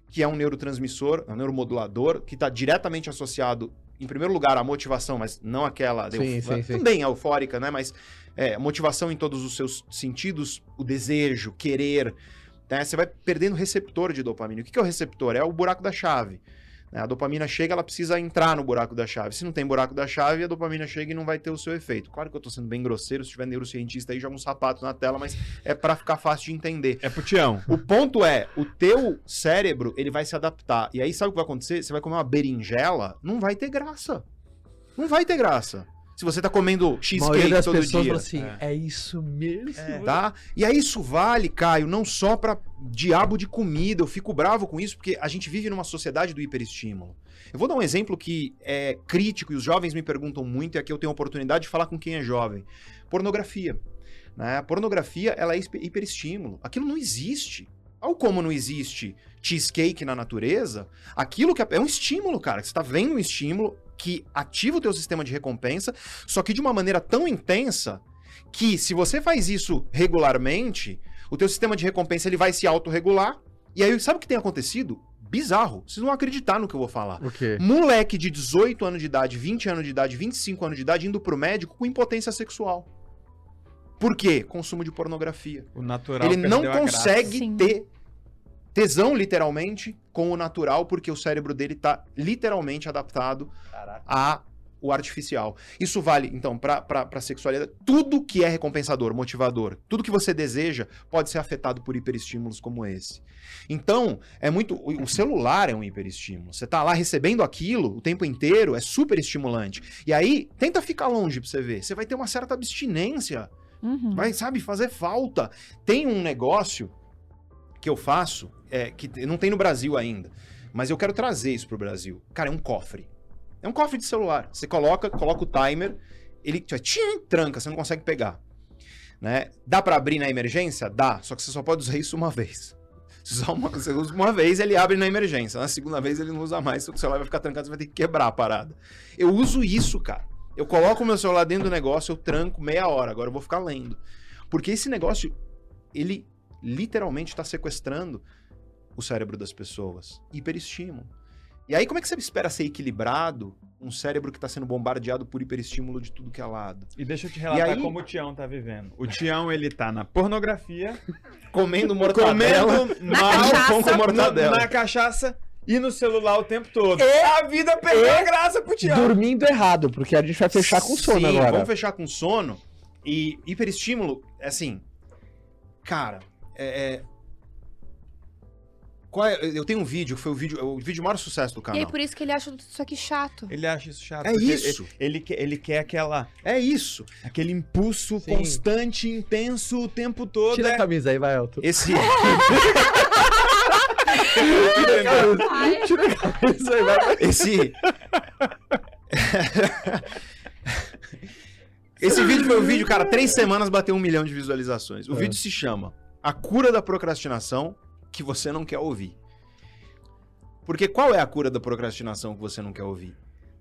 que é um neurotransmissor, um neuromodulador, que está diretamente associado, em primeiro lugar, à motivação, mas não aquela Sim, sim, sim. também a eufórica, né? Mas é, motivação em todos os seus sentidos, o desejo, querer. né? Você vai perdendo receptor de dopamina. O que é o receptor? É o buraco da chave. Né? A dopamina chega, ela precisa entrar no buraco da chave. Se não tem buraco da chave, a dopamina chega e não vai ter o seu efeito. Claro que eu tô sendo bem grosseiro, se tiver neurocientista aí, joga um sapato na tela, mas é para ficar fácil de entender. É pro Tião. O ponto é, o teu cérebro, ele vai se adaptar. E aí, sabe o que vai acontecer? Você vai comer uma berinjela, não vai ter graça. Não vai ter graça. Se você tá comendo cheesecake todo pessoas dia. assim, é, isso mesmo? Tá? E aí isso vale, Caio, não só pra diabo de comida. Eu fico bravo com isso porque a gente vive numa sociedade do hiperestímulo. Eu vou dar um exemplo que é crítico e os jovens me perguntam muito e aqui eu tenho a oportunidade de falar com quem é jovem. Pornografia. Né? Pornografia, ela é hiper- hiperestímulo. Aquilo não existe. Ou como não existe cheesecake na natureza, aquilo que é é um estímulo, cara. Você tá vendo um estímulo que ativa o teu sistema de recompensa, só que de uma maneira tão intensa que se você faz isso regularmente, o teu sistema de recompensa ele vai se autorregular. E aí, sabe o que tem acontecido? Bizarro. Vocês não vão acreditar no que eu vou falar. O quê? Moleque de 18 anos de idade, 20 anos de idade, 25 anos de idade indo pro médico com impotência sexual. Por quê? Consumo de pornografia. O natural Ele não perdeu a graça. consegue Sim. ter tesão, literalmente, com o natural, porque o cérebro dele tá literalmente adaptado a o artificial. Isso vale, então, pra, pra, pra sexualidade. Tudo que é recompensador, motivador, tudo que você deseja pode ser afetado por hiperestímulos como esse. Então, é muito. O o celular é um hiperestímulo. Você tá lá recebendo aquilo o tempo inteiro, é super estimulante. E aí, tenta ficar longe pra você ver. Você vai ter uma certa abstinência. Uhum. Vai, sabe, fazer falta. Tem um negócio que eu faço, é, que não tem no Brasil ainda, mas eu quero trazer isso pro Brasil. Cara, é um cofre. É um cofre de celular. Você coloca, coloca o timer, ele tchim, tranca, você não consegue pegar. Né? Dá pra abrir na emergência? Dá, só que você só pode usar isso uma vez. Usar uma, você usa uma vez, ele abre na emergência. Na segunda vez, ele não usa mais. O celular vai ficar trancado, você vai ter que quebrar a parada. Eu uso isso, cara. Eu coloco o meu celular dentro do negócio, eu tranco meia hora. Agora eu vou ficar lendo. Porque esse negócio, ele literalmente está sequestrando o cérebro das pessoas. Hiperestímulo. E aí, como é que você espera ser equilibrado um cérebro que está sendo bombardeado por hiperestímulo de tudo que é lado? E deixa eu te relatar aí- como o Tião tá vivendo. O Tião, ele tá na pornografia, Comendo mortadela. comendo Na mal, cachaça. pão com na, mortadela. na cachaça e no celular o tempo todo. a vida perdeu a graça pro Tião. Dormindo errado, porque a gente vai fechar com sono Sim, agora. Vamos fechar com sono. E hiperestímulo, assim. Cara, é. é- Qual é- eu tenho um vídeo, que foi o vídeo, o vídeo maior sucesso do E canal. aí, por isso que ele acha isso aqui chato. Ele acha isso chato. É isso. Ele, ele quer, ele quer aquela, É isso. aquele impulso Sim. constante, intenso o tempo todo. Tira é- a camisa aí, vai, Elton. Esse. Tira a camisa aí, vai. Esse. Esse vídeo foi o vídeo, cara, três semanas bateu um milhão de visualizações. O É. vídeo se chama A Cura da Procrastinação que você não quer ouvir. Porque qual é a cura da procrastinação que você não quer ouvir?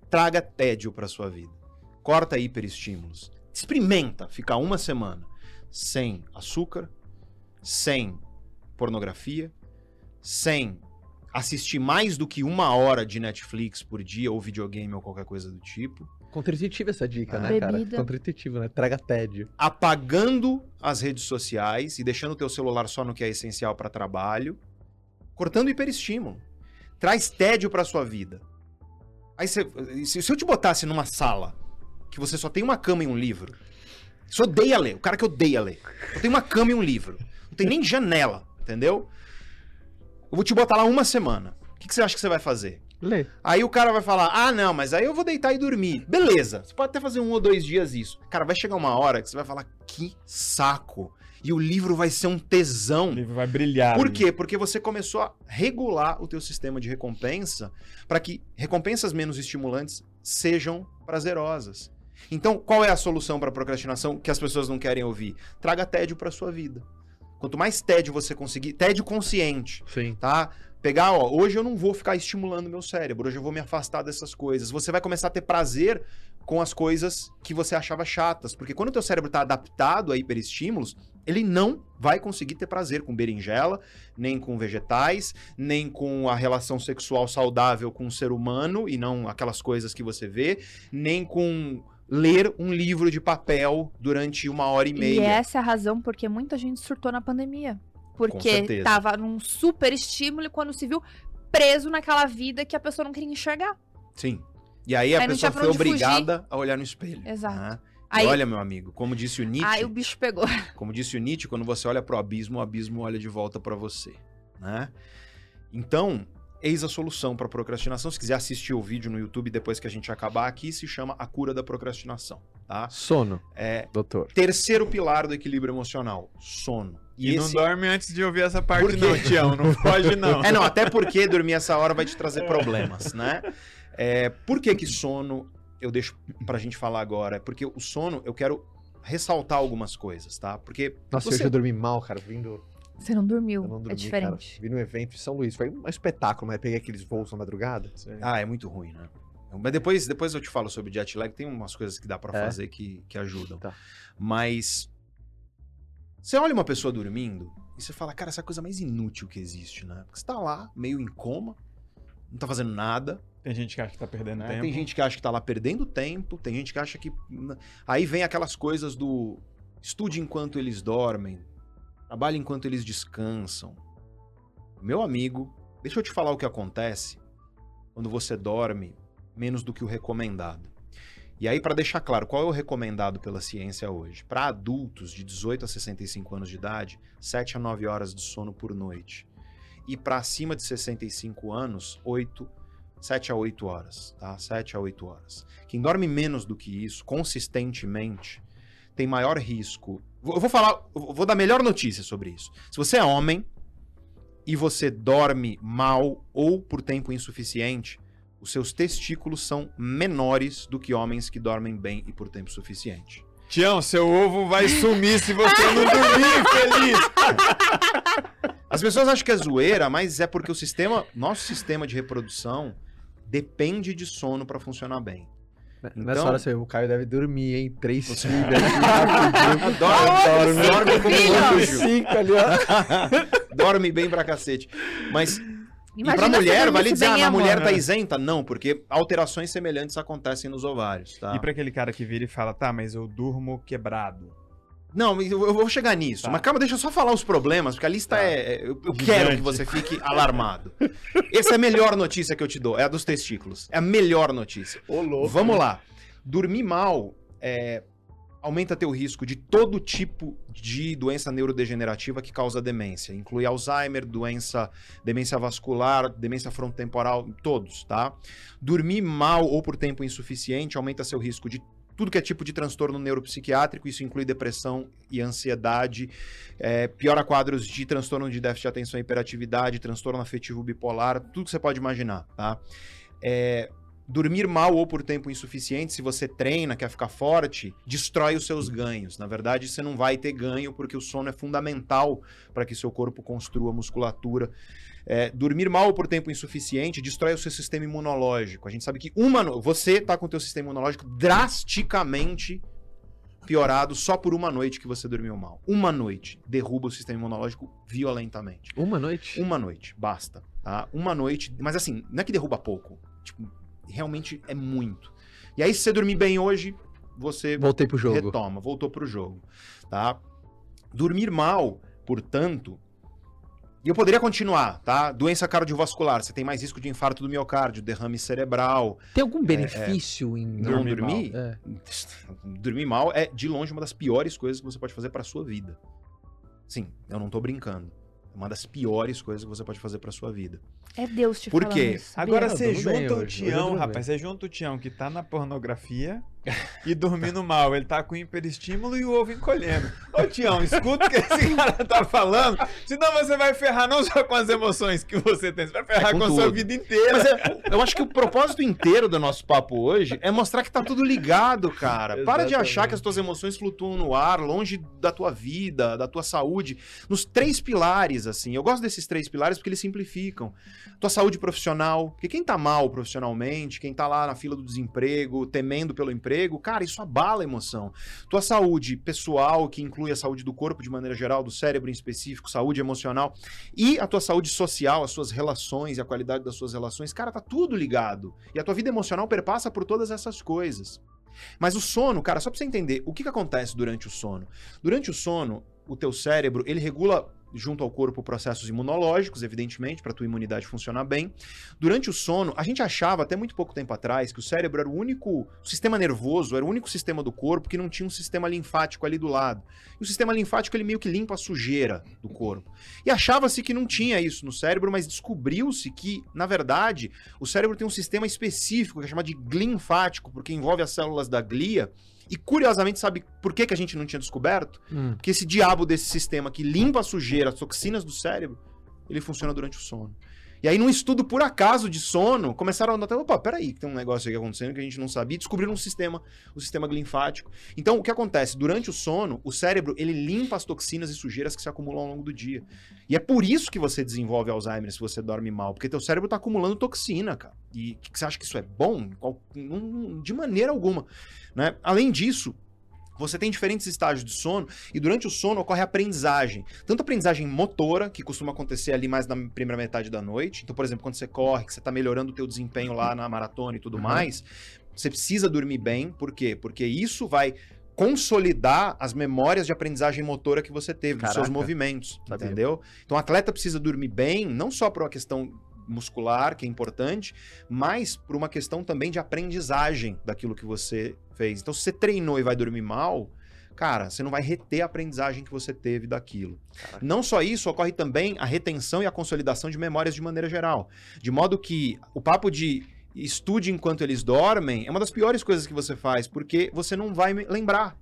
Traga tédio pra sua vida. corta hiperestímulos. Experimenta ficar uma semana sem açúcar, sem pornografia, sem assistir mais do que uma hora de Netflix por dia ou videogame ou qualquer coisa do tipo, Contra-intuitiva essa dica, Ah. né, cara? Bebida. Contra-intuitivo, né? Traga tédio. apagando as redes sociais e deixando o teu celular só no que é essencial para trabalho, cortando o hiperestímulo. Traz tédio para sua vida. Aí você- se, se eu te botasse numa sala que você só tem uma cama e um livro, você odeia ler, o cara que odeia ler. Eu tenho uma cama e um livro. Não tem nem janela, entendeu? Eu vou te botar lá uma semana. O que, que você acha que você vai fazer? Lê. Aí o cara vai falar: ah, não, mas aí eu vou deitar e dormir. Beleza, você pode até fazer um ou dois dias isso. Cara, vai chegar uma hora que você vai falar: que saco. E o livro vai ser um O tesão. livro vai brilhar. Por quê? Porque você começou a regular o teu sistema de recompensa para que recompensas menos estimulantes sejam prazerosas. Então, qual é a solução para procrastinação que as pessoas não querem ouvir? Traga tédio para sua vida. Quanto mais tédio você conseguir, tédio consciente, Sim. tá? Pegar, ó, hoje eu não vou ficar estimulando meu cérebro, hoje eu vou me afastar dessas coisas. Você vai começar a ter prazer com as coisas que você achava chatas, porque quando o teu cérebro tá adaptado a hiperestímulos, ele não vai conseguir ter prazer com berinjela, nem com vegetais, nem com a relação sexual saudável com o ser humano e não aquelas coisas que você vê, nem com ler um livro de papel durante uma hora e meia. E essa é a razão porque muita gente surtou na pandemia. Porque tava num super estímulo e quando se viu preso naquela vida que a pessoa não queria enxergar. Sim. E aí a Aí não pessoa pra foi onde fugir. obrigada a olhar no espelho. Exato. né? E Aí, olha, meu amigo, como disse o Nietzsche, aí o bicho pegou. como disse o Nietzsche, quando você olha pro abismo, o abismo olha de volta pra você, né? Então, eis a solução pra procrastinação. Se quiser assistir o vídeo no YouTube depois que a gente acabar aqui, se chama A Cura da Procrastinação, tá? Sono, É doutor. terceiro pilar do equilíbrio emocional, sono. E, não esse- dorme antes de ouvir essa parte, Por quê? não, Tião. Não pode, não. É, não, até porque dormir essa hora vai te trazer problemas, né? É, por que que sono eu deixo pra gente falar agora? Porque o sono, eu quero ressaltar algumas coisas, tá? Porque Nossa, Você- eu dormi mal, cara, vindo... Você não dormiu. Eu não dormi, é diferente. cara. Vi no evento em São Luís. Foi um espetáculo, mas peguei aqueles voos na madrugada. Ah, é muito ruim, né? Mas depois, depois eu te falo sobre jet lag. Tem umas coisas que dá pra É? fazer que, que ajudam. Tá. Mas você olha uma pessoa dormindo e você fala, cara, essa é a coisa mais inútil que existe, né? Porque você tá lá, meio em coma, não tá fazendo nada. Tem gente que acha que tá perdendo né? tempo. Tem gente que acha que tá lá perdendo tempo, tem gente que acha que. Aí vem aquelas coisas do estude enquanto eles dormem, trabalhe enquanto eles descansam. Meu amigo, deixa eu te falar o que acontece quando você dorme menos do que o recomendado. E aí, para deixar claro, qual é o recomendado pela ciência hoje? Para adultos de 18 a 65 anos de idade, 7 a 9 horas de sono por noite. E para acima de 65 anos, 8 7 a 8 horas, tá? 7 a 8 horas. Quem dorme menos do que isso, consistentemente, tem maior risco. Vou- Eu vou falar, eu vou dar a melhor notícia sobre isso. Se você é homem e você dorme mal ou por tempo insuficiente, os seus testículos são menores do que homens que dormem bem e por tempo suficiente. Tião, seu ovo vai sumir se você não dormir, feliz. As pessoas acham que é zoeira, mas é porque o sistema, nosso sistema de reprodução depende de sono para funcionar bem. Nessa Então- hora você- o Caio deve dormir, hein? Três Você- filhos aqui, Dorme, Adoro, dorme como um. Cinco ali, ó. Dorme bem pra cacete. Mas e pra Imagina mulher, vale dizer, ah, a mulher tá É. isenta? Não, porque alterações semelhantes acontecem nos ovários, tá? E pra aquele cara que vira e fala, tá, mas eu durmo quebrado. Não, eu vou chegar nisso. Tá. Mas calma, deixa eu só falar os problemas, porque a lista Tá. é. é- Eu, eu quero que você fique alarmado. Essa é a melhor notícia que eu te dou. É a dos testículos. É a melhor notícia. Ô, louco. Vamos lá. Dormir mal é, aumenta teu risco de todo tipo de doença neurodegenerativa que causa demência. Inclui Alzheimer, doença, demência vascular, demência frontotemporal, todos, tá? Dormir mal ou por tempo insuficiente aumenta seu risco de tudo que é tipo de transtorno neuropsiquiátrico, isso inclui depressão e ansiedade, é, piora quadros de transtorno de déficit de atenção e hiperatividade, transtorno afetivo bipolar, tudo que você pode imaginar, tá? É, dormir mal ou por tempo insuficiente, se você treina, quer ficar forte, destrói os seus ganhos. Na verdade, você não vai ter ganho porque o sono é fundamental para que seu corpo construa musculatura. É, dormir mal por tempo insuficiente destrói o seu sistema imunológico. A gente sabe que uma no... você tá com o teu sistema imunológico drasticamente piorado só por uma noite que você dormiu mal. Uma noite derruba o sistema imunológico violentamente. Uma noite? Uma noite, basta. Tá? Uma noite, mas assim, não é que derruba pouco. Tipo, realmente é muito. E aí, se você dormir bem hoje, você Voltei pro jogo. retoma, voltou pro jogo. Tá? Dormir mal, portanto. E eu poderia continuar, tá? Doença cardiovascular, você tem mais risco de infarto do miocárdio, derrame cerebral. Tem algum benefício em Não Dormir dormir? É. Dormir mal é, de longe, uma das piores coisas que você pode fazer pra sua vida. Sim, eu não tô brincando. É uma das piores coisas que você pode fazer pra sua vida. É Deus te Por falando quê? isso? Agora você bem junta o Tião, rapaz, você junta o Tião que tá na pornografia e dormindo mal. Ele tá com hiperestímulo e o ovo encolhendo. Ô Tião, escuta o que esse cara tá falando, senão você vai ferrar não só com as emoções que você tem, você vai ferrar É com com, a sua vida inteira. Mas é- eu acho que o propósito inteiro do nosso papo hoje é mostrar que tá tudo ligado, cara. Para de achar Exatamente. que as tuas emoções flutuam no ar, longe da tua vida, da tua saúde. Nos três pilares, assim. Eu gosto desses três pilares porque eles simplificam. Tua saúde profissional, porque quem tá mal profissionalmente, quem tá lá na fila do desemprego, temendo pelo emprego, cara, isso abala a emoção. Tua saúde pessoal, que inclui a saúde do corpo de maneira geral, do cérebro em específico, saúde emocional, e a tua saúde social, as suas relações e a qualidade das suas relações, cara, tá tudo ligado. E a tua vida emocional perpassa por todas essas coisas. Mas o sono, cara, só pra você entender, o que, que acontece durante o sono? Durante o sono, o teu cérebro, ele regula junto ao corpo processos imunológicos, evidentemente, para tua imunidade funcionar bem. Durante o sono, a gente achava até muito pouco tempo atrás que o cérebro era o único sistema nervoso, era o único sistema do corpo que não tinha um sistema linfático ali do lado. E o sistema linfático ele meio que limpa a sujeira do corpo. E achava-se que não tinha isso no cérebro, mas descobriu-se que, na verdade, o cérebro tem um sistema específico que é chamado de glinfático, porque envolve as células da glia. E curiosamente, sabe por que, que a gente não tinha descoberto? Hum. Porque esse diabo desse sistema que limpa a sujeira, as toxinas do cérebro, ele funciona durante o sono. E aí, num estudo por acaso de sono, começaram a notar, opa, peraí, tem um negócio aqui acontecendo que a gente não sabia, descobriram um sistema, o sistema linfático. Então, o que acontece? Durante o sono, o cérebro, ele limpa as toxinas e sujeiras que se acumulam ao longo do dia. E é por isso que você desenvolve Alzheimer se você dorme mal, porque teu cérebro tá acumulando toxina, cara. E você acha que isso é bom? De maneira alguma. Né? Além disso, você tem diferentes estágios de sono e durante o sono ocorre aprendizagem. Tanto aprendizagem motora, que costuma acontecer ali mais na primeira metade da noite. Então, por exemplo, quando você corre, que você está melhorando o teu desempenho lá na maratona e tudo Uhum. mais, você precisa dormir bem. Por quê? Porque isso vai consolidar as memórias de aprendizagem motora que você teve, dos seus Caraca. movimentos, Sabia. entendeu? Então, o atleta precisa dormir bem, não só por uma questão muscular, que é importante, mas por uma questão também de aprendizagem daquilo que você fez. Então, se você treinou e vai dormir mal, cara, você não vai reter a aprendizagem que você teve daquilo. Não só isso, ocorre também a retenção e a consolidação de memórias de maneira geral. De modo que o papo de estude enquanto eles dormem é uma das piores coisas que você faz, porque você não vai lembrar.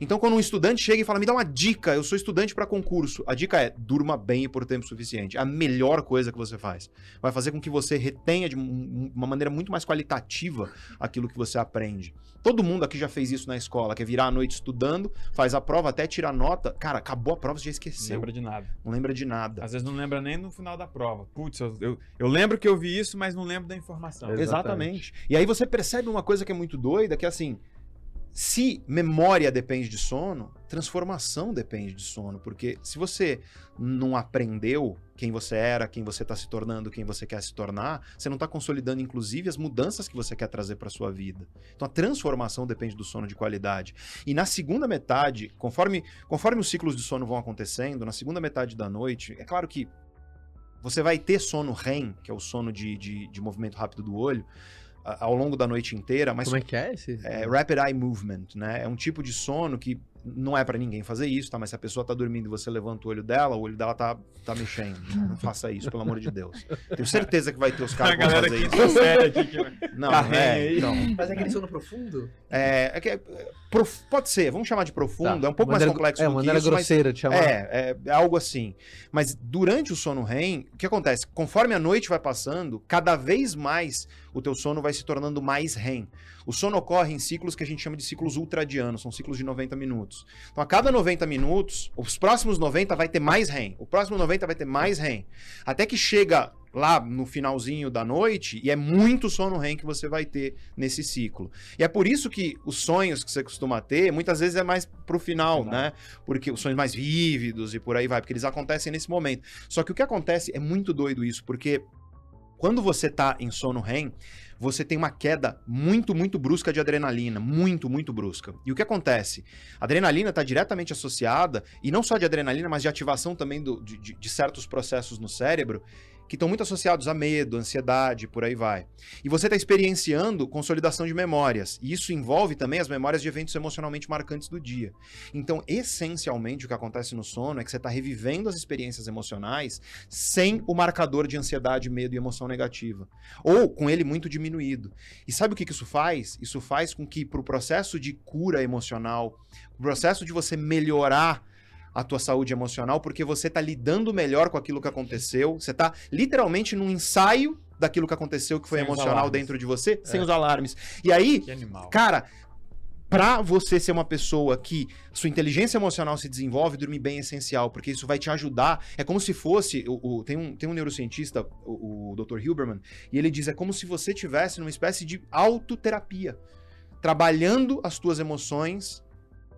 Então, quando um estudante chega e fala, me dá uma dica, eu sou estudante para concurso. A dica é, durma bem e por tempo suficiente. É a melhor coisa que você faz. Vai fazer com que você retenha de um- uma maneira muito mais qualitativa aquilo que você aprende. Todo mundo aqui já fez isso na escola, quer virar a noite estudando, faz a prova até tirar nota. Cara, acabou a prova, você já Não esqueceu. lembra de nada. Não lembra de nada. Às vezes não lembra nem no final da prova. Putz, eu, eu, eu lembro que eu vi isso, mas não lembro da informação. Exato. Exatamente. E aí você percebe uma coisa que é muito doida, que é assim, se memória depende de sono, transformação depende de sono, porque se você não aprendeu quem você era, quem você está se tornando, quem você quer se tornar, você não está consolidando inclusive as mudanças que você quer trazer para sua vida. Então a transformação depende do sono de qualidade. E na segunda metade, conforme conforme os ciclos de sono vão acontecendo, na segunda metade da noite, é claro que você vai ter sono REM, que é o sono de, de, de movimento rápido do olho, ao longo da noite inteira, mas Como é que é esse? é rapid eye movement, né? É um tipo de sono que não é pra ninguém fazer isso, tá? Mas se a pessoa tá dormindo e você levanta o olho dela, o olho dela tá, tá mexendo. Não faça isso, pelo amor de Deus. Tenho certeza que vai ter os caras que vão fazer isso. tá aqui. Que... Não, tá é, então, Mas é aquele sono profundo? é, é que é- prof- pode ser, vamos chamar de profundo, é um pouco mais Maneira- complexo É, do uma que maneira isso, grosseira de chamar. é, é, é algo assim. Mas durante o sono REM, o que acontece? Conforme a noite vai passando, cada vez mais o teu sono vai se tornando mais REM. O sono ocorre em ciclos que a gente chama de ciclos ultradianos, são ciclos de 90 minutos. Então, a cada 90 minutos, os próximos 90 vai ter mais REM, o próximo 90 vai ter mais REM. Até que chega lá no finalzinho da noite e é muito sono REM que você vai ter nesse ciclo. E é por isso que os sonhos que você costuma ter, muitas vezes é mais pro final, Final. né? Porque os sonhos mais vívidos e por aí vai, porque eles acontecem nesse momento. Só que o que acontece é muito doido isso, porque quando você tá em sono REM, você tem uma queda muito, muito brusca de adrenalina. Muito, muito brusca. E o que acontece? A adrenalina está diretamente associada, e não só de adrenalina, mas de ativação também do- de- de certos processos no cérebro, que estão muito associados a medo, ansiedade, por aí vai. E você está experienciando consolidação de memórias. E isso envolve também as memórias de eventos emocionalmente marcantes do dia. Então, essencialmente, o que acontece no sono é que você está revivendo as experiências emocionais sem o marcador de ansiedade, medo e emoção negativa. Ou com ele muito diminuído. E sabe o que, isso faz? Isso faz com que, para o processo de cura emocional, o processo de você melhorar a tua saúde emocional, porque você tá lidando melhor com aquilo que aconteceu, você tá literalmente num ensaio daquilo que aconteceu que foi Sem emocional dentro de você, sem É. os alarmes. E aí. Cara, pra você ser uma pessoa que sua inteligência emocional se desenvolve, dormir bem é essencial, porque isso vai te ajudar. É como se fosse. O, o- tem, um, tem um neurocientista, o, o Dr. Hilberman, e ele diz: é como se você tivesse numa espécie de autoterapia, trabalhando as tuas emoções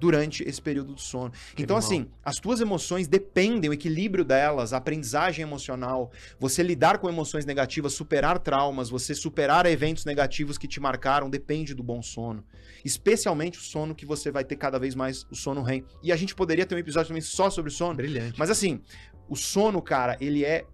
durante esse período do sono. então, assim, as tuas emoções dependem, o equilíbrio delas, a aprendizagem emocional, você lidar com emoções negativas, superar traumas, você superar eventos negativos que te marcaram, depende do bom sono. Especialmente o sono que você vai ter cada vez mais, o sono REM. E a gente poderia ter um episódio também só sobre sono. Brilhante. Mas assim, o sono, cara, ele é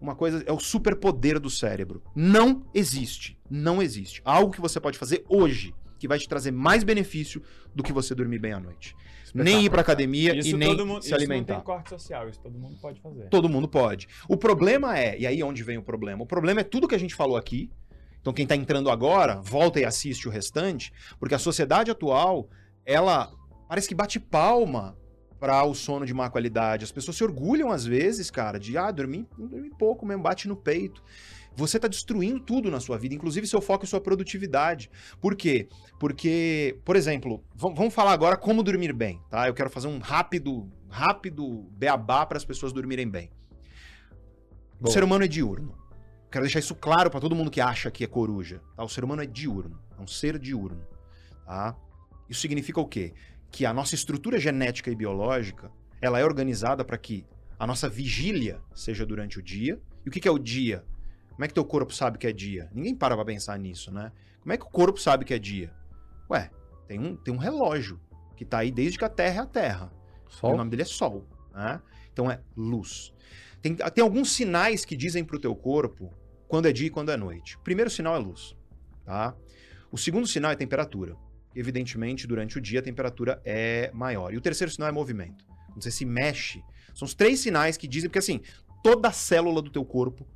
uma coisa, é o superpoder do cérebro. Não existe, não existe. Algo que você pode fazer hoje que vai te trazer mais benefício do que você dormir bem à noite. Nem ir pra academia Isso e nem mundo, se isso não alimentar. tem corte social, isso todo mundo pode fazer. Todo mundo pode. O problema é, e aí onde vem o problema? O problema é tudo que a gente falou aqui. Então quem tá entrando agora, volta e assiste o restante, porque a sociedade atual, ela parece que bate palma para o sono de má qualidade. As pessoas se orgulham às vezes, cara, de ah, dormir, dormir pouco mesmo, bate no peito. Você tá destruindo tudo na sua vida, inclusive seu foco e sua produtividade. Por quê? Porque, por exemplo, vam- vamos falar agora como dormir bem, tá? Eu quero fazer um rápido, rápido beabá para as pessoas dormirem bem. O Boa. ser humano é diurno. Quero deixar isso claro para todo mundo que acha que é coruja. Tá? O ser humano é diurno. É um ser diurno. Tá? Isso significa o quê? Que a nossa estrutura genética e biológica ela é organizada para que a nossa vigília seja durante o dia. E o que, que é o dia? Como é que teu corpo sabe que é dia? Ninguém para pra pensar nisso, né? Como é que o corpo sabe que é dia? Ué, tem um, tem um relógio que tá aí desde que a Terra é a Terra. E o Sol. nome dele é Sol, né? Então é luz. Tem, tem alguns sinais que dizem pro teu corpo quando é dia e quando é noite. O primeiro sinal é luz, tá? O segundo sinal é temperatura. Evidentemente, durante o dia a temperatura é maior. E o terceiro sinal é movimento. Quando você se mexe, são os três sinais que dizem, porque assim, toda célula do teu corpo,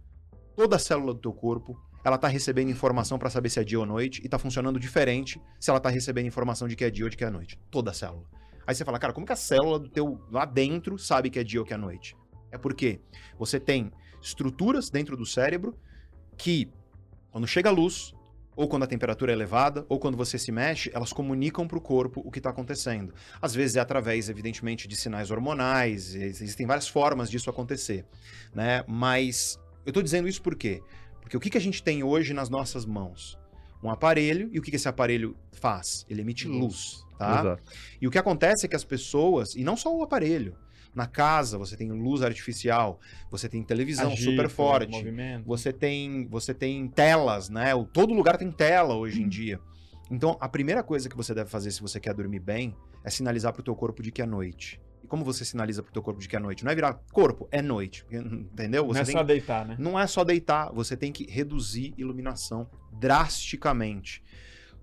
toda célula do teu corpo, ela tá recebendo informação para saber se é dia ou noite e tá funcionando diferente se ela tá recebendo informação de que é dia ou de que é noite. Toda célula. Aí você fala, cara, como que a célula do teu lá dentro sabe que é dia ou que é noite? É porque você tem estruturas dentro do cérebro que, quando chega a luz, ou quando a temperatura é elevada, ou quando você se mexe, elas comunicam para o corpo o que está acontecendo. Às vezes é através, evidentemente, de sinais hormonais, ex- existem várias formas disso acontecer, né? Mas eu estou dizendo isso por quê? Porque o que, que a gente tem hoje nas nossas mãos? Um aparelho, e o que, que esse aparelho faz? Ele emite luz, tá? Exato. E o que acontece é que as pessoas, e não só o aparelho, na casa você tem luz artificial, você tem televisão super forte, Movimento. você tem, você tem telas, né? O- Todo lugar tem tela hoje Uhum. em dia. Então, a primeira coisa que você deve fazer se você quer dormir bem é sinalizar pro teu corpo de que é noite. E como você sinaliza pro teu corpo de que é noite? Não é virar corpo, é noite. Entendeu? Não Você é tem só deitar, né? não é só deitar, você tem que reduzir iluminação drasticamente.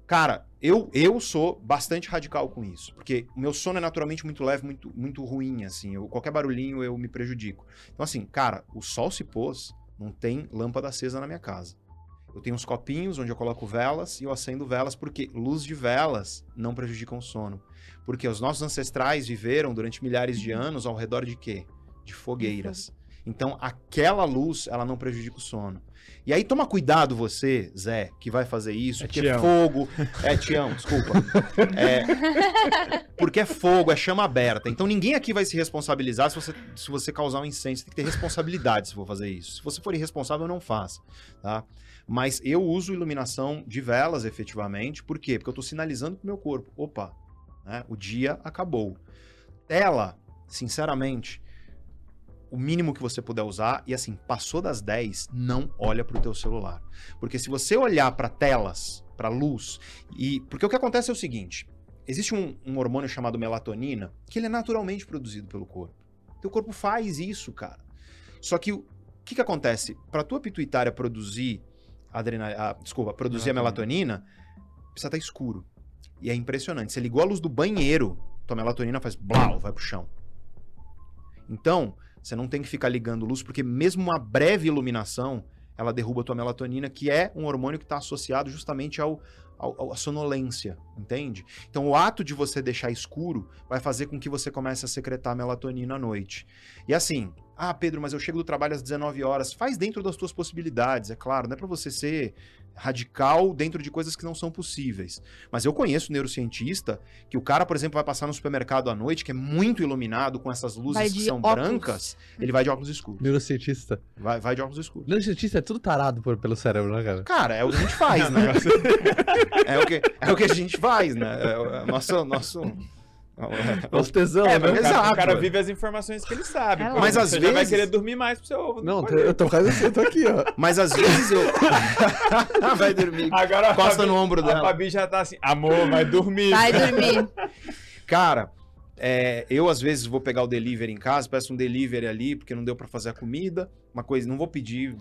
Cara, eu, eu sou bastante radical com isso, porque o meu sono é naturalmente muito leve, muito, muito ruim, assim. Eu, qualquer barulhinho eu me prejudico. Então, assim, cara, o sol se pôs, não tem lâmpada acesa na minha casa. Eu tenho uns copinhos onde eu coloco velas e eu acendo velas, porque luz de velas não prejudicam o sono. Porque os nossos ancestrais viveram durante milhares de anos ao redor de quê? De fogueiras. Então, aquela luz, ela não prejudica o sono. E aí, toma cuidado você, Zé, que vai fazer isso, É porque Tião. fogo... É, Tião, desculpa. É, porque é fogo, é chama aberta. Então, ninguém aqui vai se responsabilizar se você, se você causar um incêndio. Você tem que ter responsabilidade se for fazer isso. Se você for irresponsável, não faça, tá? Mas eu uso iluminação de velas, efetivamente. Por quê? Porque eu tô sinalizando pro meu corpo. Opa, né? o dia acabou. Tela, sinceramente, o mínimo que você puder usar. E assim, passou das 10, não olha pro teu celular. Porque se você olhar para telas, para luz, e. Porque o que acontece é o seguinte: existe um, um hormônio chamado melatonina que ele é naturalmente produzido pelo corpo. Teu corpo faz isso, cara. Só que o que, que acontece? Para tua pituitária produzir adrenalina, ah, desculpa, produzir a melatonina, precisa estar escuro. E é impressionante. Você ligou a luz do banheiro, tua melatonina faz blau, vai pro chão. Então, você não tem que ficar ligando luz, porque mesmo uma breve iluminação, ela derruba a tua melatonina, que é um hormônio que está associado justamente ao, ao- à sonolência, entende? Então, o ato de você deixar escuro vai fazer com que você comece a secretar melatonina à noite. E assim, ah, Pedro, mas eu chego do trabalho às 19 horas. Faz dentro das tuas possibilidades, é claro. Não é para você ser radical dentro de coisas que não são possíveis. Mas eu conheço neurocientista que o cara, por exemplo, vai passar no supermercado à noite, que é muito iluminado com essas luzes que de são óculos. brancas, ele vai de óculos escuros. Neurocientista. Vai, vai de óculos escuros. Neurocientista é tudo tarado por- pelo cérebro, né, cara? Cara, é o que a gente faz, né? é, o que, é o que a gente faz, né? É, o- é nosso, nosso, Os tesão, É, né? O cara, Exato. o cara vive as informações que ele sabe. É. Mas às você já vai vezes- querer dormir mais pro seu ovo. Não, pode. eu tô quase assim, eu tô aqui, ó. Mas às vezes eu. vai dormir. Agora a Encosta Fabi- no ombro A dela. Fabi já tá assim, amor, vai dormir. Vai dormir. Cara, é, eu às vezes vou pegar o delivery em casa, peço um delivery ali, porque não deu pra fazer a comida. Uma coisa, não vou pedir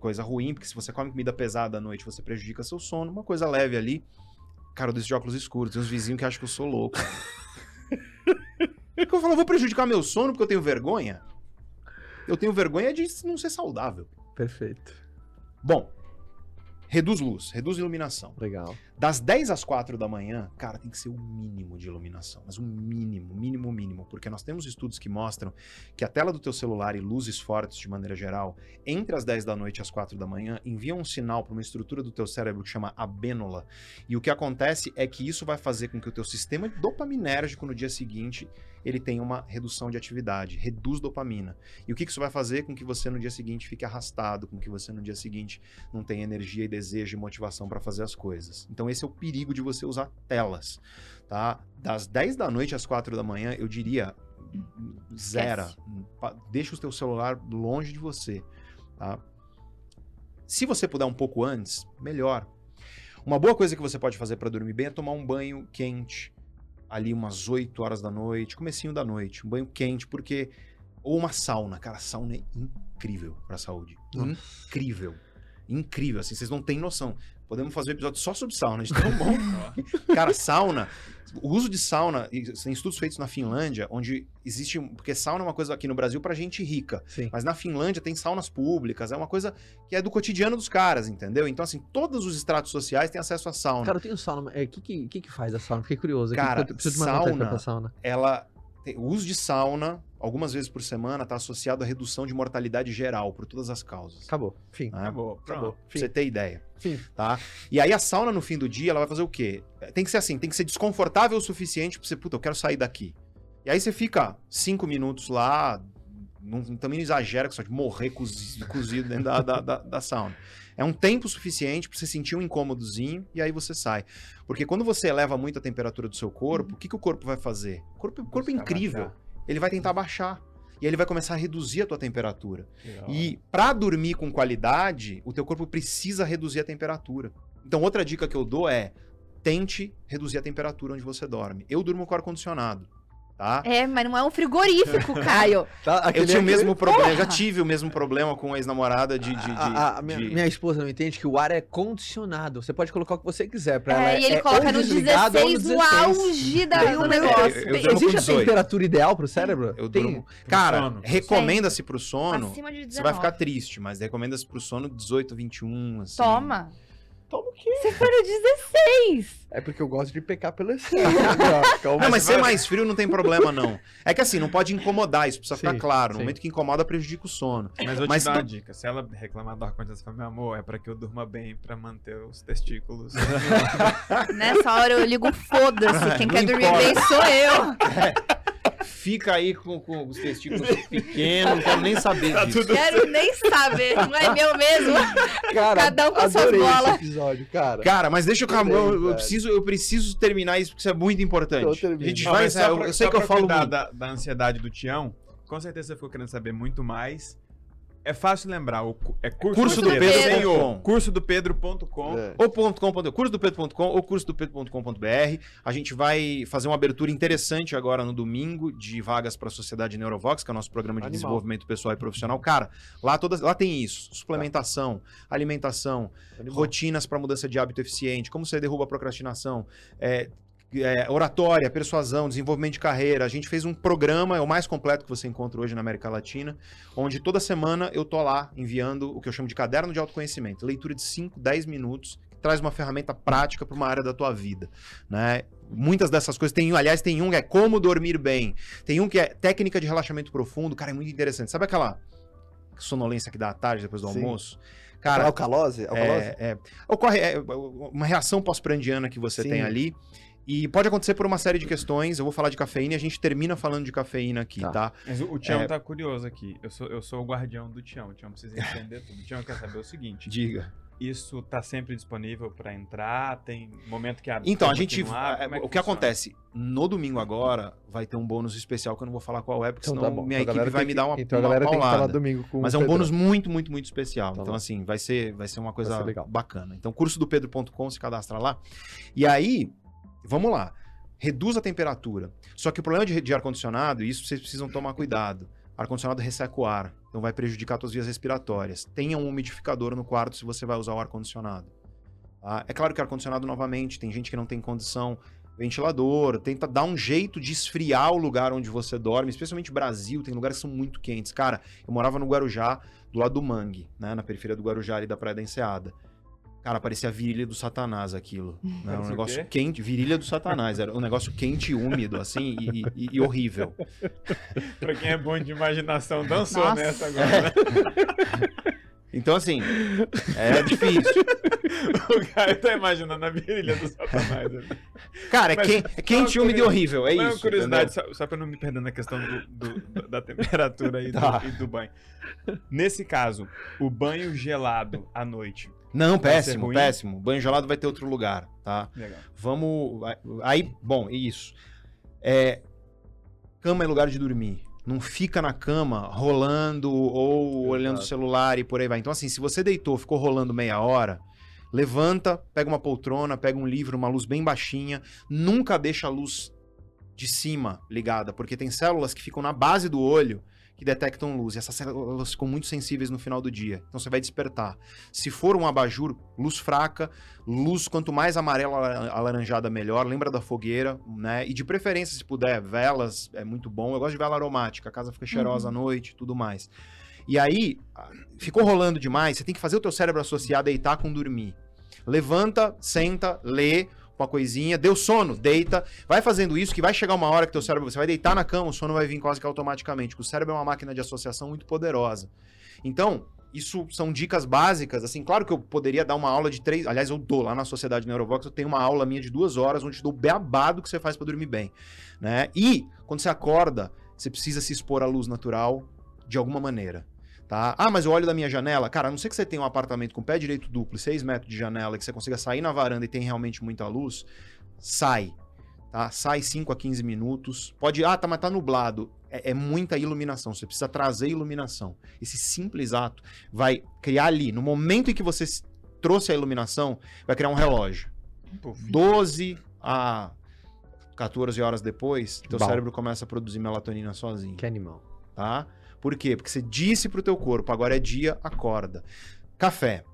coisa ruim, porque se você come comida pesada à noite, você prejudica seu sono. Uma coisa leve ali. Cara, eu deixo de óculos escuros. Tem uns vizinhos que acham que eu sou louco. Porque eu falo, vou prejudicar meu sono porque eu tenho vergonha? Eu tenho vergonha de não ser saudável. Perfeito. Bom, reduz luz, reduz iluminação. Legal. Das 10 às 4 da manhã, cara, tem que ser o mínimo de iluminação. Mas um mínimo, mínimo, mínimo. Porque nós temos estudos que mostram que a tela do teu celular e luzes fortes, de maneira geral, entre as 10 da noite e as 4 da manhã, enviam um sinal para uma estrutura do teu cérebro que chama abênula. E o que acontece é que isso vai fazer com que o teu sistema dopaminérgico no dia seguinte ele tenha uma redução de atividade, reduz dopamina. E o que isso vai fazer com que você no dia seguinte fique arrastado, com que você no dia seguinte não tenha energia e desejo e motivação para fazer as coisas. Então esse é o perigo de você usar telas, tá? Das 10 da noite às 4 da manhã, eu diria zera, deixa o teu celular longe de você, tá? Se você puder um pouco antes, melhor. Uma boa coisa que você pode fazer para dormir bem é tomar um banho quente, ali umas 8 horas da noite, comecinho da noite, um banho quente, porque ou uma sauna, cara, sauna é incrível para saúde. Nossa. Incrível. Incrível, assim, vocês não têm noção. Podemos fazer um episódio só sobre sauna, de tão bom. Cara, sauna, o uso de sauna, tem estudos feitos na Finlândia, onde existe, porque sauna é uma coisa aqui no Brasil pra gente rica, Sim. mas na Finlândia tem saunas públicas, é uma coisa que é do cotidiano dos caras, entendeu? Então, assim, todos os estratos sociais têm acesso à sauna. Cara, eu tenho sauna. O é, que, que, que que faz a sauna? Fiquei curioso. Cara, de mais vontade sauna- sauna. ela tem- o uso de sauna, algumas vezes por semana, está associado à redução de mortalidade geral por todas as causas. Acabou. Fim. né? Acabou. Acabou. Pra você ter ideia, Fim. tá? E aí a sauna no fim do dia, ela vai fazer o quê? Tem que ser assim, tem que ser desconfortável o suficiente pra você, puta, eu quero sair daqui. E aí você fica cinco minutos lá, não, também não exagera que só de morrer cozido, cozido dentro da, da, da- da sauna. É um tempo suficiente pra você sentir um incômodozinho e aí você sai. Porque quando você eleva muito a temperatura do seu corpo, o que, que o corpo vai fazer? O corpo, o corpo é incrível. baixar. Ele vai tentar baixar. E aí ele vai começar a reduzir a tua temperatura. Da E pra dormir com qualidade, o teu corpo precisa reduzir a temperatura. Então, outra dica que eu dou é tente reduzir a temperatura onde você dorme. Eu durmo com ar-condicionado, tá? É, mas não é um frigorífico, Caio. Tá, Eu tinha o aquele- mesmo problema, eu já tive o mesmo problema com a ex-namorada de. de, de- A, a- a minha, de- minha esposa não entende que o ar é condicionado. Você pode colocar o que você quiser pra ela. É, e ele é coloca no desligado ou 16, no auge da, do um- negócio. eu- eu existe a 18. temperatura ideal pro cérebro? Eu Tem- durmo. Cara, recomenda-se pro sono. Acima de 19. Você vai ficar triste, mas recomenda-se pro sono 18, 21, assim. Toma. Toma o quê? Você foi no 16! É porque eu gosto de pecar pelo excesso. Não, mas ser mais frio não tem problema, não. É que assim, não pode incomodar, isso precisa Sim, ficar claro. No sim. momento que incomoda, prejudica o sono. Mas vou te Mas dar uma dica. Se ela reclamar do ar-condicionado, você fala, meu amor, é pra que eu durma bem, pra manter os testículos. Nessa hora eu ligo foda-se. Quem Não quer dormir importa. bem sou eu. Fica aí com, com os testículos pequenos, não quero nem saber Tá disso. Quero nem saber. Não é meu mesmo. Cara, Cada um com suas bolas. episódio, cara. Cara, mas deixa eu, calma, eu, eu preciso, eu preciso terminar isso porque isso é muito Então importante. A termina. gente Não, vai eu, pra- eu sei que eu falo muito. da, da ansiedade do Tião. Com certeza você ficou querendo saber muito mais. É fácil lembrar. O, é curso, Curso do Pedro. sem o. Pedro.com. Cursodopedro.com. É. Ou ponto .com, ponto- curso do Pedro.com ou curso do Pedro.com.br. A gente vai fazer uma abertura interessante agora no domingo de vagas para a Sociedade Neurovox, que é o nosso programa de Animal. desenvolvimento pessoal e profissional. Cara, lá todas, lá tem isso: suplementação, alimentação, Animal. rotinas para mudança de hábito eficiente, como você derruba a procrastinação, é, é, oratória, persuasão, desenvolvimento de carreira. A gente fez um programa, é o mais completo que você encontra hoje na América Latina, onde toda semana eu tô lá enviando o que eu chamo de caderno de autoconhecimento, leitura de 5, 10 minutos, que traz uma ferramenta prática para uma área da tua vida, né? Muitas dessas coisas tem, um- aliás, tem um que é como dormir bem, tem um que é técnica de relaxamento profundo, cara, é muito interessante. Sabe aquela sonolência que dá à tarde depois do Sim. almoço? Cara, alcalose? Alcalose? é, é, ocorre é, uma reação pós-prandiana que você Sim. tem ali. E pode acontecer por uma série de questões. Eu vou falar de cafeína e a gente termina falando de cafeína aqui, Tá. tá? Mas o, o Tião É. tá curioso aqui. Eu sou, eu sou o guardião do Tião. O Tião precisa entender tudo. O Tião quer saber o seguinte: Diga. isso tá sempre disponível pra entrar? Tem momento que abre? Então, a gente. momento que é, é o que funciona? acontece? No domingo agora vai ter um bônus especial que eu não vou falar qual é, porque Então senão tá minha Então a equipe vai me dar uma, Então a uma galera tem que estar lá paulada. domingo com Mas o é um bônus muito, muito, muito especial. Tá então, bom. assim, vai ser, vai ser uma coisa ser legal. bacana. Então, curso do Pedro.com, se cadastra lá. E aí, vamos lá. Reduz a temperatura. Só que o problema de, de ar-condicionado, e isso vocês precisam tomar cuidado. Ar-condicionado resseca o ar, então vai prejudicar suas vias respiratórias. Tenha um umidificador no quarto se você vai usar o ar-condicionado. tá? É claro que ar-condicionado, novamente, tem gente que não tem condição. Ventilador, tenta dar um jeito de esfriar o lugar onde você dorme, especialmente Brasil, tem lugares que são muito quentes. Cara, eu morava no Guarujá, do lado do Mangue, né? Na periferia do Guarujá, ali da Praia da Enseada. Cara, parecia a virilha do Satanás aquilo. Né? Um Parecia o negócio quente, virilha do Satanás. Era um negócio quente e úmido, assim, e, e- e horrível. Pra quem é bom de imaginação, dançou Nossa. nessa agora. né? Então, assim, é difícil. o cara tá imaginando a virilha do Satanás. ali. Cara, é, é quente, úmido e horrível, é Mas uma isso. curiosidade, só, só pra não me perder na questão do- do- da temperatura e, do- Tá. e do banho. Nesse caso, o banho gelado à noite. Não, péssimo, péssimo. Banho gelado vai ter outro lugar, tá? Legal. Vamos. Aí, bom, isso. É, cama é lugar de dormir. Não fica na cama rolando ou Exato. olhando o celular e por aí vai. Então, assim, se você deitou, ficou rolando meia hora, levanta, pega uma poltrona, pega um livro, uma luz bem baixinha. Nunca deixa a luz de cima ligada, porque tem células que ficam na base do olho que detectam luz. E essas células ficam muito sensíveis no final do dia. Então você vai despertar. Se for um abajur, luz fraca, luz quanto mais amarela alaranjada melhor. Lembra da fogueira, né? E de preferência, se puder, velas é muito bom. Eu gosto de vela aromática, a casa fica cheirosa à noite, tudo mais. E aí, ah, ficou rolando demais, você tem que fazer o teu cérebro associar deitar com dormir. Levanta, senta, lê uma coisinha, deu sono, deita, vai fazendo isso que vai chegar uma hora que teu cérebro, você vai deitar na cama, o sono vai vir quase que automaticamente, porque o cérebro é uma máquina de associação muito poderosa. Então, isso são dicas básicas, assim, claro que eu poderia dar uma aula de três, aliás, eu dou lá na Sociedade Neurovox, eu tenho uma aula minha de duas horas, onde eu dou beabado que você faz para dormir bem, né? E, quando você acorda, você precisa se expor à luz natural de alguma maneira. Tá? Ah, mas eu olho da minha janela. Cara, a não ser que você tenha um apartamento com pé direito duplo, 6 metros de janela, que você consiga sair na varanda e tem realmente muita luz, sai. Tá? Sai 5 a 15 minutos. Pode. Ah, tá, mas tá nublado. É, é muita iluminação. Você precisa trazer iluminação. Esse simples ato vai criar ali, no momento em que você trouxe a iluminação, vai criar um relógio. Puf. 12 a 14 horas depois, teu Bom. cérebro começa a produzir melatonina sozinho Que animal. tá? Por quê? Porque você disse pro teu corpo, agora é dia, acorda. Café.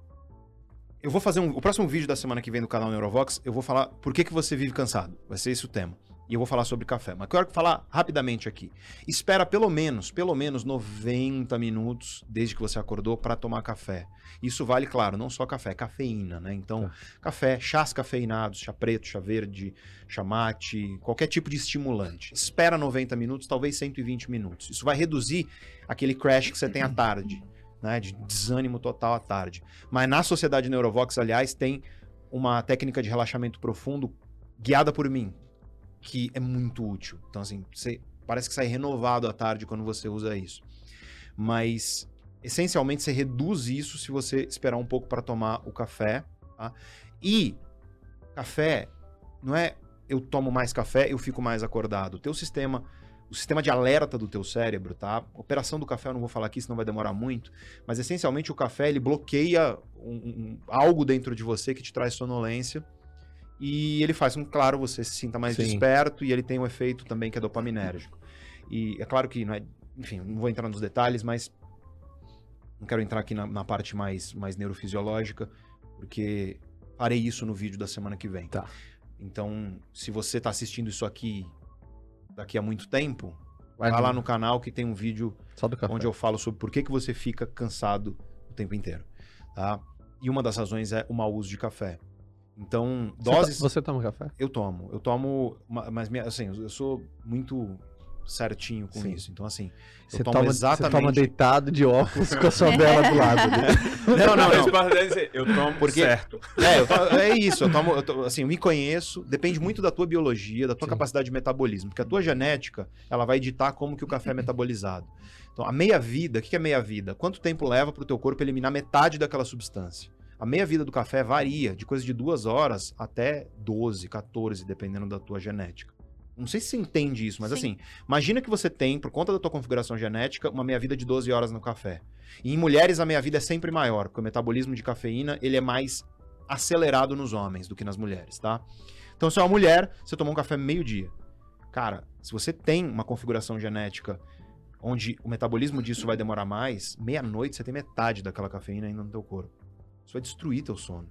Eu vou fazer um, o próximo vídeo da semana que vem do canal Neurovox, eu vou falar por que, que você vive cansado. Vai ser esse o tema, E eu vou falar sobre café. Mas eu quero falar rapidamente aqui. Espera pelo menos, pelo menos 90 minutos desde que você acordou para tomar café. Isso vale, claro, não só café, cafeína, né? Então, café, chás cafeinados, chá preto, chá verde, chá mate, qualquer tipo de estimulante. Espera 90 minutos, talvez 120 minutos. Isso vai reduzir aquele crash que você tem à tarde, né? De desânimo total à tarde. Mas na Sociedade Neurovox, aliás, tem uma técnica de relaxamento profundo guiada por mim, que é muito útil. Então, assim, você parece que sai renovado à tarde quando você usa isso. Mas, essencialmente, você reduz isso se você esperar um pouco para tomar o café. Tá? E café não é eu tomo mais café, eu fico mais acordado. O teu sistema, o sistema de alerta do teu cérebro, tá? Operação do café eu não vou falar aqui, senão vai demorar muito, mas essencialmente o café ele bloqueia um, um, algo dentro de você que te traz sonolência e ele faz com que, claro, você se sinta mais Sim. desperto e ele tem um efeito também que é dopaminérgico. E é claro que não é, enfim, não vou entrar nos detalhes, mas não quero entrar aqui na, na parte mais, mais neurofisiológica, porque farei isso no vídeo da semana que vem. Tá. Então, se você está assistindo isso aqui daqui a muito tempo, Vai lá no canal que tem um vídeo onde eu falo sobre por que, que você fica cansado o tempo inteiro, tá? E uma das razões é o mau uso de café. Então, Você doses to- Você toma café? eu tomo. Eu tomo, ma- mas minha- assim, eu sou muito certinho com Sim. isso. Então, assim, eu Você tomo toma, você exatamente. toma deitado de óculos com a sua vela do lado. né? Não, não, não. eu tomo Porque- certo. É, eu to- é isso. Eu tomo, eu to- assim, eu me conheço. Depende muito da tua biologia, da tua Sim. capacidade de metabolismo. Porque a tua genética, ela vai ditar como que o café é metabolizado. Então, a meia-vida, o que que é meia-vida? Quanto tempo leva para o teu corpo eliminar metade daquela substância? A meia-vida do café varia de coisa de duas horas até 12, 14, dependendo da tua genética. Não sei se você entende isso, mas Sim. assim, imagina que você tem, por conta da tua configuração genética, uma meia-vida de 12 horas no café. E em mulheres a meia-vida é sempre maior, porque o metabolismo de cafeína, ele é mais acelerado nos homens do que nas mulheres, tá? Então, se é uma mulher, você tomou um café meio-dia. Cara, se você tem uma configuração genética onde o metabolismo disso vai demorar mais, meia-noite você tem metade daquela cafeína ainda no teu corpo. Isso vai destruir teu sono.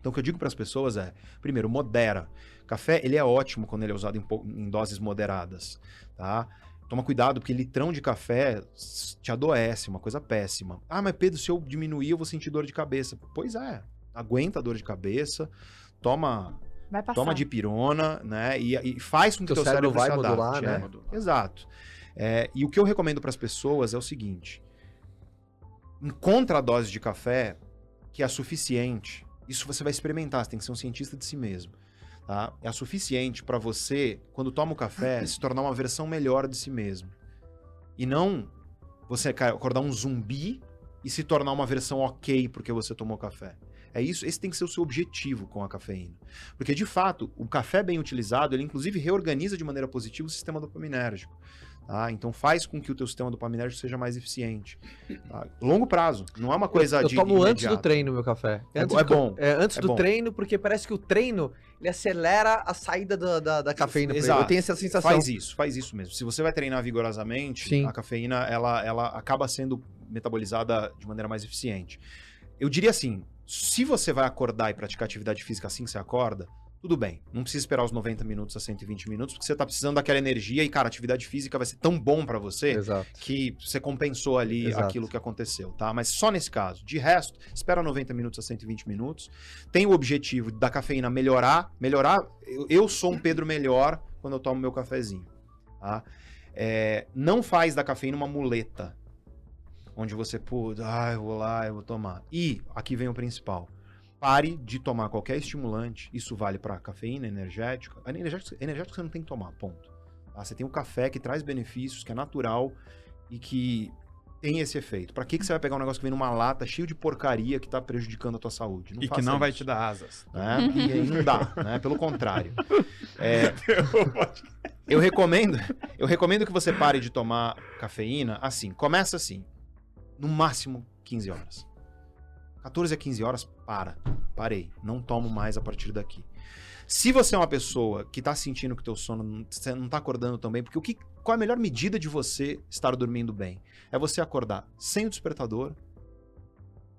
Então, o que eu digo para as pessoas é, primeiro, modera. Café, ele é ótimo quando ele é usado em, em doses moderadas, tá? Toma cuidado, porque litrão de café te adoece, uma coisa péssima. Ah, mas Pedro, se eu diminuir, eu vou sentir dor de cabeça. Pois é, aguenta a dor de cabeça, toma, toma dipirona, né? E, e faz com que Teu teu cérebro, cérebro vai se adapte, modular, né? né? Exato. É, e o que eu recomendo para as pessoas é o seguinte: encontra a dose de café que é a suficiente. Isso você vai experimentar, você tem que ser um cientista de si mesmo. Tá? É a suficiente para você, quando toma o café, se tornar uma versão melhor de si mesmo. E não você acordar um zumbi e se tornar uma versão ok porque você tomou café. É isso, esse tem que ser o seu objetivo com a cafeína. Porque, de fato, o café bem utilizado, ele inclusive reorganiza de maneira positiva o sistema dopaminérgico. Tá? Então faz com que o teu sistema dopaminérgico seja mais eficiente. tá? Longo prazo, não é uma coisa eu, eu de tomo antes do imediato. treino meu café. É Antes é do- bom, É, antes é do bom. treino, porque parece que o treino ele acelera a saída da, da, da cafeína. Exato. Eu tenho essa sensação. Faz isso, faz isso mesmo. Se você vai treinar vigorosamente, Sim. a cafeína ela, ela acaba sendo metabolizada de maneira mais eficiente. Eu diria assim, se você vai acordar e praticar atividade física assim que você acorda, tudo bem. Não precisa esperar os 90 minutos a 120 minutos, porque você tá precisando daquela energia e, cara, atividade física vai ser tão bom pra você Exato. que você compensou ali Exato. aquilo que aconteceu, tá? Mas só nesse caso. De resto, espera 90 minutos a 120 minutos. Tem o objetivo da cafeína melhorar. Melhorar. Eu, eu sou um Pedro melhor quando eu tomo meu cafezinho, tá? É, não faz da cafeína uma muleta. Onde você, pô, ah, eu vou lá, eu vou tomar. E, aqui vem o principal. Pare de tomar qualquer estimulante. Isso vale para cafeína, energética. Energético, energético você não tem que tomar, ponto. Tá? Você tem o café que traz benefícios, que é natural e que tem esse efeito. Pra que, que você vai pegar um negócio que vem numa lata cheio de porcaria que tá prejudicando a tua saúde? e que não vai isso, te dar asas. Né? E aí não dá, né? Pelo contrário. É, eu recomendo, eu recomendo que você pare de tomar cafeína assim. Começa assim, no máximo 15 horas. 14 a 15 horas, para. Parei. Não tomo mais a partir daqui. Se você é uma pessoa que tá sentindo que teu sono não, você não tá acordando tão bem, porque o que, qual é a melhor medida de você estar dormindo bem? É você acordar sem o despertador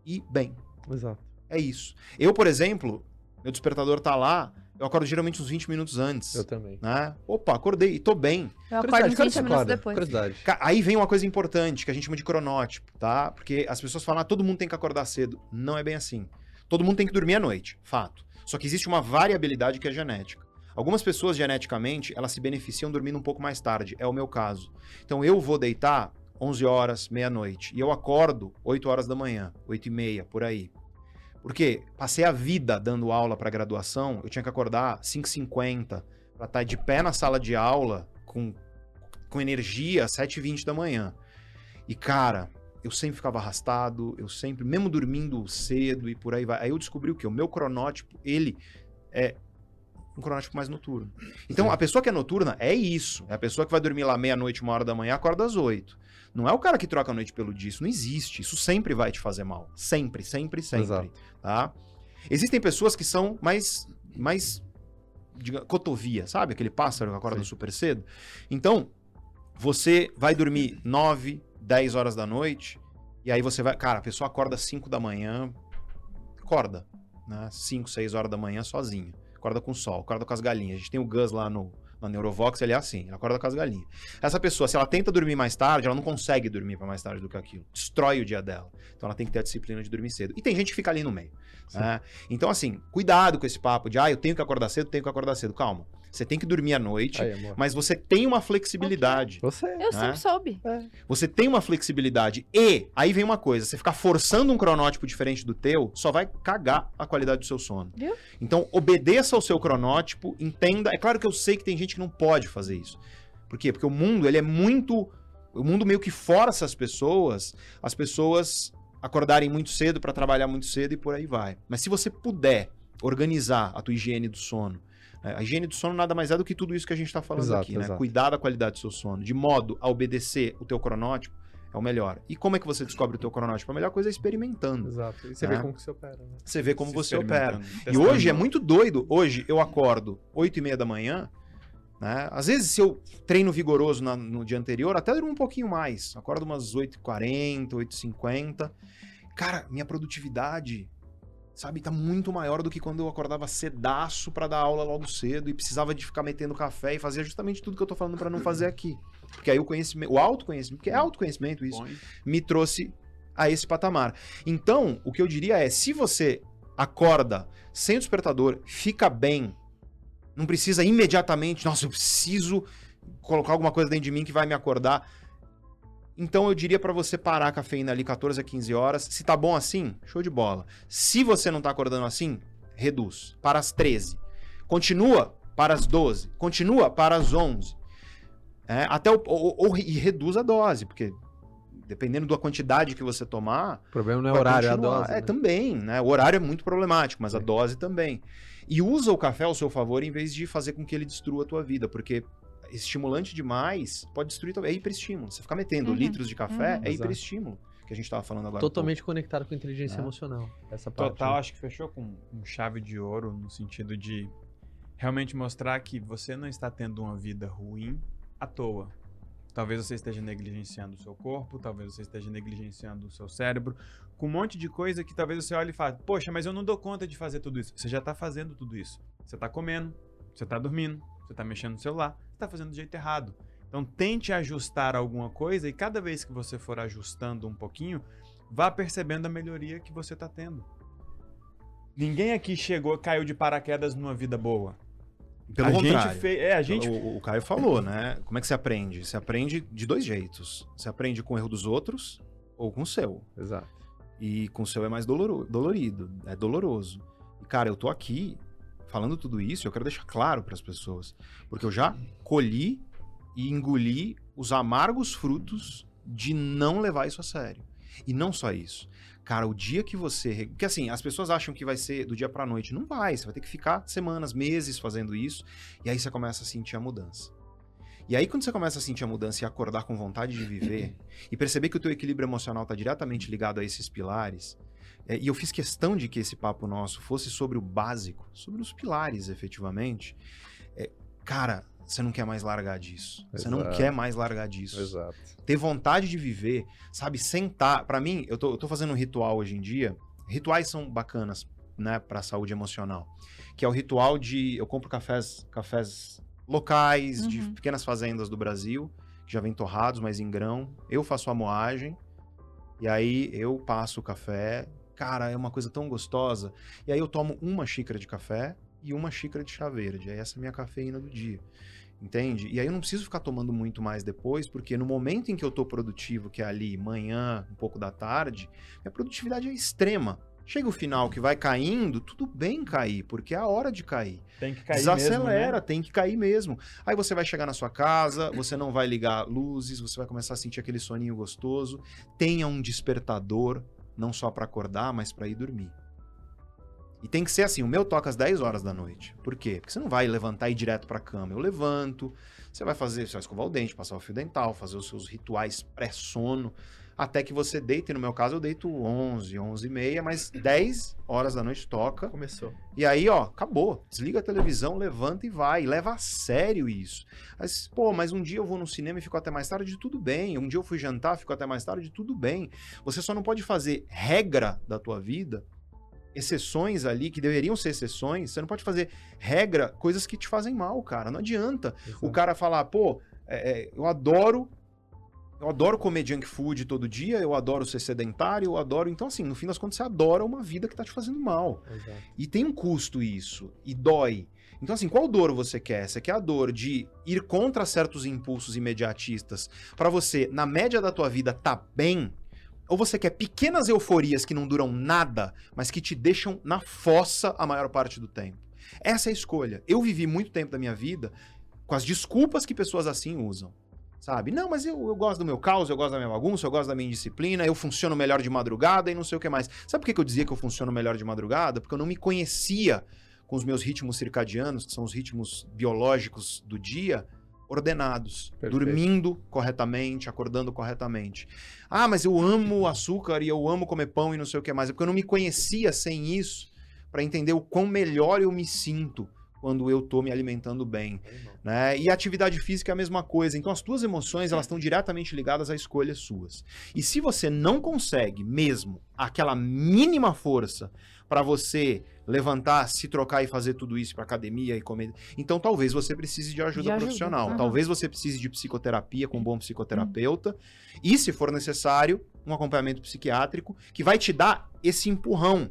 e bem. Exato. É isso. Eu, por exemplo, meu despertador tá lá, eu acordo geralmente uns 20 minutos antes. Eu também. Né? Opa, acordei e tô bem. Eu acordo Curiosidade, uns quando 20 você minutos acorda? depois. Curiosidade. Aí vem uma coisa importante que a gente chama de cronótipo, tá? Porque as pessoas falam, ah, todo mundo tem que acordar cedo. Não é bem assim. Todo mundo tem que dormir à noite, fato. Só que existe uma variabilidade que é genética. Algumas pessoas, geneticamente, elas se beneficiam dormindo um pouco mais tarde. É o meu caso. Então, eu vou deitar 11 horas, meia-noite. E eu acordo 8 horas da manhã, 8 e meia, por aí. Porque passei a vida dando aula para graduação, eu tinha que acordar 5h50 para estar de pé na sala de aula com, com energia às 7h20 da manhã. E, cara, eu sempre ficava arrastado, eu sempre, mesmo dormindo cedo e por aí vai. Aí eu descobri o quê? O meu cronótipo, ele é um cronótipo mais noturno. Então, Sim. a pessoa que é noturna é isso. É a pessoa que vai dormir lá meia-noite, uma hora da manhã, acorda às oito. Não é o cara que troca a noite pelo dia. Isso não existe. Isso sempre vai te fazer mal. Sempre, sempre, sempre. Exato. Tá? Existem pessoas que são mais, mais diga, cotovia, sabe? Aquele pássaro que acorda Sim. super cedo. Então, você vai dormir 9, 10 horas da noite, e aí você vai. Cara, a pessoa acorda às 5 da manhã, acorda, né? 5, 6 horas da manhã sozinha. Acorda com o sol, acorda com as galinhas. A gente tem o Gus lá no, na Neurovox, ele é assim, ele acorda com as galinhas. Essa pessoa, se ela tenta dormir mais tarde, ela não consegue dormir para mais tarde do que aquilo. Destrói o dia dela. Então ela tem que ter a disciplina de dormir cedo. E tem gente que fica ali no meio. Né? Então, assim, cuidado com esse papo de, ah, eu tenho que acordar cedo, tenho que acordar cedo. Calma. Você tem que dormir à noite, Aí, mas você tem uma flexibilidade. Você. Eu Né? sempre soube. Você tem uma flexibilidade. E, aí vem uma coisa, você ficar forçando um cronótipo diferente do teu, só vai cagar a qualidade do seu sono. Viu? Então, obedeça ao seu cronótipo, entenda. É claro que eu sei que tem gente que não pode fazer isso. Por quê? Porque o mundo, ele é muito... O mundo meio que força as pessoas, as pessoas acordarem muito cedo para trabalhar muito cedo e por aí vai. Mas se você puder organizar a tua higiene do sono, né? A higiene do sono nada mais é do que tudo isso que a gente está falando Exato, aqui, né? exato. Cuidar da qualidade do seu sono, de modo a obedecer o teu cronótipo, é o melhor. E como é que você descobre o teu cronótipo? A melhor coisa é experimentando. Exato. E você É. vê como que você opera, né? Você vê como Se você opera. E hoje é muito doido. Hoje eu acordo 8 e meia da manhã. Né? Às vezes, se eu treino vigoroso na- no dia anterior, até durmo um pouquinho mais. Acordo umas 8h40, 8h50. Cara, minha produtividade, sabe, tá muito maior do que quando eu acordava cedaço pra dar aula logo cedo e precisava de ficar metendo café e fazia justamente tudo que eu tô falando pra não fazer aqui. Porque aí o conhecimento, o autoconhecimento, porque é autoconhecimento isso, me trouxe a esse patamar. Então, o que eu diria é, se você acorda sem despertador, fica bem, não precisa imediatamente, nossa, eu preciso colocar alguma coisa dentro de mim que vai me acordar. Então eu diria pra você parar a cafeína ali 14 a 15 horas. Se tá bom assim, show de bola. Se você não tá acordando assim, reduz para as 13. Continua para as 12. Continua para as 11. É, até o, ou, ou- e reduz a dose, porque dependendo da quantidade que você tomar, O problema não é vai horário, é a dose. É, né? também, né? O horário é muito problemático, mas a dose também. E usa o café ao seu favor em vez de fazer com que ele destrua a tua vida, porque estimulante demais pode destruir. É hiperestímulo. Você ficar metendo Uhum, litros de café uhum. é hiperestímulo, que a gente tava falando agora. Totalmente conectado com inteligência É. emocional. Essa parte. Total, né? acho que fechou com, com chave de ouro, no sentido de realmente mostrar que você não está tendo uma vida ruim à toa. Talvez você esteja negligenciando o seu corpo, talvez você esteja negligenciando o seu cérebro, com um monte de coisa que talvez você olhe e fale, poxa, mas eu não dou conta de fazer tudo isso. Você já está fazendo tudo isso. Você está comendo, você está dormindo, você está mexendo no celular, você está fazendo do jeito errado. Então tente ajustar alguma coisa e cada vez que você for ajustando um pouquinho, vá percebendo a melhoria que você está tendo. Ninguém aqui chegou, caiu de paraquedas numa vida boa. Pelo a contrário. gente fez, é, a gente O, o Caio falou, né? Como é que você aprende? Você aprende de dois jeitos. Você aprende com o erro dos outros ou com o seu. Exato. E com o seu é mais dolorido, é doloroso. E, cara, eu tô aqui falando tudo isso, eu quero deixar claro para as pessoas, porque eu já colhi e engoli os amargos frutos de não levar isso a sério. E não só isso. Cara, o dia que você. Porque assim, as pessoas acham que vai ser do dia pra noite. Não vai. Você vai ter que ficar semanas, meses fazendo isso. E aí você começa a sentir a mudança. E aí, quando você começa a sentir a mudança e acordar com vontade de viver, e perceber que o teu equilíbrio emocional está diretamente ligado a esses pilares, é, e eu fiz questão de que esse papo nosso fosse sobre o básico, sobre os pilares, efetivamente, é, cara, você não quer mais largar disso. Você não quer mais largar disso Exato. ter vontade de viver, sabe? Sentar. Pra mim, eu tô, eu tô fazendo um ritual hoje em dia. Rituais são bacanas né, para a saúde emocional, que é o ritual de eu compro cafés, cafés locais de Uhum. pequenas fazendas do Brasil, que já vem torrados, mas em grão. Eu faço a moagem e aí eu passo o café. Cara, é uma coisa tão gostosa. E aí eu tomo uma xícara de café e uma xícara de chá verde. Aí essa é a minha cafeína do dia. Entende? E aí eu não preciso ficar tomando muito mais depois, porque no momento em que eu tô produtivo, que é ali manhã, um pouco da tarde, minha produtividade é extrema. Chega o final que vai caindo, tudo bem cair, porque é a hora de cair. Tem que cair Desacelera, mesmo, né? tem que cair mesmo. Aí você vai chegar na sua casa, você não vai ligar luzes, você vai começar a sentir aquele soninho gostoso. Tenha um despertador, não só para acordar, mas para ir dormir. E tem que ser assim, o meu toca às 10 horas da noite. Por quê? Porque você não vai levantar e ir direto pra cama. Eu levanto, você vai fazer, você vai escovar o dente, passar o fio dental, fazer os seus rituais pré-sono, até que você deite. No meu caso, eu deito 11, 11 e meia, mas 10 horas da noite toca. Começou. E aí, ó, acabou. Desliga a televisão, levanta e vai. Leva a sério isso. Mas, pô, mas um dia eu vou no cinema e fico até mais tarde, tudo bem. Um dia eu fui jantar, fico até mais tarde, tudo bem. Você só não pode fazer regra da tua vida, exceções ali que deveriam ser exceções. Você não pode fazer regra, coisas que te fazem mal, cara. Não adianta. O cara falar, pô, é, é, eu adoro. Eu adoro comer junk food todo dia, eu adoro ser sedentário, eu adoro. Então, assim, no fim das contas, você adora uma vida que tá te fazendo mal. Exato. E tem um custo isso, e dói. Então, assim, qual dor você quer? Você quer a dor de ir contra certos impulsos imediatistas pra você, na média da tua vida, tá bem? Ou você quer pequenas euforias que não duram nada, mas que te deixam na fossa a maior parte do tempo? Essa é a escolha. Eu vivi muito tempo da minha vida com as desculpas que pessoas assim usam. Sabe? Não, mas eu, eu gosto do meu caos, eu gosto da minha bagunça, eu gosto da minha indisciplina, eu funciono melhor de madrugada e não sei o que mais. Sabe por que que eu dizia que eu funciono melhor de madrugada? Porque eu não me conhecia com os meus ritmos circadianos, que são os ritmos biológicos do dia, ordenados, Perfeito. dormindo corretamente, acordando corretamente. Ah, mas eu amo açúcar e eu amo comer pão e não sei o que mais. É porque eu não me conhecia sem isso para entender o quão melhor eu me sinto quando eu tô me alimentando bem né? E a atividade física é a mesma coisa. Então as tuas emoções, elas estão diretamente ligadas a escolhas suas. E se você não consegue mesmo aquela mínima força para você levantar, se trocar e fazer tudo isso para academia e comer, então talvez você precise de ajuda De ajuda, profissional. aham. Talvez você precise de psicoterapia com um bom psicoterapeuta e se for necessário, um acompanhamento psiquiátrico que vai te dar esse empurrão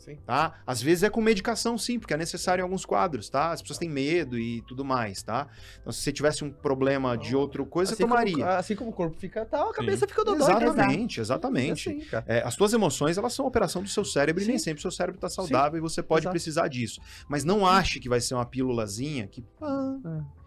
Sim. tá? Às vezes é com medicação, sim, porque é necessário em alguns quadros, tá? As pessoas têm medo e tudo mais, tá? Então, se você tivesse um problema de outra coisa, você Assim como- tomaria. assim como o corpo fica tal, a cabeça fica dodói. né? Exatamente, exatamente. É assim. É, as tuas emoções, elas são operação do seu cérebro e nem Sim. sempre o seu cérebro está saudável e você pode Exato. precisar disso. Mas não ache que vai ser uma pílulazinha que... É.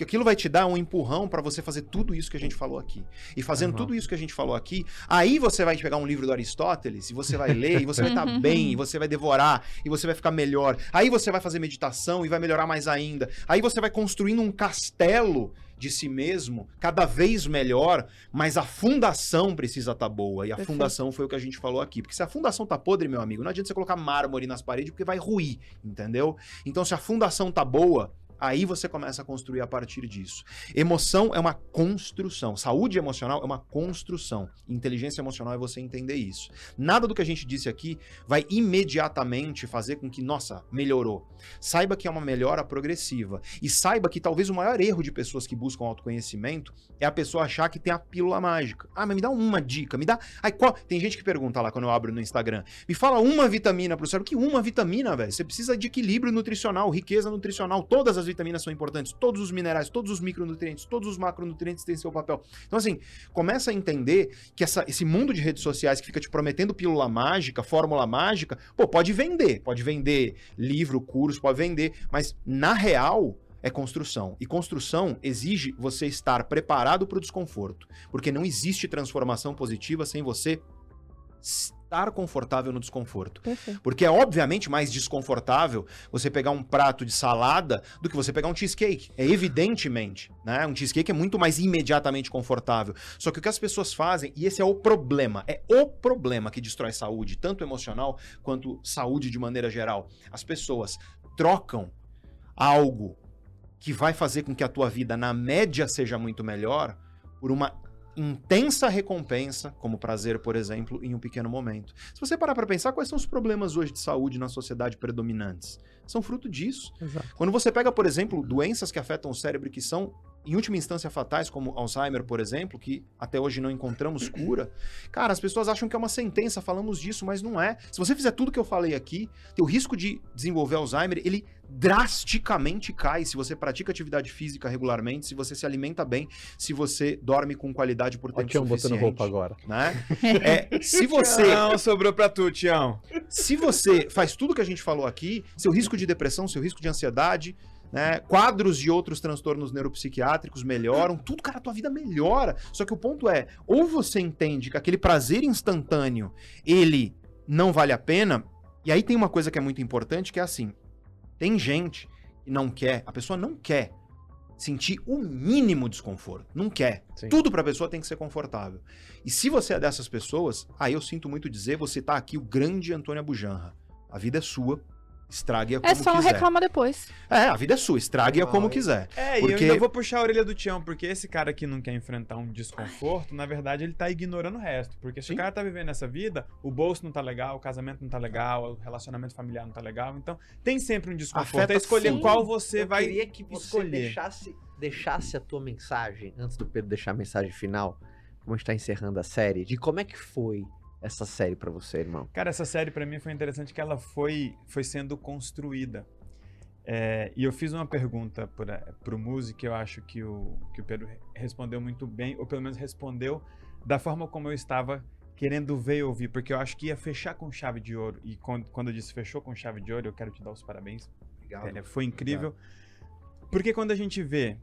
Que aquilo vai te dar um empurrão para você fazer tudo isso que a gente falou aqui. E fazendo Aham. tudo isso que a gente falou aqui, aí você vai pegar um livro do Aristóteles e você vai ler e você vai estar Uhum. bem, e você vai devorar e você vai ficar melhor. Aí você vai fazer meditação e vai melhorar mais ainda. Aí você vai construindo um castelo de si mesmo, cada vez melhor, mas a fundação precisa estar boa. E a Perfeito. fundação foi o que a gente falou aqui. Porque se a fundação tá podre, meu amigo, não adianta você colocar mármore nas paredes, porque vai ruir, entendeu? Então, se a fundação tá boa, aí você começa a construir a partir disso. Emoção é uma construção. Saúde emocional é uma construção. Inteligência emocional é você entender isso. Nada do que a gente disse aqui vai imediatamente fazer com que, nossa, melhorou. Saiba que é uma melhora progressiva. E saiba que talvez o maior erro de pessoas que buscam autoconhecimento é a pessoa achar que tem a pílula mágica. Ah, mas me dá uma dica, me dá. Ai, qual... Tem gente que pergunta lá quando eu abro no Instagram. Me fala uma vitamina pro cérebro. Que uma vitamina, velho? Você precisa de equilíbrio nutricional, riqueza nutricional. Todas as vitaminas são importantes, todos os minerais, todos os micronutrientes, todos os macronutrientes têm seu papel. Então, assim, começa a entender que essa- esse mundo de redes sociais que fica te prometendo pílula mágica, fórmula mágica, pô, pode vender. Pode vender livro, curso, pode vender. Mas, na real, é construção. E construção exige você estar preparado para o desconforto. Porque não existe transformação positiva sem você estar confortável no desconforto. Perfeito. Porque é obviamente mais desconfortável você pegar um prato de salada do que você pegar um cheesecake. É evidentemente, né? Um cheesecake é muito mais imediatamente confortável. Só que o que as pessoas fazem, e esse é o problema, é o problema que destrói saúde, tanto emocional quanto saúde de maneira geral. As pessoas trocam algo que vai fazer com que a tua vida na média seja muito melhor por uma intensa recompensa, como prazer, por exemplo, em um pequeno momento. Se você parar para pensar, quais são os problemas hoje de saúde na sociedade predominantes? São fruto disso. Exato. Quando você pega, por exemplo, doenças que afetam o cérebro que são, em última instância, fatais, como Alzheimer, por exemplo, que até hoje não encontramos cura, cara, as pessoas acham que é uma sentença, falamos disso, mas não é. Se você fizer tudo que eu falei aqui, teu risco de desenvolver Alzheimer, ele drasticamente cai se você pratica atividade física regularmente, se você se alimenta bem, se você dorme com qualidade por Ó, tempo Tião suficiente. botando roupa agora. Né? É, se você Não, sobrou pra tu, Tião. se você faz tudo que a gente falou aqui, seu risco de depressão, seu risco de ansiedade, né, quadros de outros transtornos neuropsiquiátricos melhoram, tudo, cara, a tua vida melhora. Só que o ponto é, ou você entende que aquele prazer instantâneo, ele não vale a pena, e aí tem uma coisa que é muito importante, que é assim, tem gente que não quer, a pessoa não quer sentir o mínimo desconforto, não quer. Sim. Tudo pra pessoa tem que ser confortável. E se você é dessas pessoas, aí eu sinto muito dizer, você tá aqui o grande Antônio Abujanra. A vida é sua, estrague-a como É só quiser. reclama depois. É, a vida é sua, estrague-a como é- quiser. É, e Porque- eu ainda vou puxar a orelha do Tião, porque esse cara que não quer enfrentar um desconforto, na verdade, ele tá ignorando o resto. Porque se o cara tá vivendo essa vida, o bolso não tá legal, o casamento não tá legal, o relacionamento familiar não tá legal. Então, tem sempre um desconforto. Afeta é escolher sim. qual você eu vai queria que você escolher. deixasse, deixasse a tua mensagem, antes do Pedro deixar a mensagem final, como a gente tá encerrando a série, de como é que foi essa série pra você, irmão. Cara, essa série pra mim foi interessante que ela foi, foi sendo construída. É, e eu fiz uma pergunta para pro Muzi que eu acho que o, que o Pedro re- respondeu muito bem, ou pelo menos respondeu da forma como eu estava querendo ver e ouvir, porque eu acho que ia fechar com chave de ouro. E quando, quando eu disse fechou com chave de ouro, eu quero te dar os parabéns. Obrigado. É, foi incrível. Porque quando a gente vê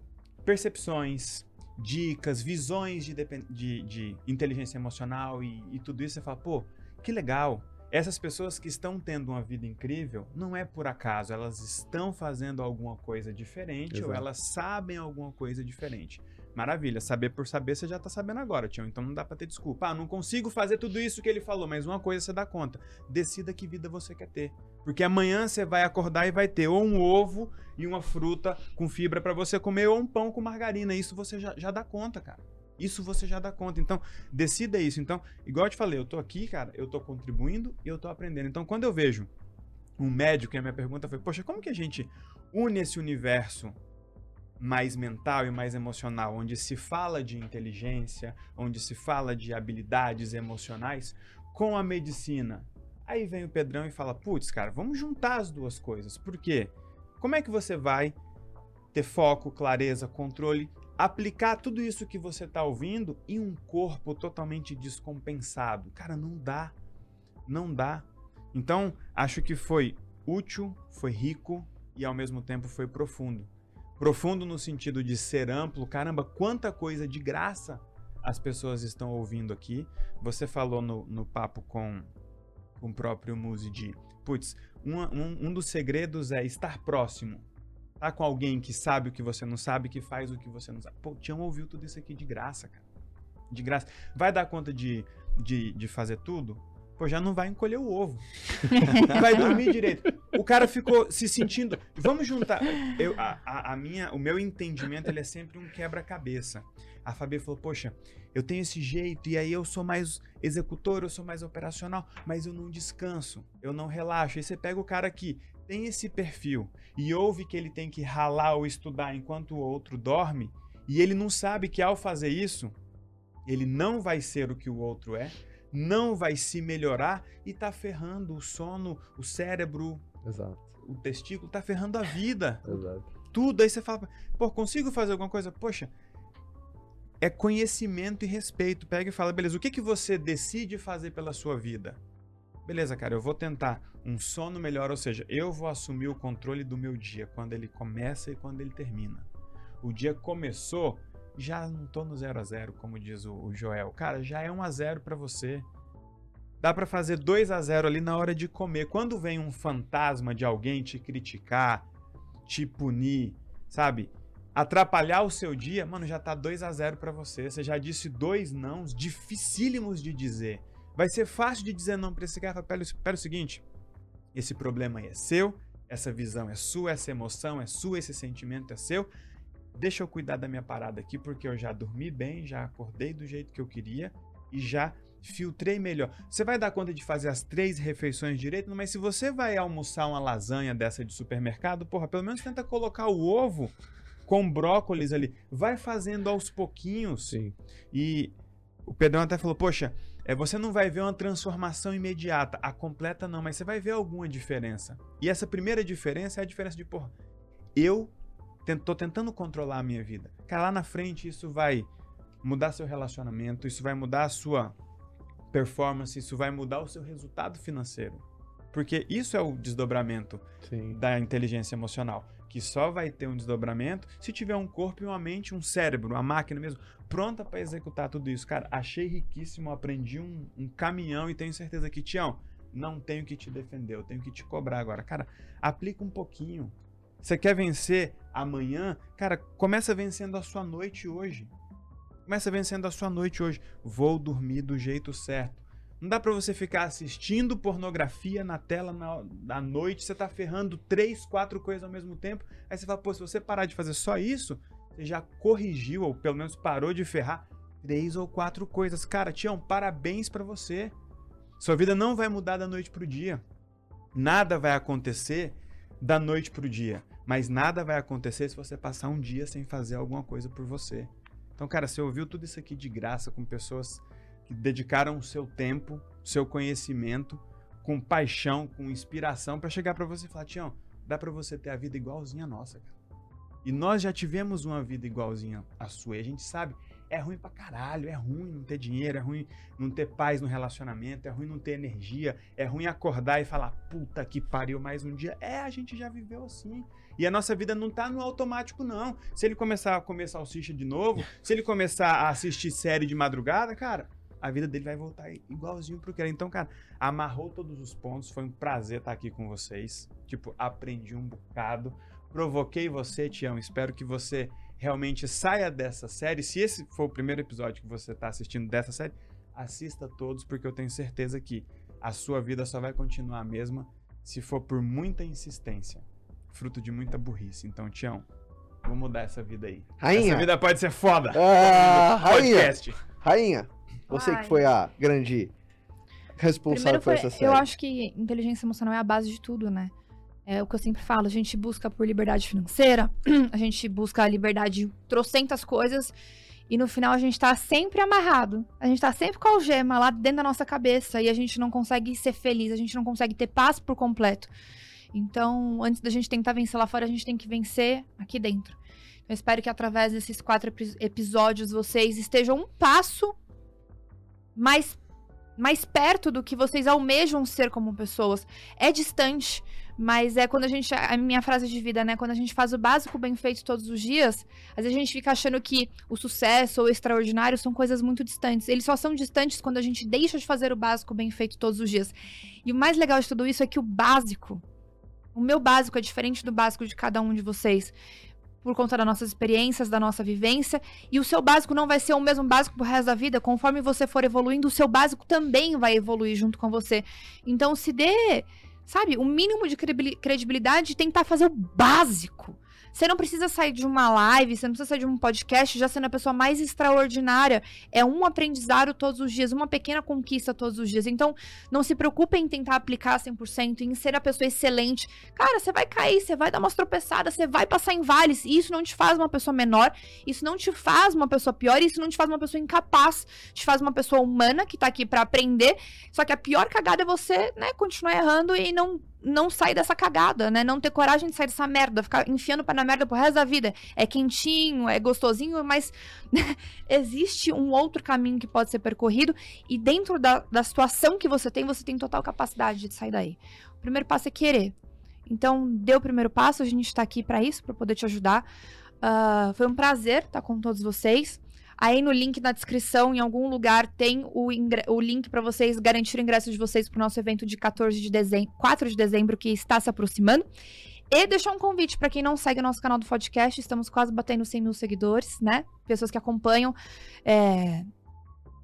percepções, dicas, visões de, de- de inteligência emocional e, e tudo isso, você fala, pô, que legal. Essas pessoas que estão tendo uma vida incrível, não é por acaso, elas estão fazendo alguma coisa diferente ou Exato. elas sabem alguma coisa diferente. Maravilha, saber por saber você já tá sabendo agora, tio. Então não dá pra ter desculpa. Ah, não consigo fazer tudo isso que ele falou, mas uma coisa você dá conta. Decida que vida você quer ter. Porque amanhã você vai acordar e vai ter ou um ovo e uma fruta com fibra pra você comer ou um pão com margarina. Isso você já, já dá conta, cara. Isso você já dá conta. Então, decida isso. Então, igual eu te falei, eu tô aqui, cara, eu tô contribuindo e eu tô aprendendo. Então, quando eu vejo um médico, e a minha pergunta foi, poxa, como que a gente une esse universo mais mental e mais emocional, onde se fala de inteligência, onde se fala de habilidades emocionais, com a medicina? Aí vem o Pedrão e fala, putz, cara, vamos juntar as duas coisas. Por quê? Como é que você vai ter foco, clareza, controle, aplicar tudo isso que você está ouvindo em um corpo totalmente descompensado? Cara, não dá. Não dá. Então, acho que foi útil, foi rico e ao mesmo tempo foi profundo. Profundo no sentido de ser amplo. Caramba, quanta coisa de graça as pessoas estão ouvindo aqui. Você falou no, no papo com, com o próprio Muzi de, putz, uma- um, um dos segredos é estar próximo. Tá com alguém que sabe o que você não sabe, que faz o que você não sabe. Pô, Tião ouviu tudo isso aqui de graça, cara. De graça. Vai dar conta de, de, de fazer tudo? Pô, já não vai encolher o ovo. vai dormir direito. O cara ficou se sentindo. Vamos juntar. Eu, a, a- a minha, o meu entendimento ele é sempre um quebra-cabeça. A Fabi falou: Poxa, eu tenho esse jeito, e aí eu sou mais executor, eu sou mais operacional, mas eu não descanso, eu não relaxo. Aí você pega o cara que tem esse perfil e ouve que ele tem que ralar ou estudar enquanto o outro dorme, e ele não sabe que ao fazer isso, ele não vai ser o que o outro é, não vai se melhorar e tá ferrando o sono, o cérebro, Exato, o testículo, tá ferrando a vida exato. tudo. Aí você fala, pô, consigo fazer alguma coisa? Poxa, é conhecimento e respeito. Pega e fala, beleza, o que, que você decide fazer pela sua vida? Beleza, cara, eu vou tentar um sono melhor, ou seja, eu vou assumir o controle do meu dia, quando ele começa e quando ele termina. O dia começou, já não tô no 0 a 0 como diz o, Joel. Cara, já é 1 a 0 para você. Dá pra fazer 2 a 0 ali na hora de comer. Quando vem um fantasma de alguém te criticar, te punir, sabe? Atrapalhar o seu dia, mano, já tá 2 a 0 pra você. Você já disse dois nãos dificílimos de dizer. Vai ser fácil de dizer não pra esse cara. Pera, pera o seguinte, esse problema aí é seu, essa visão é sua, essa emoção é sua, esse sentimento é seu. Deixa eu cuidar da minha parada aqui, porque eu já dormi bem, já acordei do jeito que eu queria e já filtrei melhor. Você vai dar conta de fazer as três refeições direito, mas se você vai almoçar uma lasanha dessa de supermercado, porra, pelo menos tenta colocar o ovo com brócolis ali. Vai fazendo aos pouquinhos. Sim. E o Pedrão até falou, poxa, é, você não vai ver uma transformação imediata, a completa não, mas você vai ver alguma diferença. E essa primeira diferença é a diferença de, porra, eu tô tentando controlar a minha vida. Cara, lá na frente isso vai mudar seu relacionamento, isso vai mudar a sua performance, isso vai mudar o seu resultado financeiro. Porque isso é o desdobramento Sim. da inteligência emocional, que só vai ter um desdobramento se tiver um corpo e uma mente, um cérebro, uma máquina mesmo, pronta para executar tudo isso. Cara, achei riquíssimo, aprendi um, um caminhão e tenho certeza que, Tião, não tenho que te defender, eu tenho que te cobrar agora. Cara, aplica um pouquinho. Você quer vencer amanhã? Cara, começa vencendo a sua noite hoje. Começa vencendo a sua noite hoje. Vou dormir do jeito certo. Não dá para você ficar assistindo pornografia na tela na, na noite, você tá ferrando três, quatro coisas ao mesmo tempo. Aí você fala, pô, se você parar de fazer só isso, você já corrigiu, ou pelo menos parou de ferrar três ou quatro coisas. Cara, Tião, parabéns para você. Sua vida não vai mudar da noite pro dia. Nada vai acontecer da noite pro dia. Mas nada vai acontecer se você passar um dia sem fazer alguma coisa por você. Então, cara, você ouviu tudo isso aqui de graça com pessoas que dedicaram o seu tempo, seu conhecimento, com paixão, com inspiração para chegar para você e falar: Tião, dá para você ter a vida igualzinha a nossa, cara. E nós já tivemos uma vida igualzinha à sua. E a gente sabe, é ruim pra caralho, é ruim não ter dinheiro, é ruim não ter paz no relacionamento, é ruim não ter energia, é ruim acordar e falar, puta que pariu mais um dia. É, a gente já viveu assim. E a nossa vida não tá no automático, não. Se ele começar a comer salsicha de novo, se ele começar a assistir série de madrugada, cara, a vida dele vai voltar igualzinho pro que era. Então, cara, amarrou todos os pontos. Foi um prazer estar aqui com vocês. Tipo, aprendi um bocado. Provoquei você, Tião. Espero que você realmente saia dessa série. Se esse for o primeiro episódio que você está assistindo dessa série, assista todos, porque eu tenho certeza que a sua vida só vai continuar a mesma se for por muita insistência. Fruto de muita burrice. Então, Tião, vamos mudar essa vida aí. Rainha. Essa vida pode ser foda. Ah, rainha. Podcast. Rainha, você Ai. que foi a grande responsável Primeiro por foi, essa série. eu acho que inteligência emocional é a base de tudo, né? É o que eu sempre falo, a gente busca por liberdade financeira, a gente busca a liberdade de trocentas coisas, e no final a gente tá sempre amarrado. A gente tá sempre com a algema lá dentro da nossa cabeça, e a gente não consegue ser feliz, a gente não consegue ter paz por completo. Então, antes da gente tentar vencer lá fora, a gente tem que vencer aqui dentro. Eu espero que através desses quatro epi- episódios vocês estejam um passo mais, mais perto do que vocês almejam ser como pessoas. É distante, mas é quando a gente. A minha frase de vida, né? Quando a gente faz o básico bem feito todos os dias, às vezes a gente fica achando que o sucesso ou o extraordinário são coisas muito distantes. Eles só são distantes quando a gente deixa de fazer o básico bem feito todos os dias. E o mais legal de tudo isso é que o básico, o meu básico é diferente do básico de cada um de vocês. Por conta das nossas experiências, da nossa vivência. E o seu básico não vai ser o mesmo básico pro resto da vida. Conforme você for evoluindo, o seu básico também vai evoluir junto com você. Então se dê, sabe, o mínimo de credibil- credibilidade de tentar fazer o básico. Você não precisa sair de uma live, você não precisa sair de um podcast já sendo a pessoa mais extraordinária. É um aprendizado todos os dias, uma pequena conquista todos os dias. Então, não se preocupe em tentar aplicar 100%, em ser a pessoa excelente. Cara, você vai cair, você vai dar umas tropeçadas, você vai passar em vales. E isso não te faz uma pessoa menor, isso não te faz uma pessoa pior, isso não te faz uma pessoa incapaz. Te faz uma pessoa humana que tá aqui pra aprender. Só que a pior cagada é você, né, continuar errando e não não sair dessa cagada, né? Não ter coragem de sair dessa merda, ficar enfiando pé na merda pro resto da vida. É quentinho, é gostosinho, mas existe um outro caminho que pode ser percorrido e dentro da, da situação que você tem, você tem total capacidade de sair daí. O primeiro passo é querer. Então, dê o primeiro passo, a gente tá aqui pra isso, pra poder te ajudar. Ah, foi um prazer estar com todos vocês. Aí no link na descrição, em algum lugar, tem o, o link para vocês garantir o ingresso de vocês pro nosso evento de 14 de dezembro, 4 de dezembro, que está se aproximando. E deixar um convite para quem não segue o nosso canal do podcast, estamos quase batendo 100 mil seguidores, né? Pessoas que acompanham é,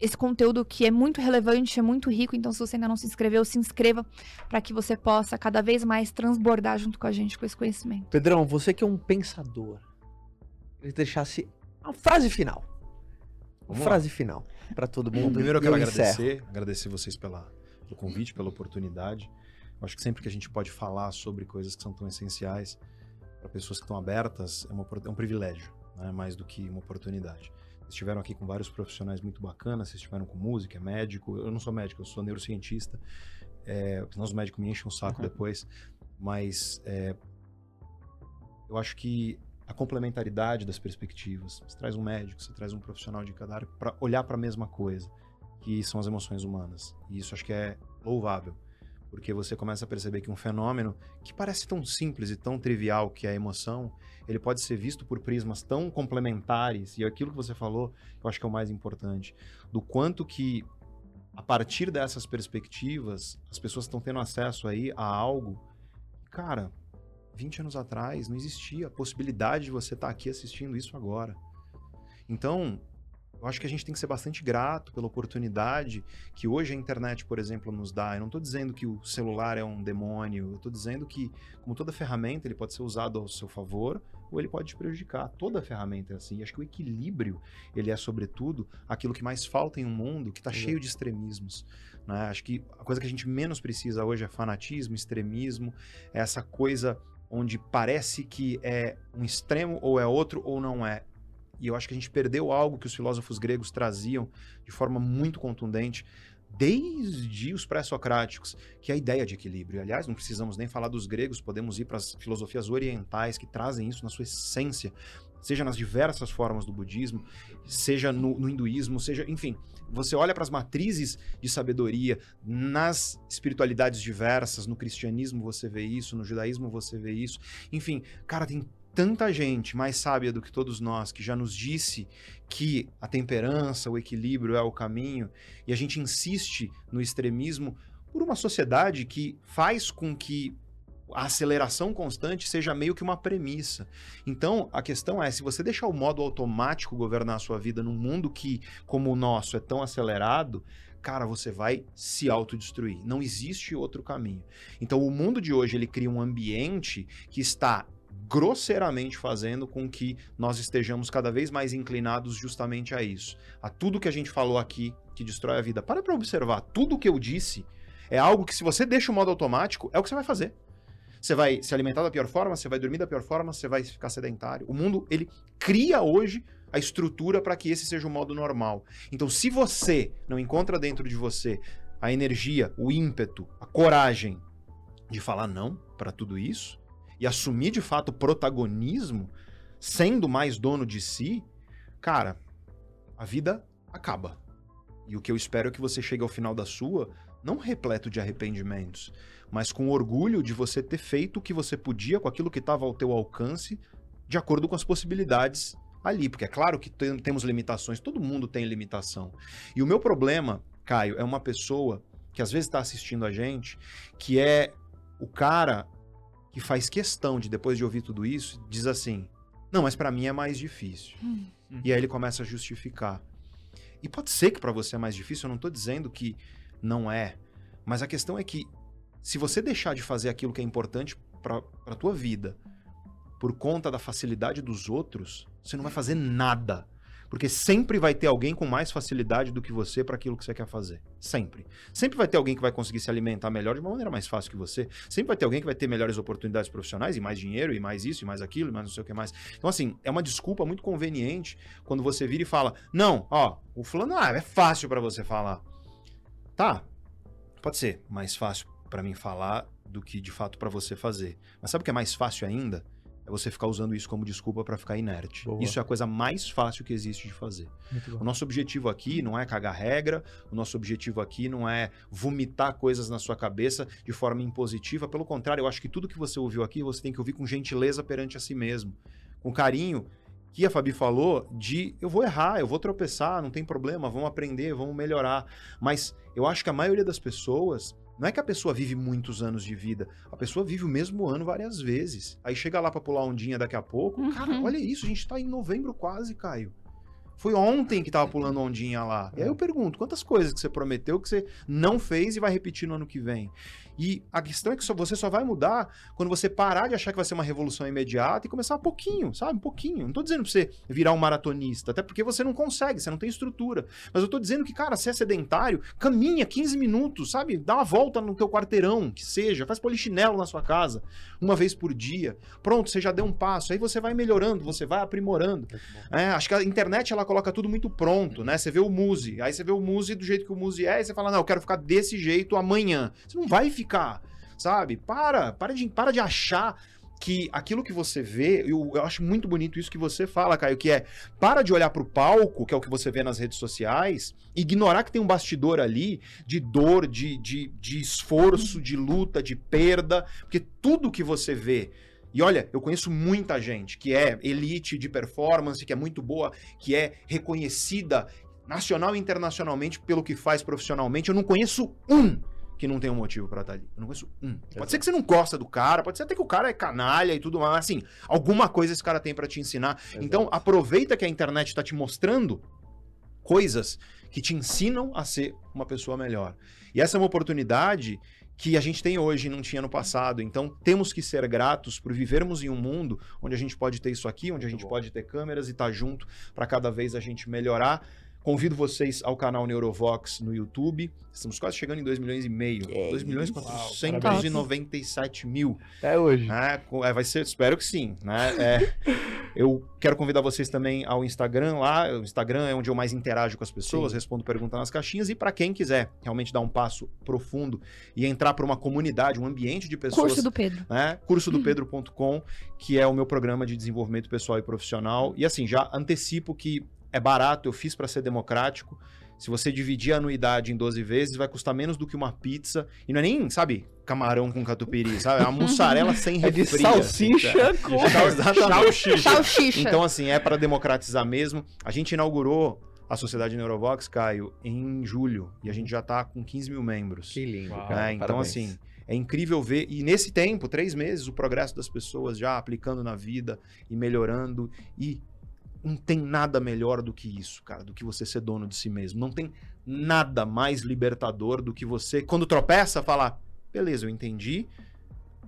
esse conteúdo que é muito relevante, é muito rico. Então, se você ainda não se inscreveu, se inscreva para que você possa cada vez mais transbordar junto com a gente com esse conhecimento. Pedrão, você que é um pensador. ele deixasse uma frase final. Uma Vamos lá. frase final pra todo Bom, mundo. primeiro eu quero encerro. agradecer, agradecer vocês pela, pelo convite, pela oportunidade. Eu acho que sempre que a gente pode falar sobre coisas que são tão essenciais para pessoas que estão abertas, é, uma é um privilégio, né? mais do que uma oportunidade. Vocês estiveram aqui com vários profissionais muito bacanas, vocês estiveram com música, médico. Eu não sou médico, eu sou neurocientista. É, senão os médicos me enchem o saco Uhum. depois. Mas é, eu acho que a complementaridade das perspectivas. Você traz um médico, você traz um profissional de cada área para olhar para a mesma coisa, que são as emoções humanas. E isso acho que é louvável, porque você começa a perceber que um fenômeno que parece tão simples e tão trivial que é a emoção, ele pode ser visto por prismas tão complementares, e aquilo que você falou, eu acho que é o mais importante, do quanto que a partir dessas perspectivas, as pessoas estão tendo acesso aí a algo, cara, 20 anos atrás não existia a possibilidade de você estar aqui assistindo isso agora. Então, eu acho que a gente tem que ser bastante grato pela oportunidade que hoje a internet, por exemplo, nos dá. Eu não estou dizendo que o celular é um demônio, eu estou dizendo que, como toda ferramenta, ele pode ser usado ao seu favor ou ele pode te prejudicar. Toda ferramenta é assim. E acho que o equilíbrio, ele é, sobretudo, aquilo que mais falta em um mundo que está cheio de extremismos. né? Acho que a coisa que a gente menos precisa hoje é fanatismo, extremismo, é essa coisa onde parece que é um extremo ou é outro ou não é. E eu acho que a gente perdeu algo que os filósofos gregos traziam de forma muito contundente desde os pré-socráticos, que é a ideia de equilíbrio. Aliás, não precisamos nem falar dos gregos, podemos ir para as filosofias orientais que trazem isso na sua essência, seja nas diversas formas do budismo, seja no, no hinduísmo, seja, enfim, você olha para as matrizes de sabedoria nas espiritualidades diversas, no cristianismo você vê isso, no judaísmo você vê isso. Enfim, cara, tem tanta gente mais sábia do que todos nós que já nos disse que a temperança, o equilíbrio é o caminho, e a gente insiste no extremismo por uma sociedade que faz com que a aceleração constante seja meio que uma premissa. Então, a questão é, se você deixar o modo automático governar a sua vida num mundo que, como o nosso, é tão acelerado, cara, você vai se autodestruir. Não existe outro caminho. Então, o mundo de hoje, ele cria um ambiente que está grosseiramente fazendo com que nós estejamos cada vez mais inclinados justamente a isso. A tudo que a gente falou aqui que destrói a vida. Para para observar, tudo que eu disse é algo que se você deixa o modo automático, é o que você vai fazer. Você vai se alimentar da pior forma, você vai dormir da pior forma, você vai ficar sedentário. O mundo, ele cria hoje a estrutura para que esse seja o modo normal. Então, se você não encontra dentro de você a energia, o ímpeto, a coragem de falar não para tudo isso e assumir de fato o protagonismo, sendo mais dono de si, cara, a vida acaba. E o que eu espero é que você chegue ao final da sua não repleto de arrependimentos, mas com orgulho de você ter feito o que você podia com aquilo que estava ao teu alcance, de acordo com as possibilidades ali. Porque é claro que tem- temos limitações, todo mundo tem limitação. E o meu problema, Caio, é uma pessoa que às vezes está assistindo a gente, que é o cara que faz questão de, depois de ouvir tudo isso, diz assim: não, mas para mim é mais difícil. Hum. E aí ele começa a justificar. E pode ser que para você é mais difícil, eu não tô dizendo que não é. Mas a questão é que se você deixar de fazer aquilo que é importante para a tua vida por conta da facilidade dos outros, você não vai fazer nada. Porque sempre vai ter alguém com mais facilidade do que você para aquilo que você quer fazer. Sempre. Sempre vai ter alguém que vai conseguir se alimentar melhor de uma maneira mais fácil que você. Sempre vai ter alguém que vai ter melhores oportunidades profissionais e mais dinheiro e mais isso e mais aquilo e mais não sei o que mais. Então, assim, é uma desculpa muito conveniente quando você vira e fala: Não, ó, o fulano, ah, é fácil para você falar. Tá, pode ser mais fácil para mim falar do que de fato para você fazer. Mas sabe o que é mais fácil ainda? É você ficar usando isso como desculpa para ficar inerte. Boa. Isso é a coisa mais fácil que existe de fazer. O nosso objetivo aqui não é cagar regra, o nosso objetivo aqui não é vomitar coisas na sua cabeça de forma impositiva. Pelo contrário, eu acho que tudo que você ouviu aqui, você tem que ouvir com gentileza perante a si mesmo. Com carinho, que a Fabi falou de eu vou errar, eu vou tropeçar, não tem problema, vamos aprender, vamos melhorar. Mas eu acho que a maioria das pessoas. Não é que a pessoa vive muitos anos de vida, a pessoa vive o mesmo ano várias vezes. Aí chega lá pra pular ondinha daqui a pouco. Cara, Uhum. olha isso, a gente tá em novembro quase, Caio. Foi ontem que tava pulando ondinha lá. E aí eu pergunto, quantas coisas que você prometeu que você não fez e vai repetir no ano que vem? E a questão é que só, você só vai mudar quando você parar de achar que vai ser uma revolução imediata e começar um pouquinho, sabe? Um pouquinho. Não tô dizendo pra você virar um maratonista, até porque você não consegue, você não tem estrutura. Mas eu tô dizendo que, cara, se é sedentário, caminha 15 minutos, sabe? Dá uma volta no teu quarteirão, que seja, faz polichinelo na sua casa, uma vez por dia. Pronto, você já deu um passo. Aí você vai melhorando, você vai aprimorando. É, acho que a internet ela coloca tudo muito pronto, né? Você vê o Muse, aí você vê o Muse do jeito que o Muse é, e você fala, não, eu quero ficar desse jeito amanhã. Você não vai ficar, sabe? Para, para de, para de achar que aquilo que você vê, eu, eu acho muito bonito isso que você fala, Caio, que é para de olhar pro palco, que é o que você vê nas redes sociais, ignorar que tem um bastidor ali de dor, de, de, de esforço, de luta, de perda, porque tudo que você vê e olha, eu conheço muita gente que é elite de performance, que é muito boa, que é reconhecida nacional e internacionalmente pelo que faz profissionalmente. Eu não conheço um que não tem um motivo pra estar ali. Eu não conheço um. Pode Exato. ser que você não gosta do cara, pode ser até que o cara é canalha e tudo mais, assim, alguma coisa esse cara tem pra te ensinar. Então, aproveita que a internet tá te mostrando coisas que te ensinam a ser uma pessoa melhor. E essa é uma oportunidade que a gente tem hoje e não tinha no passado. Então, temos que ser gratos por vivermos em um mundo onde a gente pode ter isso aqui, onde a Muito gente bom. pode ter câmeras e estar junto para cada vez a gente melhorar. Convido vocês ao canal Neurovox no YouTube. Estamos quase chegando em 2 milhões e meio. É 2 milhões e isso. 497 mil. Até hoje. É, co- é, vai ser, espero que sim, né? É, eu quero convidar vocês também ao Instagram lá. O Instagram é onde eu mais interajo com as pessoas, Sim. respondo perguntas nas caixinhas. E para quem quiser realmente dar um passo profundo e entrar para uma comunidade, um ambiente de pessoas Curso do Pedro. né? Cursodopedro.com, que é o meu programa de desenvolvimento pessoal e profissional. E assim, já antecipo que é barato, eu fiz para ser democrático. Se você dividir a anuidade em 12 vezes, vai custar menos do que uma pizza. E não é nem, sabe, camarão com catupiry, sabe? É uma mussarela sem É de refri. salsicha assim, com... Exatamente. Salsicha. Então, assim, é para democratizar mesmo. A gente inaugurou a Sociedade Neurovox, Caio, em julho. E a gente já tá com 15 mil membros. Que lindo, Uau. cara. É, então, Parabéns. assim, é incrível ver. E nesse tempo, três meses, o progresso das pessoas já aplicando na vida e melhorando. E não tem nada melhor do que isso, cara, do que você ser dono de si mesmo. Não tem nada mais libertador do que você, quando tropeça, falar: beleza, eu entendi.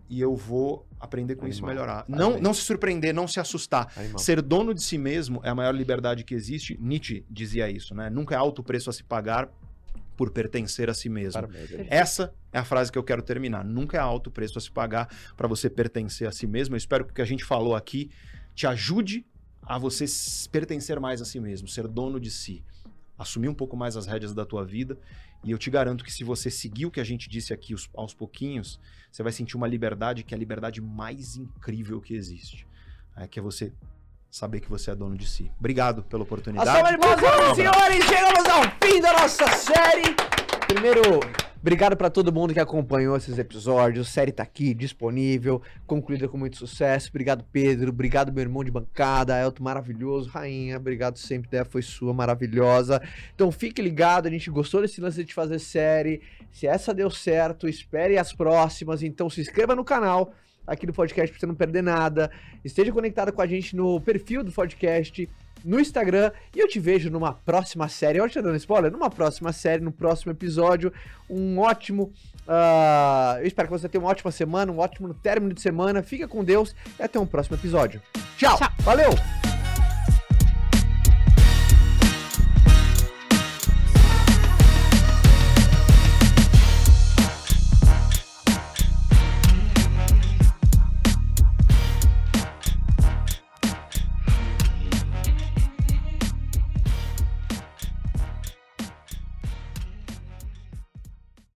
E eu vou aprender com isso e Animal. melhorar. Não, Parabéns. não se surpreender, não se assustar. Mano. Ser dono de si mesmo é a maior liberdade que existe. Nietzsche dizia isso, né? Nunca é alto preço a se pagar por pertencer a si mesmo. Parabéns. Essa é a frase que eu quero terminar. Nunca é alto o preço a se pagar para você pertencer a si mesmo. Eu espero que o que a gente falou aqui te ajude a você pertencer mais a si mesmo, ser dono de si, assumir um pouco mais as rédeas da tua vida. E eu te garanto que se você seguir o que a gente disse aqui os- aos pouquinhos, você vai sentir uma liberdade que é a liberdade mais incrível que existe. É que é você saber que você é dono de si. Obrigado pela oportunidade. salva de palmas, senhoras e senhores! Chegamos ao fim da nossa série! Primeiro, obrigado pra todo mundo que acompanhou esses episódios. A série tá aqui, disponível, concluída com muito sucesso. Obrigado, Pedro. Obrigado, meu irmão de bancada, Elton maravilhoso. Rainha, obrigado sempre, ideia foi sua, maravilhosa. Então fique ligado, a gente gostou desse lance de fazer série. Se essa deu certo, espere as próximas. Então se inscreva no canal aqui do podcast pra você não perder nada. Esteja conectado com a gente no perfil do podcast no Instagram e eu te vejo numa próxima série. Eu te dando spoiler, numa próxima série, no próximo episódio. Um ótimo. ah, eu espero que você tenha uma ótima semana, um ótimo término de semana. Fica com Deus e até um próximo episódio. Tchau. Tchau. Valeu!